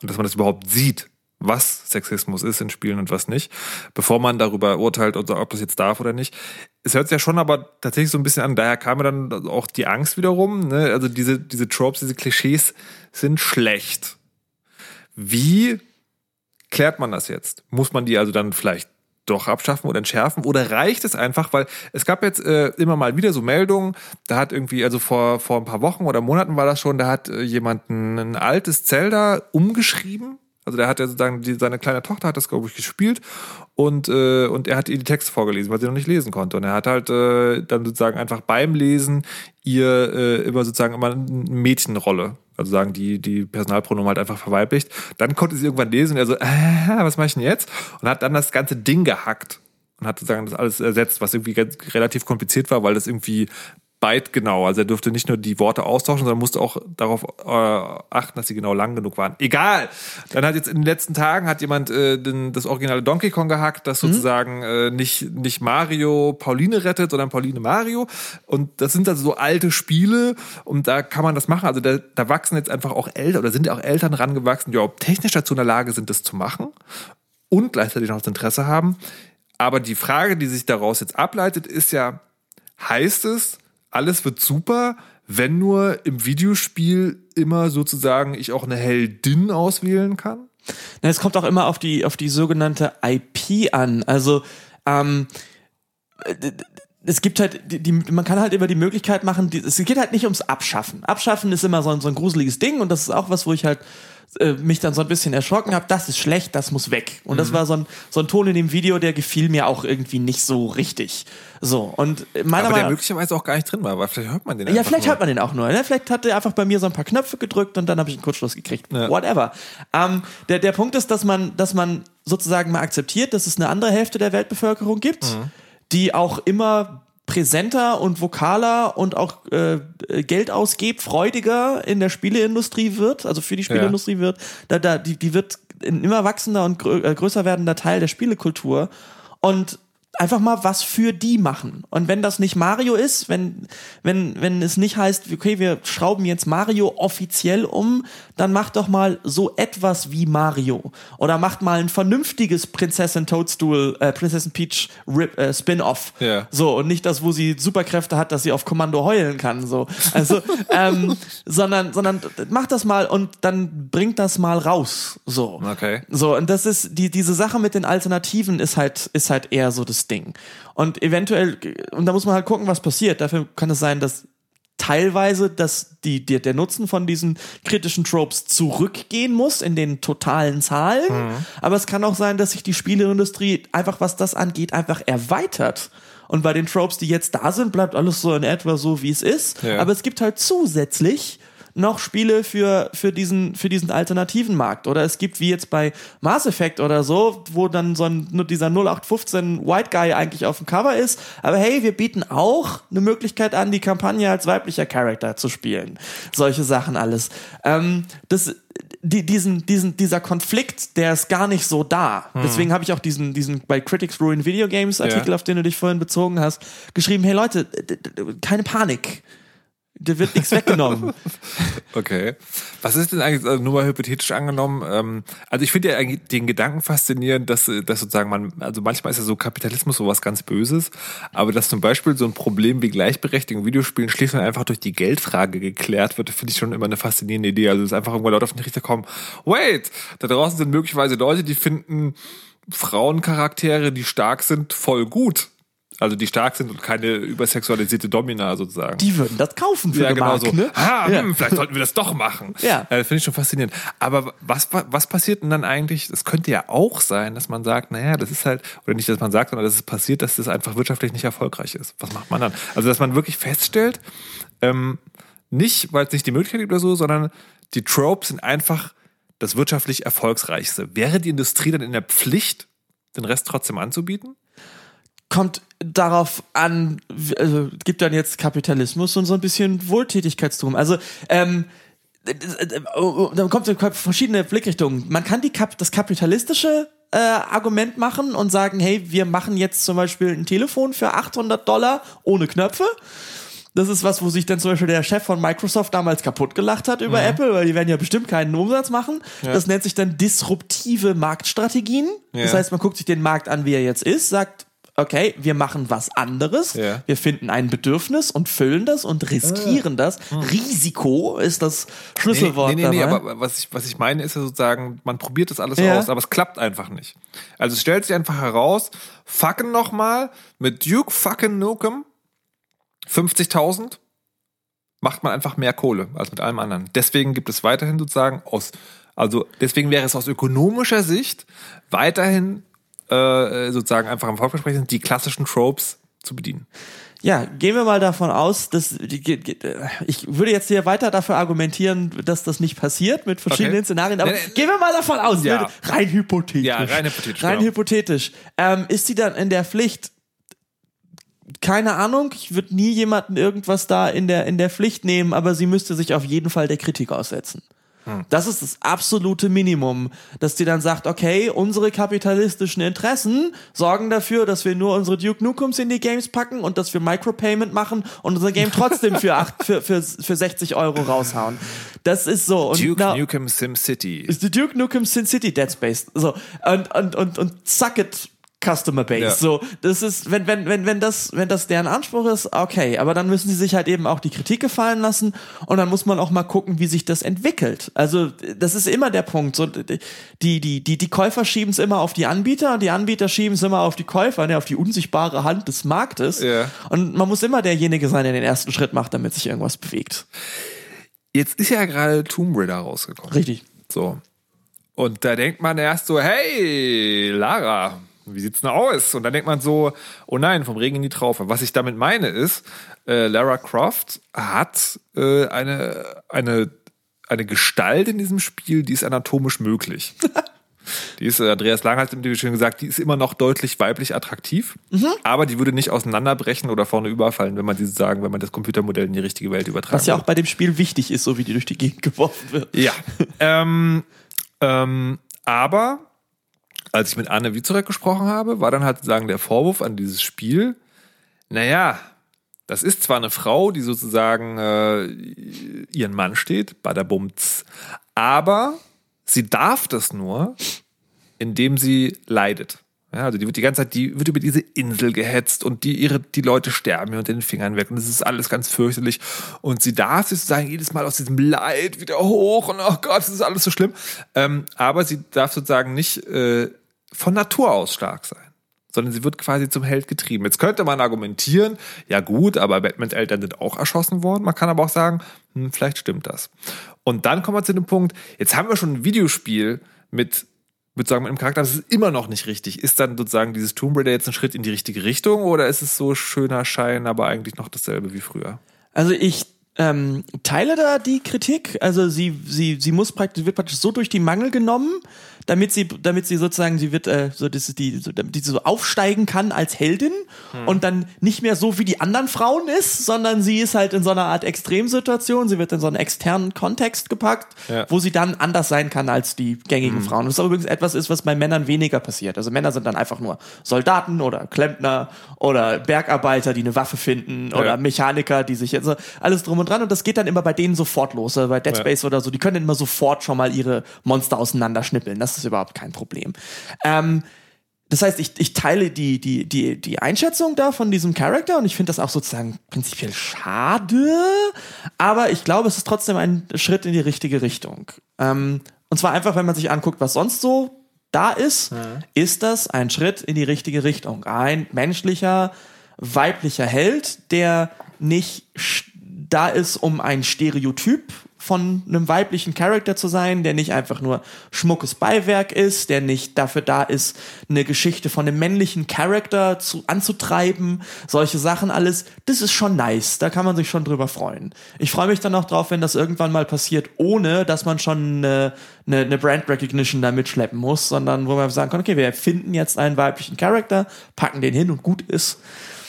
und dass man das überhaupt sieht, was Sexismus ist in Spielen und was nicht, bevor man darüber urteilt, ob das jetzt darf oder nicht. Es hört sich ja schon aber tatsächlich so ein bisschen an, daher kam mir dann auch die Angst wiederum, ne? also diese, diese Tropes, diese Klischees sind schlecht. Wie klärt man das jetzt? Muss man die also dann vielleicht doch abschaffen oder entschärfen? Oder reicht es einfach, weil es gab jetzt äh, immer mal wieder so Meldungen, da hat irgendwie, also vor, vor ein paar Wochen oder Monaten war das schon, da hat äh, jemand ein, ein altes Zelda umgeschrieben. Also der hat ja sozusagen, die, seine kleine Tochter hat das, glaube ich, gespielt und, äh, und er hat ihr die Texte vorgelesen, weil sie noch nicht lesen konnte. Und er hat halt äh, dann sozusagen einfach beim Lesen ihr äh, immer sozusagen immer eine Mädchenrolle, also sagen die, die Personalpronomen halt einfach verweiblicht. Dann konnte sie irgendwann lesen und er so, äh, was mache ich denn jetzt? Und hat dann das ganze Ding gehackt und hat sozusagen das alles ersetzt, was irgendwie relativ kompliziert war, weil das irgendwie byte genau, also er durfte nicht nur die Worte austauschen, sondern musste auch darauf äh, achten, dass sie genau lang genug waren. Egal. Dann hat jetzt in den letzten Tagen hat jemand äh, den, das originale Donkey Kong gehackt, das sozusagen äh, nicht nicht Mario Pauline rettet, sondern Pauline Mario. Und das sind also so alte Spiele und da kann man das machen. Also da, da wachsen jetzt einfach auch Eltern oder sind ja auch Eltern rangewachsen, die überhaupt technisch dazu in der Lage sind, das zu machen und gleichzeitig noch das Interesse haben. Aber die Frage, die sich daraus jetzt ableitet, ist ja, heißt es, alles wird super, wenn nur im Videospiel immer sozusagen ich auch eine Heldin auswählen kann? Na, es kommt auch immer auf die, auf die sogenannte IP an. Also, ähm, es gibt halt, die, die, man kann halt immer die Möglichkeit machen, die, es geht halt nicht ums Abschaffen. Abschaffen ist immer so ein, so ein gruseliges Ding und das ist auch was, wo ich halt äh, mich dann so ein bisschen erschrocken habe, das ist schlecht, das muss weg. Und das Mhm. war so ein, so ein Ton in dem Video, der gefiel mir auch irgendwie nicht so richtig. So, und meiner Aber der Meinung möglicherweise auch gar nicht drin war, weil vielleicht hört man den ja, vielleicht nur. hört man den auch nur. Ne? Vielleicht hat er einfach bei mir so ein paar Knöpfe gedrückt und dann habe ich einen Kurzschluss gekriegt. Whatever. Ähm, der, der Punkt ist, dass man, dass man sozusagen mal akzeptiert, dass es eine andere Hälfte der Weltbevölkerung gibt, Mhm. die auch immer präsenter und vokaler und auch äh, Geld ausgibt, freudiger in der Spieleindustrie wird, also für die Spieleindustrie wird, da, da, die, die wird ein immer wachsender und grö äh, größer werdender Teil der Spielekultur. Und einfach mal was für die machen. Und wenn das nicht Mario ist, wenn, wenn, wenn es nicht heißt, okay, wir schrauben jetzt Mario offiziell um, dann macht doch mal so etwas wie Mario. Oder macht mal ein vernünftiges Prinzessin Toadstool, äh, Prinzessin Peach Rip, äh, Spin-off. Ja. So, und nicht das, wo sie Superkräfte hat, dass sie auf Kommando heulen kann. So. Also, ähm, sondern, sondern macht das mal und dann bringt das mal raus. So. Okay. So, und das ist, die, diese Sache mit den Alternativen ist halt, ist halt eher so das Ding. Und eventuell, und da muss man halt gucken, was passiert. Dafür kann es sein, dass teilweise, dass die, die, der Nutzen von diesen kritischen Tropes zurückgehen muss in den totalen Zahlen. Mhm. Aber es kann auch sein, dass sich die Spieleindustrie einfach, was das angeht, einfach erweitert. Und bei den Tropes, die jetzt da sind, bleibt alles so in etwa so, wie es ist. Ja. Aber es gibt halt zusätzlich noch Spiele für, für, diesen, für diesen alternativen Markt. Oder es gibt wie jetzt bei Mass Effect oder so, wo dann so ein, nur dieser 0815 White Guy eigentlich auf dem Cover ist. Aber hey, wir bieten auch eine Möglichkeit an, die Kampagne als weiblicher Charakter zu spielen. Solche Sachen alles. Ähm, das, die, diesen, diesen, dieser Konflikt, der ist gar nicht so da. Hm. Deswegen habe ich auch diesen, diesen bei Critics Ruin Video Games Artikel, Ja. auf den du dich vorhin bezogen hast, geschrieben, hey Leute, keine Panik. Da wird nichts weggenommen. Okay. Was ist denn eigentlich, also nur mal hypothetisch angenommen, ähm, also ich finde ja eigentlich den Gedanken faszinierend, dass, äh, dass sozusagen man, also manchmal ist ja so Kapitalismus sowas ganz Böses, aber dass zum Beispiel so ein Problem wie Gleichberechtigung Videospielen und einfach durch die Geldfrage geklärt wird, finde ich schon immer eine faszinierende Idee. Also dass einfach irgendwann Leute auf den Richter kommen, wait, da draußen sind möglicherweise Leute, die finden Frauencharaktere, die stark sind, voll gut. Also die stark sind und keine übersexualisierte Domina sozusagen. Die würden das kaufen für ja, genau Mark, so. ne? Ah, Ja. hm, vielleicht sollten wir das doch machen. Ja. Äh, Finde ich schon faszinierend. Aber was, was passiert denn dann eigentlich? Es könnte ja auch sein, dass man sagt, naja, das ist halt, oder nicht, dass man sagt, sondern dass es passiert, dass das einfach wirtschaftlich nicht erfolgreich ist. Was macht man dann? Also, dass man wirklich feststellt, ähm, nicht, weil es nicht die Möglichkeit gibt oder so, sondern die Tropes sind einfach das wirtschaftlich erfolgsreichste. Wäre die Industrie dann in der Pflicht, den Rest trotzdem anzubieten? Kommt darauf an, also gibt dann jetzt Kapitalismus und so ein bisschen Wohltätigkeitstum. Also ähm, äh, äh, oh, oh, dann kommt verschiedene Blickrichtungen. Man kann die Kap das kapitalistische äh, Argument machen und sagen, hey, wir machen jetzt zum Beispiel ein Telefon für 800 Dollar ohne Knöpfe. Das ist was, wo sich dann zum Beispiel der Chef von Microsoft damals kaputt gelacht hat über Mhm. Apple, weil die werden ja bestimmt keinen Umsatz machen. Ja. Das nennt sich dann disruptive Marktstrategien. Das Ja. heißt, man guckt sich den Markt an, wie er jetzt ist, sagt, okay, wir machen was anderes. Ja. Wir finden ein Bedürfnis und füllen das und riskieren das. Risiko ist das Schlüsselwort Nee, nee, nee, nee, aber was ich, was ich meine ist ja sozusagen, man probiert das alles Ja. aus, aber es klappt einfach nicht. Also es stellt sich einfach heraus, fucken nochmal mit Duke fucking Nukem 50.000 macht man einfach mehr Kohle als mit allem anderen. Deswegen gibt es weiterhin sozusagen aus, also deswegen wäre es aus ökonomischer Sicht weiterhin äh, sozusagen einfach am Erfolgsversprechen, die klassischen Tropes zu bedienen. Ja, gehen wir mal davon aus, dass ich würde jetzt hier weiter dafür argumentieren, dass das nicht passiert mit verschiedenen Okay. Szenarien, aber Nee, nee. gehen wir mal davon aus, Ja. würde- rein hypothetisch. Ja, rein hypothetisch, Rein genau. hypothetisch. Ähm, ist sie dann in der Pflicht? Keine Ahnung, ich würde nie jemanden irgendwas da in der, in der Pflicht nehmen, aber sie müsste sich auf jeden Fall der Kritik aussetzen. Hm. Das ist das absolute Minimum, dass die dann sagt, okay, unsere kapitalistischen Interessen sorgen dafür, dass wir nur unsere Duke Nukums in die Games packen und dass wir Micropayment machen und unser Game trotzdem für, acht, für, für, für 60 Euro raushauen. Das ist so. Und Duke na- Nukem Sim City. ist die Duke Nukem Sin City Dead Space. So, und, und, und, und suck it Customer Base. Ja. So, das ist, wenn, wenn, wenn, wenn das, wenn das deren Anspruch ist, okay, aber dann müssen sie sich halt eben auch die Kritik gefallen lassen und dann muss man auch mal gucken, wie sich das entwickelt. Also, das ist immer der Punkt. So, die, die, die, die Käufer schieben es immer auf die Anbieter und die Anbieter schieben es immer auf die Käufer, ne, auf die unsichtbare Hand des Marktes. Ja. Und man muss immer derjenige sein, der den ersten Schritt macht, damit sich irgendwas bewegt. Jetzt ist ja gerade Tomb Raider rausgekommen. Richtig. So. Und da denkt man erst so, hey, Lara, wie sieht's denn aus? Und dann denkt man so, oh nein, vom Regen in die Traufe. Was ich damit meine ist, äh, Lara Croft hat äh, eine, eine, eine Gestalt in diesem Spiel, die ist anatomisch möglich. Die ist, äh, Andreas Lang hat im schön gesagt, die ist immer noch deutlich weiblich attraktiv, aber die würde nicht auseinanderbrechen oder vorne überfallen, wenn man diese sagen, wenn man das Computermodell in die richtige Welt übertragen Was ja auch bei dem Spiel wichtig ist, so wie die durch die Gegend geworfen wird. Ja. ähm, ähm, aber als ich mit Anne Wietzurek gesprochen habe, war dann halt sozusagen der Vorwurf an dieses Spiel, naja, das ist zwar eine Frau, die sozusagen äh, ihren Mann steht, badabumts, aber sie darf das nur, indem sie leidet. Ja, also die wird die ganze Zeit, die wird über diese Insel gehetzt und die ihre, die Leute sterben ihr unter den Fingern weg und es ist alles ganz fürchterlich und sie darf sozusagen jedes Mal aus diesem Leid wieder hoch und oh Gott, es ist alles so schlimm. Ähm, aber sie darf sozusagen nicht äh, von Natur aus stark sein, sondern sie wird quasi zum Held getrieben. Jetzt könnte man argumentieren, ja gut, aber Batmans Eltern sind auch erschossen worden. Man kann aber auch sagen, hm, vielleicht stimmt das. Und dann kommen wir zu dem Punkt, jetzt haben wir schon ein Videospiel mit würde sagen, mit einem Charakter, das ist immer noch nicht richtig. Ist dann sozusagen dieses Tomb Raider jetzt ein Schritt in die richtige Richtung oder ist es so schöner Schein, aber eigentlich noch dasselbe wie früher? Also ich ähm, teile da die Kritik. Also sie, sie, sie muss praktisch, wird praktisch so durch die Mangel genommen, damit sie, damit sie sozusagen, sie wird, äh, so, das ist die, so, damit sie so aufsteigen kann als Heldin und dann nicht mehr so wie die anderen Frauen ist, sondern sie ist halt in so einer Art Extremsituation. Sie wird in so einen externen Kontext gepackt, Ja. wo sie dann anders sein kann als die gängigen Frauen. Was übrigens etwas ist, was bei Männern weniger passiert. Also Männer sind dann einfach nur Soldaten oder Klempner oder Bergarbeiter, die eine Waffe finden oder Ja. Mechaniker, die sich jetzt alles drum und dran und das geht dann immer bei denen sofort los. Also bei Dead Ja. Space oder so, die können immer sofort schon mal ihre Monster auseinanderschnippeln. Das ist überhaupt kein Problem. Ähm, das heißt, ich, ich teile die, die, die, die Einschätzung da von diesem Charakter und ich finde das auch sozusagen prinzipiell schade, aber ich glaube, es ist trotzdem ein Schritt in die richtige Richtung. Ähm, und zwar einfach, wenn man sich anguckt, was sonst so da ist, ist das ein Schritt in die richtige Richtung. Ein menschlicher, weiblicher Held, der nicht da ist, um ein Stereotyp von einem weiblichen Charakter zu sein, der nicht einfach nur schmuckes Beiwerk ist, der nicht dafür da ist, eine Geschichte von einem männlichen Charakter zu, anzutreiben, solche Sachen alles, das ist schon nice, da kann man sich schon drüber freuen. Ich freue mich dann auch drauf, wenn das irgendwann mal passiert, ohne dass man schon eine, eine, eine Brand Recognition da mitschleppen muss, sondern wo man sagen kann, okay, wir erfinden jetzt einen weiblichen Charakter, packen den hin und gut ist.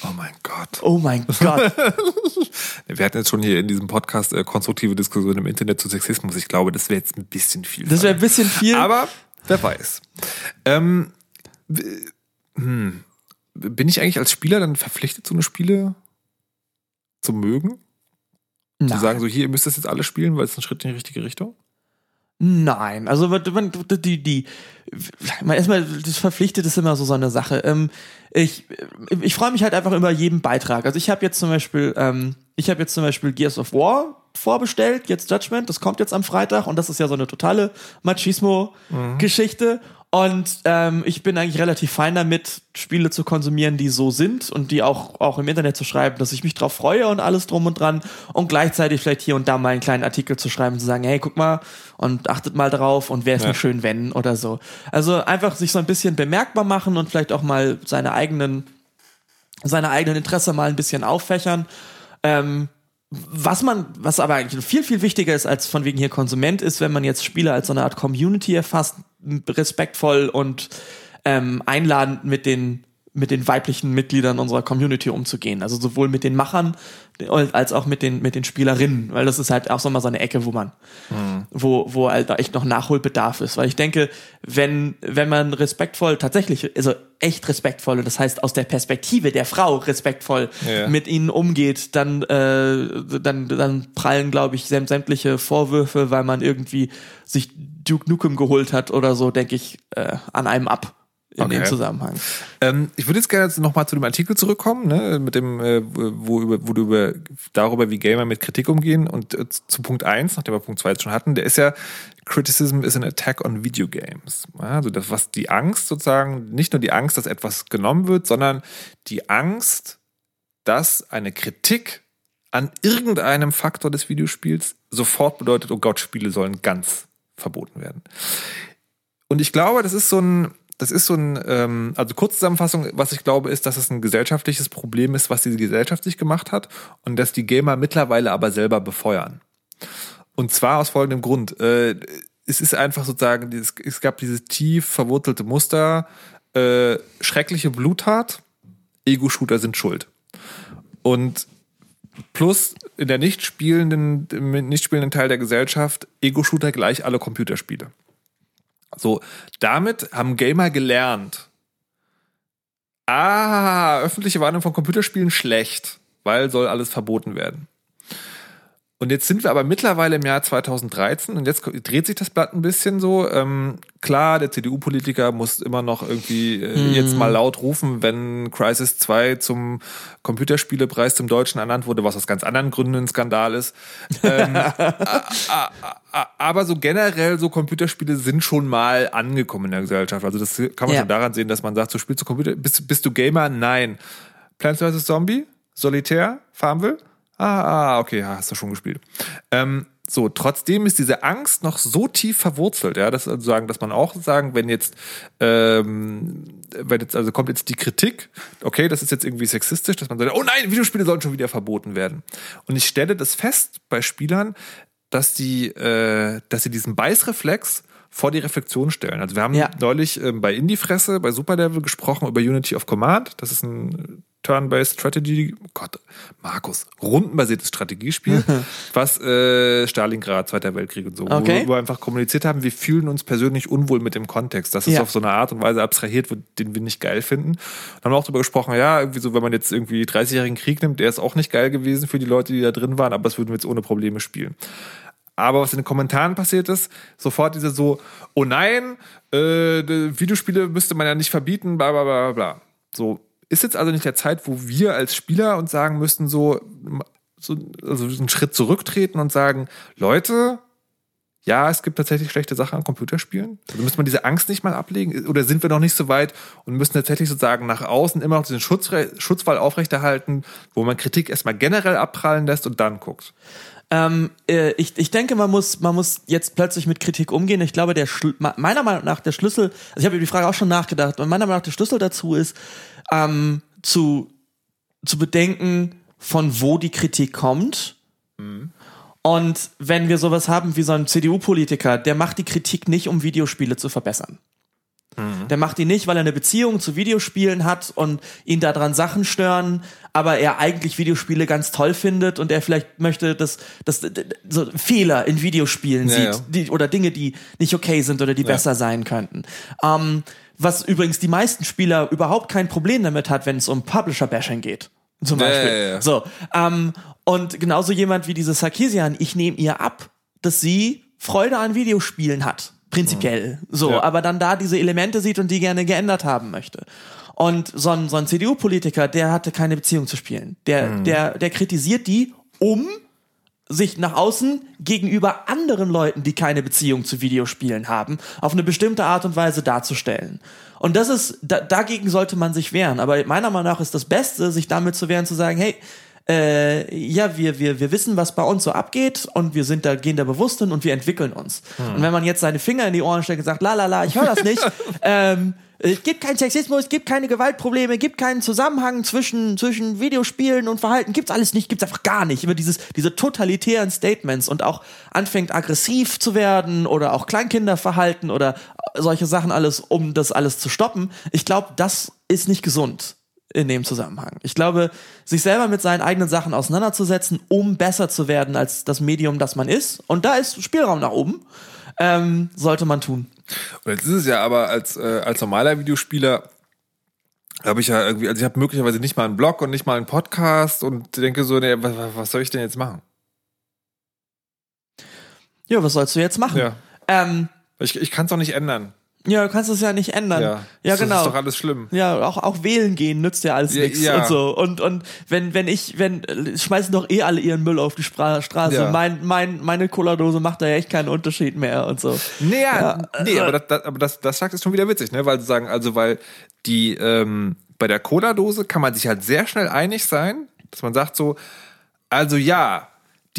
Oh mein Gott. Oh mein Gott. Wir hatten jetzt schon hier in diesem Podcast äh, konstruktive Diskussionen im Internet zu Sexismus. Ich glaube, das wäre jetzt ein bisschen viel. Das wäre ein bisschen viel. Aber wer weiß. Ähm, hm, bin ich eigentlich als Spieler dann verpflichtet, so eine Spiele zu mögen? Zu Nein. sagen, so hier, ihr müsst das jetzt alle spielen, weil es ein Schritt in die richtige Richtung? Nein, also man, die, die, man erstmal, das verpflichtet ist immer so so eine Sache. Ähm, ich, ich freue mich halt einfach über jeden Beitrag. Also ich habe jetzt zum Beispiel, ähm, ich habe jetzt zum Beispiel Gears of War vorbestellt, jetzt Judgment, das kommt jetzt am Freitag und das ist ja so eine totale Machismo-Geschichte. Und ähm, ich bin eigentlich relativ fein damit, Spiele zu konsumieren, die so sind und die auch, auch im Internet zu schreiben, dass ich mich drauf freue und alles drum und dran und gleichzeitig vielleicht hier und da mal einen kleinen Artikel zu schreiben und zu sagen, hey, guck mal und achtet mal drauf und wäre es Ja. nicht schön, wenn oder so. Also einfach sich so ein bisschen bemerkbar machen und vielleicht auch mal seine eigenen, seine eigenen Interesse mal ein bisschen auffächern. Ähm, was man, was aber eigentlich viel, viel wichtiger ist als von wegen hier Konsument ist, wenn man jetzt Spiele als so eine Art Community erfasst, respektvoll und ähm, einladend mit den mit den weiblichen Mitgliedern unserer Community umzugehen. Also sowohl mit den Machern als auch mit den, mit den Spielerinnen, weil das ist halt auch so mal so eine Ecke, wo man, wo, wo halt da echt noch Nachholbedarf ist. Weil ich denke, wenn, wenn man respektvoll tatsächlich, also echt respektvoll, und das heißt aus der Perspektive der Frau respektvoll Ja. mit ihnen umgeht, dann, äh, dann, dann prallen, glaube ich, säm- sämtliche Vorwürfe, weil man irgendwie sich Duke Nukem geholt hat oder so, denke ich, äh, an einem ab. In Okay. dem Zusammenhang. Ähm, ich würde jetzt gerne noch mal zu dem Artikel zurückkommen, ne, mit dem, äh, wo, über, wo du über darüber, wie Gamer mit Kritik umgehen. Und äh, zu Punkt 1, nachdem wir Punkt 2 jetzt schon hatten, der ist ja, Criticism is an attack on video games. Also das, was die Angst sozusagen, nicht nur die Angst, dass etwas genommen wird, sondern die Angst, dass eine Kritik an irgendeinem Faktor des Videospiels sofort bedeutet, oh Gott, Spiele sollen ganz verboten werden. Und ich glaube, das ist so ein, das ist so ein, ähm, also Kurzzusammenfassung, was ich glaube, ist, dass es ein gesellschaftliches Problem ist, was diese Gesellschaft sich gemacht hat und dass die Gamer mittlerweile aber selber befeuern. Und zwar aus folgendem Grund. Äh, es ist einfach sozusagen, es, es gab dieses tief verwurzelte Muster, äh, schreckliche Bluttat, Ego-Shooter sind schuld. Und plus in der nicht spielenden, nicht spielenden Teil der Gesellschaft, Ego-Shooter gleich alle Computerspiele. So, damit haben Gamer gelernt. Ah, öffentliche Warnung von Computerspielen schlecht, weil soll alles verboten werden. Und jetzt sind wir aber mittlerweile im Jahr 2013 und jetzt dreht sich das Blatt ein bisschen so. Ähm, klar, der CDU-Politiker muss immer noch irgendwie äh, Mhm. jetzt mal laut rufen, wenn Crisis 2 zum Computerspielepreis zum Deutschen ernannt wurde, was aus ganz anderen Gründen ein Skandal ist. Ähm, aber so generell, so Computerspiele sind schon mal angekommen in der Gesellschaft. Also das kann man Ja. schon daran sehen, dass man sagt, so spielst du Computer, bist, bist du Gamer? Nein. Plants vs. Zombie? Solitär? Farmville? Ah, okay, ja, hast du schon gespielt. Ähm, so, trotzdem ist diese Angst noch so tief verwurzelt, ja, dass also sagen, dass man auch sagen, wenn jetzt, ähm, wenn jetzt, also kommt jetzt die Kritik, okay, das ist jetzt irgendwie sexistisch, dass man sagt, oh nein, Videospiele sollen schon wieder verboten werden. Und ich stelle das fest bei Spielern, dass die, äh, dass sie diesen Beißreflex vor die Reflexion stellen. Also wir haben Ja. neulich ähm, bei Indie-Fresse, bei Superlevel gesprochen über Unity of Command. Das ist ein Turn-Based Strategy, oh Gott, Markus, rundenbasiertes Strategiespiel, was äh, Stalingrad, Zweiter Weltkrieg und so, Okay. wo wir einfach kommuniziert haben, wir fühlen uns persönlich unwohl mit dem Kontext, dass es Ja. auf so eine Art und Weise abstrahiert wird, den wir nicht geil finden. Dann haben wir auch darüber gesprochen, ja, irgendwie so, wenn man jetzt irgendwie 30-jährigen Krieg nimmt, der ist auch nicht geil gewesen für die Leute, die da drin waren, aber das würden wir jetzt ohne Probleme spielen. Aber was in den Kommentaren passiert ist, sofort diese so, oh nein, äh, Videospiele müsste man ja nicht verbieten, bla bla bla bla, bla. So, ist jetzt also nicht der Zeit, wo wir als Spieler uns sagen müssten, so, so also einen Schritt zurücktreten und sagen, Leute, ja, es gibt tatsächlich schlechte Sachen an Computerspielen. Also müsste man diese Angst nicht mal ablegen? Oder sind wir noch nicht so weit und müssen tatsächlich sozusagen nach außen immer noch diesen Schutzre Schutzwall aufrechterhalten, wo man Kritik erstmal generell abprallen lässt und dann guckt? Ähm, äh, ich, ich denke, man muss, man muss jetzt plötzlich mit Kritik umgehen. Ich glaube, der Schl meiner Meinung nach der Schlüssel, also ich habe über die Frage auch schon nachgedacht, und meiner Meinung nach der Schlüssel dazu ist, ähm, zu, zu bedenken, von wo die Kritik kommt. Und wenn wir sowas haben wie so einen CDU-Politiker, der macht die Kritik nicht, um Videospiele zu verbessern. Der macht die nicht, weil er eine Beziehung zu Videospielen hat und ihn daran Sachen stören, aber er eigentlich Videospiele ganz toll findet und er vielleicht möchte, dass, dass so Fehler in Videospielen Ja, sieht ja. Die, oder Dinge, die nicht okay sind oder die besser sein könnten. Ähm, was übrigens die meisten Spieler überhaupt kein Problem damit hat, wenn es um Publisher-Bashing geht. Zum Beispiel. ja, ja. So, ähm, und genauso jemand wie diese Sarkisian, ich nehme ihr ab, dass sie Freude an Videospielen hat. Prinzipiell. So, Ja. aber dann da diese Elemente sieht und die gerne geändert haben möchte. Und so ein, so ein CDU-Politiker, der hatte keine Beziehung zu spielen. Der, der, der kritisiert die, um sich nach außen gegenüber anderen Leuten, die keine Beziehung zu Videospielen haben, auf eine bestimmte Art und Weise darzustellen. Und das ist, da, dagegen sollte man sich wehren. Aber meiner Meinung nach ist das Beste, sich damit zu wehren, zu sagen, hey, äh, ja, wir, wir, wir wissen, was bei uns so abgeht und wir sind da, gehen da bewusst hin und wir entwickeln uns. Und wenn man jetzt seine Finger in die Ohren steckt und sagt, la la la, ich höre das nicht, ähm, es gibt keinen Sexismus, es gibt keine Gewaltprobleme, es gibt keinen Zusammenhang zwischen, zwischen Videospielen und Verhalten, gibt's alles nicht, gibt's einfach gar nicht. Immer dieses, diese totalitären Statements und auch anfängt aggressiv zu werden oder auch Kleinkinderverhalten oder solche Sachen alles, um das alles zu stoppen. Ich glaube, das ist nicht gesund in dem Zusammenhang. Ich glaube, sich selber mit seinen eigenen Sachen auseinanderzusetzen, um besser zu werden als das Medium, das man ist, und da ist Spielraum nach oben, ähm, sollte man tun. Und jetzt ist es ja aber als, äh, als normaler Videospieler habe ich ja irgendwie, also ich habe möglicherweise nicht mal einen Blog und nicht mal einen Podcast und denke so, nee, was, was soll ich denn jetzt machen? Ja, was sollst du jetzt machen? Ja. Ähm, Ich, ich kann es auch nicht ändern. Ja, du kannst es ja nicht ändern. Ja, ja das genau. ist doch alles schlimm. Ja, auch, auch wählen gehen nützt ja alles Ja, nichts ja. und so. Und, und wenn, wenn ich, wenn, schmeißen doch eh alle ihren Müll auf die Spra Straße. Ja. Mein, mein, meine Cola-Dose macht da ja echt keinen Unterschied mehr und so. Nee, ja, nee aber, das, das, aber das, das sagt ist schon wieder witzig, ne? Weil sie sagen, also weil die ähm, bei der Cola-Dose kann man sich halt sehr schnell einig sein, dass man sagt so, also ja,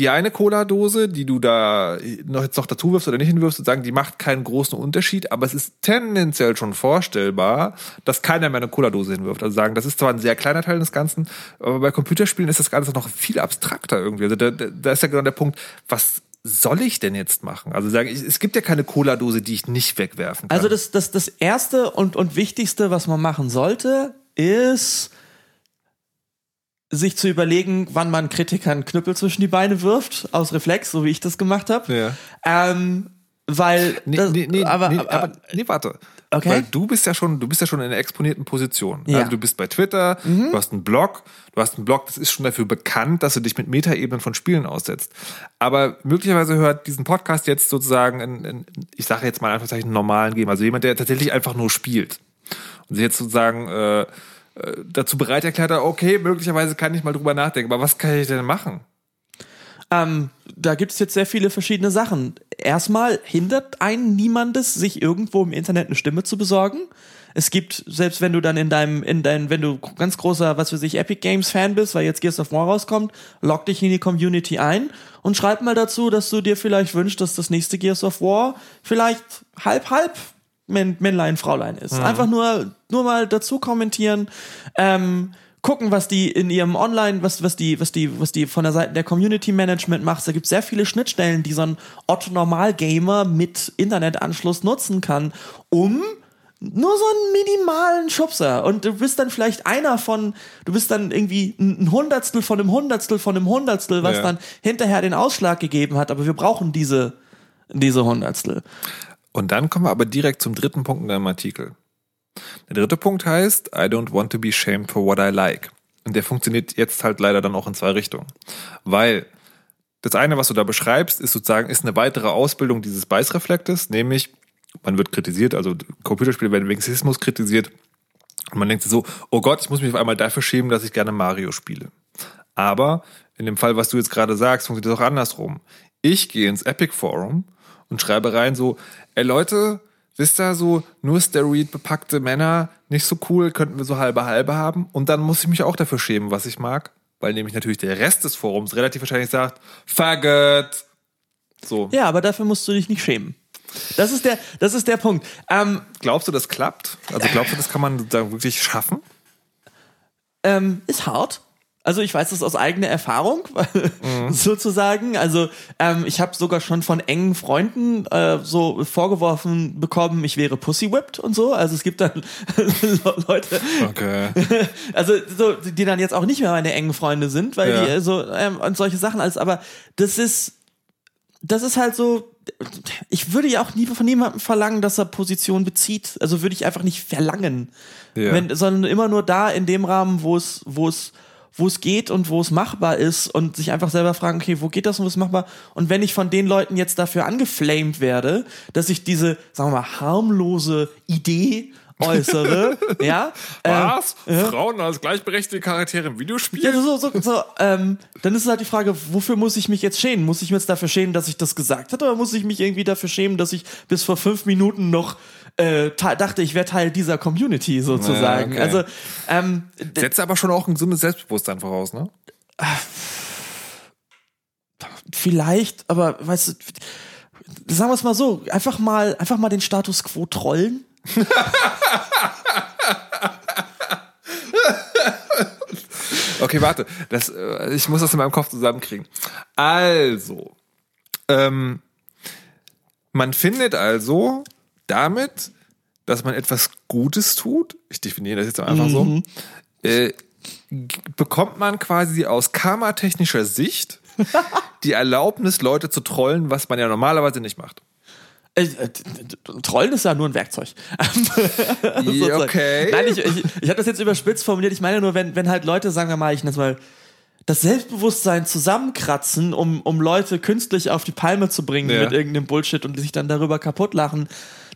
die eine Cola-Dose, die du da noch jetzt noch dazu wirfst oder nicht hinwirfst, sozusagen, die macht keinen großen Unterschied, aber es ist tendenziell schon vorstellbar, dass keiner mehr eine Cola-Dose hinwirft. Also sagen, das ist zwar ein sehr kleiner Teil des Ganzen, aber bei Computerspielen ist das Ganze noch viel abstrakter irgendwie. Also da, da, ist ja genau der Punkt, was soll ich denn jetzt machen? Also sagen, es gibt ja keine Cola-Dose, die ich nicht wegwerfen kann. Also das, das, das erste und, und wichtigste, was man machen sollte, ist sich zu überlegen, wann man Kritikern Knüppel zwischen die Beine wirft, aus Reflex, so wie ich das gemacht habe. Ja. Ähm, weil Nee, das, nee, nee, aber, nee, aber, aber, nee, warte. Okay. Weil du bist ja schon, du bist ja schon in einer exponierten Position. Ja. Mhm. Also du bist bei Twitter, du hast einen Blog, du hast einen Blog, das ist schon dafür bekannt, dass du dich mit Metaebenen von Spielen aussetzt. Aber möglicherweise hört diesen Podcast jetzt sozusagen, in, in, ich sage jetzt mal in Anführungszeichen, einen normalen Game, also jemand, der tatsächlich einfach nur spielt. Und sich jetzt sozusagen äh, äh, dazu bereit erklärt hat, okay, möglicherweise kann ich mal drüber nachdenken, aber was kann ich denn machen? Ähm, da gibt es jetzt sehr viele verschiedene Sachen. Erstmal hindert einen niemandes, sich irgendwo im Internet eine Stimme zu besorgen. Es gibt, selbst wenn du dann in deinem, in dein, wenn du ganz großer, was weiß ich, Epic Games Fan bist, weil jetzt Gears of War rauskommt, log dich in die Community ein und schreib mal dazu, dass du dir vielleicht wünschst, dass das nächste Gears of War vielleicht halb, halb Män Männlein, Fraulein ist. Einfach nur, nur mal dazu kommentieren, ähm, gucken, was die in ihrem Online, was, was die, was die, was die von der Seite der Community Management macht. Da gibt es sehr viele Schnittstellen, die so ein Otto Normal Gamer mit Internetanschluss nutzen kann, um nur so einen minimalen Schubser. Und du bist dann vielleicht einer von, du bist dann irgendwie ein ein Hundertstel von einem Hundertstel von einem Hundertstel, was Ja. dann hinterher den Ausschlag gegeben hat. Aber wir brauchen diese, diese Hundertstel. Und dann kommen wir aber direkt zum dritten Punkt in deinem Artikel. Der dritte Punkt heißt, I don't want to be shamed for what I like. Und der funktioniert jetzt halt leider dann auch in zwei Richtungen. Weil das eine, was du da beschreibst, ist sozusagen, ist eine weitere Ausbildung dieses Beißreflektes, nämlich man wird kritisiert, also Computerspiele werden wegen Sexismus kritisiert. Und man denkt so, oh Gott, ich muss mich auf einmal dafür schämen, dass ich gerne Mario spiele. Aber in dem Fall, was du jetzt gerade sagst, funktioniert es auch andersrum. Ich gehe ins Epic Forum und schreibe rein so, ey Leute, wisst ihr so, nur Steroid bepackte Männer, nicht so cool, könnten wir so halbe halbe haben. Und dann muss ich mich auch dafür schämen, was ich mag. Weil nämlich natürlich der Rest des Forums relativ wahrscheinlich sagt, Faggot. So. Ja, aber dafür musst du dich nicht schämen. Das ist der, das ist der Punkt. Ähm, Glaubst du, das klappt? Also glaubst du, das kann man sozusagen wirklich schaffen? ähm, ist hart. Also ich weiß das aus eigener Erfahrung, sozusagen. Also ähm, ich habe sogar schon von engen Freunden äh, so vorgeworfen bekommen, ich wäre Pussy whipped und so. Also es gibt dann Leute, Okay. also so, die dann jetzt auch nicht mehr meine engen Freunde sind, weil Ja. die äh, so ähm, und solche Sachen alles. Aber das ist, das ist halt so. Ich würde ja auch nie von niemandem verlangen, dass er Position bezieht. Also würde ich einfach nicht verlangen, Ja. wenn, sondern immer nur da in dem Rahmen, wo es, wo es wo es geht und wo es machbar ist und sich einfach selber fragen, okay, wo geht das und wo ist machbar? Und wenn ich von den Leuten jetzt dafür angeflamed werde, dass ich diese, sagen wir mal, harmlose Idee äußere, ja, ähm, Was? Frauen als gleichberechtigte Charaktere im Videospiel? ja, so, so, so, ähm, dann ist halt die Frage, wofür muss ich mich jetzt schämen? Muss ich mich jetzt dafür schämen, dass ich das gesagt habe, oder muss ich mich irgendwie dafür schämen, dass ich bis vor fünf Minuten noch äh, te- dachte, ich wäre Teil dieser Community sozusagen? Ja, okay. Also, ähm, Setzt aber schon auch ein gesundes Selbstbewusstsein voraus, ne? vielleicht, aber weißt du, sagen wir es mal so, einfach mal, einfach mal den Status quo trollen. Okay, warte. Das, äh, ich muss das in meinem Kopf zusammenkriegen. Also, ähm, man findet also damit, dass man etwas Gutes tut, ich definiere das jetzt einfach so, äh, bekommt man quasi aus karmatechnischer Sicht die Erlaubnis, Leute zu trollen, was man ja normalerweise nicht macht. Äh, äh, Trollen ist ja nur ein Werkzeug. Okay. Nein, ich, ich, ich habe das jetzt überspitzt formuliert. Ich meine nur, wenn, wenn halt Leute, sagen wir mal, ich nenne es mal, das Selbstbewusstsein zusammenkratzen, um, um Leute künstlich auf die Palme zu bringen Ja. mit irgendeinem Bullshit und sich dann darüber kaputt lachen,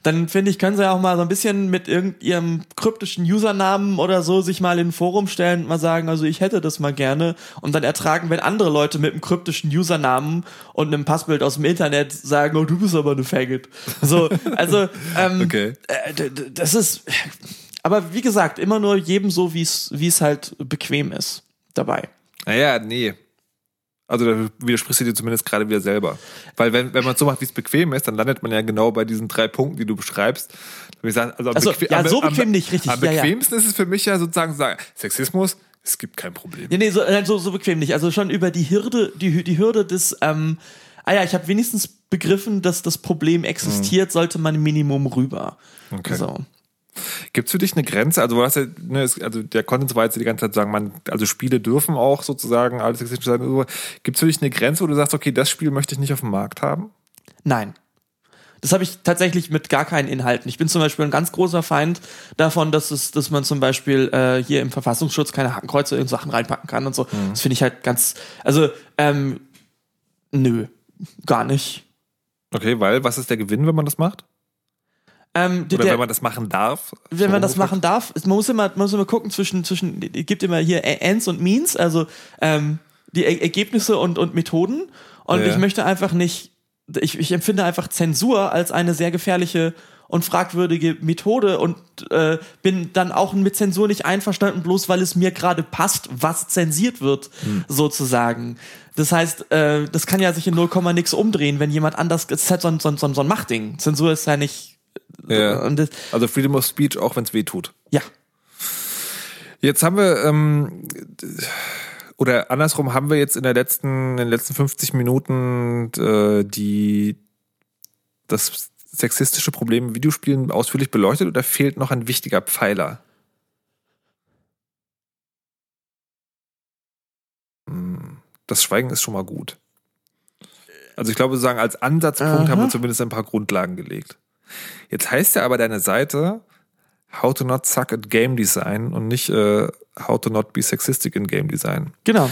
dann finde ich, können sie ja auch mal so ein bisschen mit irgendeinem kryptischen Usernamen oder so sich mal in ein Forum stellen und mal sagen, also ich hätte das mal gerne und dann ertragen, wenn andere Leute mit einem kryptischen Usernamen und einem Passbild aus dem Internet sagen, oh, du bist aber eine Faggot. So, also, ähm, Okay. äh, das ist, aber wie gesagt, immer nur jedem so, wie es wie es halt bequem ist dabei. Naja, nee. Also da widersprichst du dir zumindest gerade wieder selber. Weil wenn, wenn man so macht, wie es bequem ist, dann landet man ja genau bei diesen drei Punkten, die du beschreibst. Wie gesagt, also am Also, bequem- ja, am- so am- bequem nicht, richtig, Am ja, ja. bequemsten ist es für mich ja sozusagen zu sagen, Sexismus, es gibt kein Problem. Ja, nee, so, so, so bequem nicht. Also schon über die Hürde, die, die Hürde des, ähm, ah ja, ich habe wenigstens begriffen, dass das Problem existiert, sollte man Minimum rüber. Okay. So. Gibt es für dich eine Grenze? Also, du hast ja, ne, es, also der Content war jetzt die ganze Zeit sagen, man, also Spiele dürfen auch sozusagen alles sexistisch sein. Gibt es für dich eine Grenze, wo du sagst, okay, das Spiel möchte ich nicht auf dem Markt haben? Nein. Das habe ich tatsächlich mit gar keinen Inhalten. Ich bin zum Beispiel ein ganz großer Feind davon, dass es, dass man zum Beispiel äh, hier im Verfassungsschutz keine Hakenkreuze in Sachen reinpacken kann und so. Das finde ich halt ganz, also ähm, nö, gar nicht. Okay, weil was ist der Gewinn, wenn man das macht? Ähm, der, Oder wenn man das machen darf? wenn man das machen darf, man muss immer, man muss immer gucken zwischen, zwischen, es gibt immer hier Ends und Means, also ähm, die er Ergebnisse und, und Methoden. Und Ja. ich möchte einfach nicht, ich, ich empfinde einfach Zensur als eine sehr gefährliche und fragwürdige Methode und äh, bin dann auch mit Zensur nicht einverstanden, bloß weil es mir gerade passt, was zensiert wird, sozusagen. Das heißt, äh, das kann ja sich in 0, nix umdrehen, wenn jemand anders, es ist halt so ein, so ein, so ein so ein Machtding. Zensur ist ja nicht, Ja. das, Also Freedom of Speech, auch wenn es weh tut. ja. Jetzt haben wir, ähm, oder andersrum haben wir jetzt in der letzten, in den letzten 50 Minuten äh, die das sexistische Problem in Videospielen ausführlich beleuchtet oder fehlt noch ein wichtiger Pfeiler? Hm, Das Schweigen ist schon mal gut. Also ich glaube, sagen als Ansatzpunkt Aha. haben wir zumindest ein paar Grundlagen gelegt. Jetzt heißt ja aber deine Seite How to not suck at Game Design und nicht äh, How to not be sexistic in Game Design. Genau.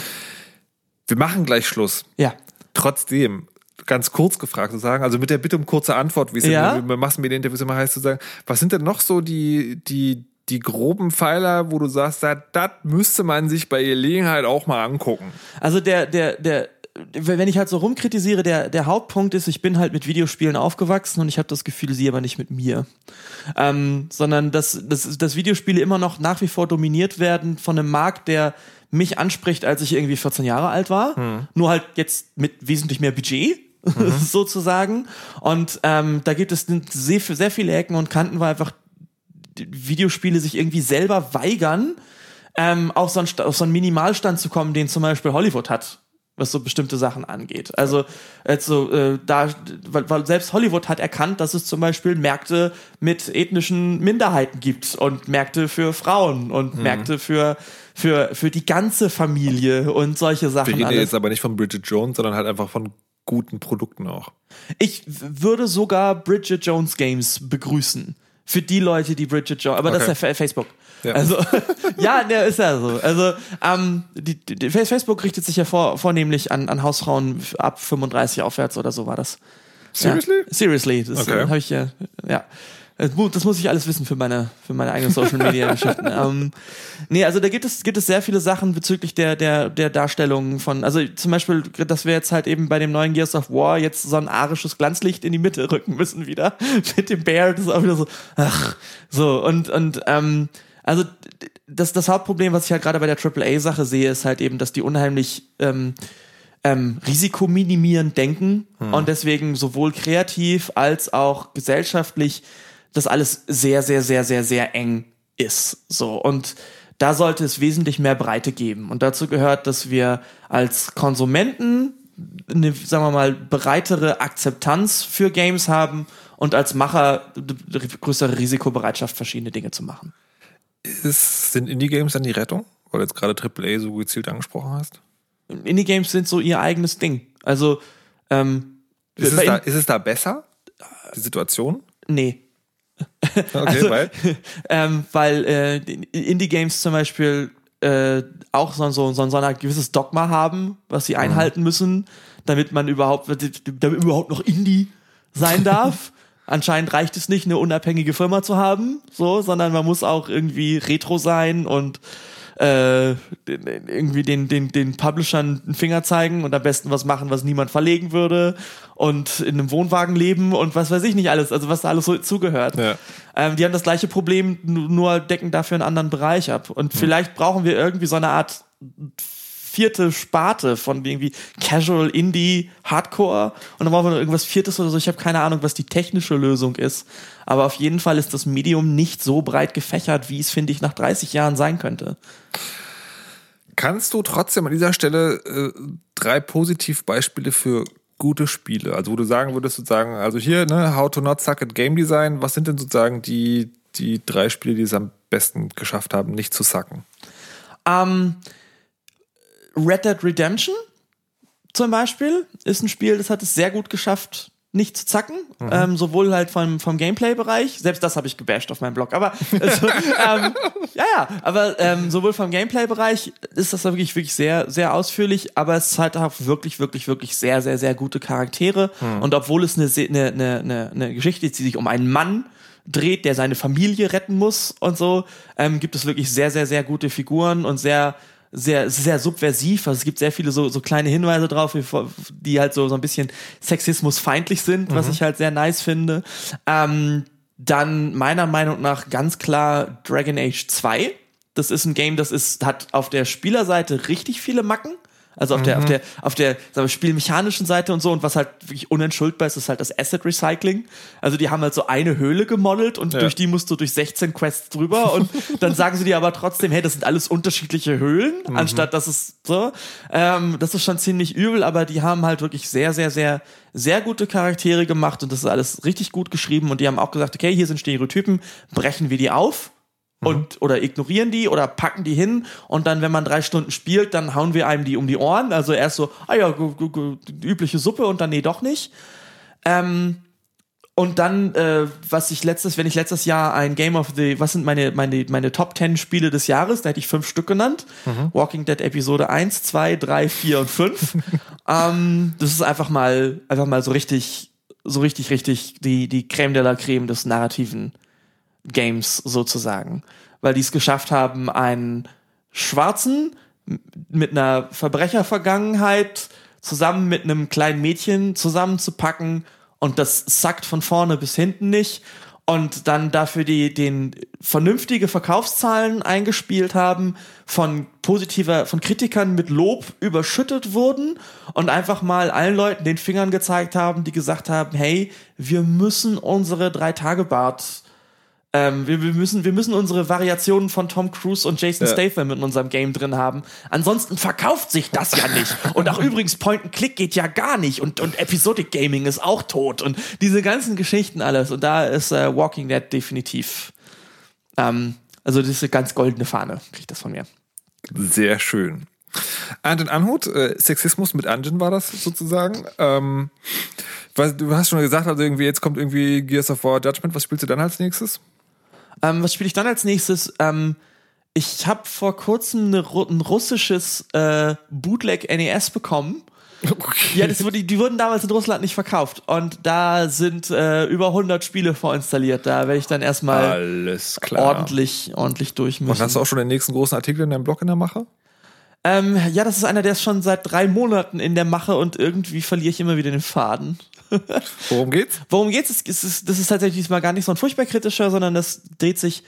Wir machen gleich Schluss. Ja. Trotzdem, ganz kurz gefragt zu sagen, also mit der Bitte um kurze Antwort, wie es Ja. in, Massenmedieninterviews immer heißt, zu sagen, was sind denn noch so die, die, die groben Pfeiler, wo du sagst, das, das müsste man sich bei Gelegenheit auch mal angucken. Also der, der, der, wenn ich halt so rumkritisiere, der, der Hauptpunkt ist, ich bin halt mit Videospielen aufgewachsen und ich habe das Gefühl, sie aber nicht mit mir. Ähm, sondern dass, dass, dass Videospiele immer noch nach wie vor dominiert werden von einem Markt, der mich anspricht, als ich irgendwie 14 Jahre alt war. Nur halt jetzt mit wesentlich mehr Budget. sozusagen. Und ähm, da gibt es sehr, sehr viele Ecken und Kanten, weil einfach Videospiele sich irgendwie selber weigern, ähm, auf, so einen, auf so einen Minimalstand zu kommen, den zum Beispiel Hollywood hat, was so bestimmte Sachen angeht. Also jetzt so, äh, da, weil, weil selbst Hollywood hat erkannt, dass es zum Beispiel Märkte mit ethnischen Minderheiten gibt und Märkte für Frauen und Märkte für für für die ganze Familie und solche Wir Sachen. reden ja alles. jetzt aber nicht von Bridget Jones, sondern halt einfach von guten Produkten auch. Ich würde sogar Bridget Jones Games begrüßen. Für die Leute, die Bridget Jones, aber das ist ja Okay. Fa- Facebook. Ja. Also, ja, der ist ja so. Also, ähm, die, die, die Facebook richtet sich ja vor, vornehmlich an, an Hausfrauen ab 35 aufwärts oder so war das. Seriously? Ja, seriously. Das Okay. äh, habe ich ja, ja. Das mu- das muss ich alles wissen für meine, für meine eigenen Social Media Geschichten. ähm, nee, also da gibt es, gibt es sehr viele Sachen bezüglich der, der, der Darstellung von, also zum Beispiel, dass wir jetzt halt eben bei dem neuen Gears of War jetzt so ein arisches Glanzlicht in die Mitte rücken müssen wieder. Mit dem Bear, das ist auch wieder so, ach, so, und, und, ähm, also das, das Hauptproblem, was ich halt gerade bei der AAA-Sache sehe, ist halt eben, dass die unheimlich ähm, ähm, risikominimierend denken und deswegen sowohl kreativ als auch gesellschaftlich das alles sehr, sehr, sehr, sehr, sehr eng ist. So und da sollte es wesentlich mehr Breite geben. Und dazu gehört, dass wir als Konsumenten eine, sagen wir mal, breitere Akzeptanz für Games haben und als Macher größere Risikobereitschaft, verschiedene Dinge zu machen. Ist, sind Indie-Games dann die Rettung? Weil du jetzt gerade AAA so gezielt angesprochen hast. Indie-Games sind so ihr eigenes Ding. Also, ähm, Ist es, da, ist es da besser? Die Situation? nee. Okay, Also, weil? ähm, weil äh, die Indie-Games zum Beispiel äh, auch so, so, so, so ein gewisses Dogma haben, was sie einhalten müssen, damit man überhaupt, damit überhaupt noch Indie sein darf. Anscheinend reicht es nicht, eine unabhängige Firma zu haben, so, sondern man muss auch irgendwie retro sein und äh, irgendwie den, den, den Publishern einen Finger zeigen und am besten was machen, was niemand verlegen würde und in einem Wohnwagen leben und was weiß ich nicht alles, also was da alles so zugehört. Ja. Ähm, die haben das gleiche Problem, nur decken dafür einen anderen Bereich ab. Und vielleicht brauchen wir irgendwie so eine Art vierte Sparte von irgendwie Casual, Indie, Hardcore und dann brauchen wir noch irgendwas Viertes oder so. Ich habe keine Ahnung, was die technische Lösung ist. Aber auf jeden Fall ist das Medium nicht so breit gefächert, wie es, finde ich, nach 30 Jahren sein könnte. Kannst du trotzdem an dieser Stelle äh, drei Positivbeispiele für gute Spiele, also wo du sagen würdest, sozusagen, also hier, ne, How to Not Suck at Game Design, was sind denn sozusagen die, die drei Spiele, die es am besten geschafft haben, nicht zu sacken? Ähm, Red Dead Redemption zum Beispiel ist ein Spiel, das hat es sehr gut geschafft, nicht zu zacken. Mhm. Ähm, sowohl halt vom, vom Gameplay-Bereich, selbst das habe ich gebasht auf meinem Blog, aber also, ähm, ja, ja, aber ähm, sowohl vom Gameplay-Bereich ist das da wirklich, wirklich sehr, sehr ausführlich, aber es hat auch wirklich, wirklich, wirklich sehr, sehr, sehr gute Charaktere. Mhm. Und obwohl es eine, eine, eine, eine Geschichte ist, die sich um einen Mann dreht, der seine Familie retten muss und so, ähm, gibt es wirklich sehr, sehr, sehr gute Figuren und sehr, sehr, sehr subversiv. Also es gibt sehr viele so, so kleine Hinweise drauf, die halt so, so ein bisschen sexismusfeindlich sind, was Mhm. ich halt sehr nice finde. Ähm, dann meiner Meinung nach ganz klar Dragon Age 2. Das ist ein Game, das ist, hat auf der Spielerseite richtig viele Macken. Also auf der, auf Mhm. der, auf der sagen wir, spielmechanischen Seite und so. Und was halt wirklich unentschuldbar ist, ist halt das Asset Recycling. Also die haben halt so eine Höhle gemodelt und Ja. durch die musst du durch 16 Quests drüber und dann sagen sie dir aber trotzdem, hey, das sind alles unterschiedliche Höhlen, Mhm. anstatt dass es so. Ähm, das ist schon ziemlich übel, aber die haben halt wirklich sehr, sehr, sehr, sehr gute Charaktere gemacht und das ist alles richtig gut geschrieben und die haben auch gesagt, okay, hier sind Stereotypen, brechen wir die auf und oder ignorieren die oder packen die hin und dann, wenn man drei Stunden spielt, dann hauen wir einem die um die Ohren. Also erst so, ah ja, übliche Suppe und dann nee, doch nicht. Ähm, und dann, äh, was ich letztes, wenn ich letztes Jahr ein Game of the, was sind meine, meine, meine Top 10 Spiele des Jahres, da hätte ich fünf Stück genannt. Walking Dead Episode 1, 2, 3, 4 und 5. ähm, das ist einfach mal, einfach mal so richtig, so richtig, richtig die, die Creme de la Creme des narrativen Games sozusagen. Weil die es geschafft haben, einen Schwarzen mit einer Verbrechervergangenheit zusammen mit einem kleinen Mädchen zusammenzupacken und das sackt von vorne bis hinten nicht und dann dafür die den vernünftige Verkaufszahlen eingespielt haben, von positiver, von Kritikern mit Lob überschüttet wurden und einfach mal allen Leuten den Fingern gezeigt haben, die gesagt haben, hey, wir müssen unsere drei Tage Bart ähm, wir, wir, müssen, wir müssen unsere Variationen von Tom Cruise und Jason Ja. Statham in unserem Game drin haben. Ansonsten verkauft sich das ja nicht. Und auch übrigens Point-and-Click geht ja gar nicht. Und, und Episodic Gaming ist auch tot. Und diese ganzen Geschichten alles. Und da ist äh, Walking Dead definitiv. Ähm, also das ist eine ganz goldene Fahne, kriegt das von mir. Sehr schön. Anton Anhut, äh, Sexismus mit Anjin war das sozusagen. Ähm, was, du hast schon gesagt, also irgendwie jetzt kommt irgendwie Gears of War Judgment. Was spielst du dann als nächstes? Ähm, was spiele ich dann als nächstes? Ähm, ich habe vor kurzem eine, ein russisches äh, Bootleg NES bekommen. Ja, das wurde, die wurden damals in Russland nicht verkauft. Und da sind äh, über 100 Spiele vorinstalliert. Da werde ich dann erstmal ordentlich, ordentlich durch Und hast du auch schon den nächsten großen Artikel in deinem Blog in der Mache? Ähm, ja, das ist einer, der ist schon seit drei Monaten in der Mache und irgendwie verliere ich immer wieder den Faden. Worum geht's? Worum geht's? Es ist, das ist tatsächlich diesmal gar nicht so ein furchtbar kritischer, sondern das dreht sich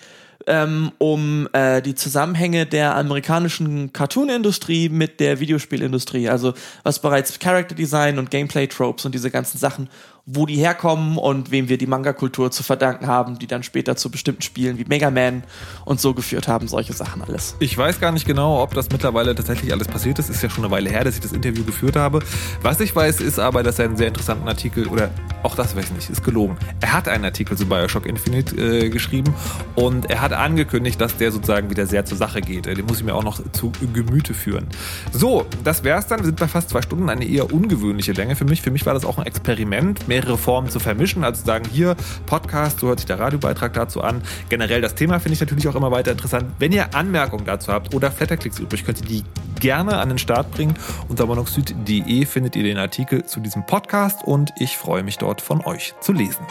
ähm, um äh, die Zusammenhänge der amerikanischen Cartoon-Industrie mit der Videospielindustrie. Also was bereits Character Design und Gameplay-Tropes und diese ganzen Sachen, wo die herkommen und wem wir die Manga-Kultur zu verdanken haben, die dann später zu bestimmten Spielen wie Mega Man und so geführt haben, solche Sachen alles. Ich weiß gar nicht genau, ob das mittlerweile tatsächlich alles passiert ist. Ist ja schon eine Weile her, dass ich das Interview geführt habe. Was ich weiß, ist aber, dass er einen sehr interessanten Artikel, oder auch das weiß ich nicht, ist gelogen. Er hat einen Artikel zu Bioshock Infinite äh, geschrieben und er hat angekündigt, dass der sozusagen wieder sehr zur Sache geht. Den muss ich mir auch noch zu Gemüte führen. So, das wär's dann. Wir sind bei fast zwei Stunden, eine eher ungewöhnliche Länge für mich. Für mich war das auch ein Experiment, mehrere Formen zu vermischen. Also sagen hier Podcast, so hört sich der Radiobeitrag dazu an. Generell das Thema finde ich natürlich auch immer weiter interessant. Wenn ihr Anmerkungen dazu habt oder Flatterklicks übrig, könnt ihr die gerne an den Start bringen. Unter monoxid.de findet ihr den Artikel zu diesem Podcast und ich freue mich dort von euch zu lesen.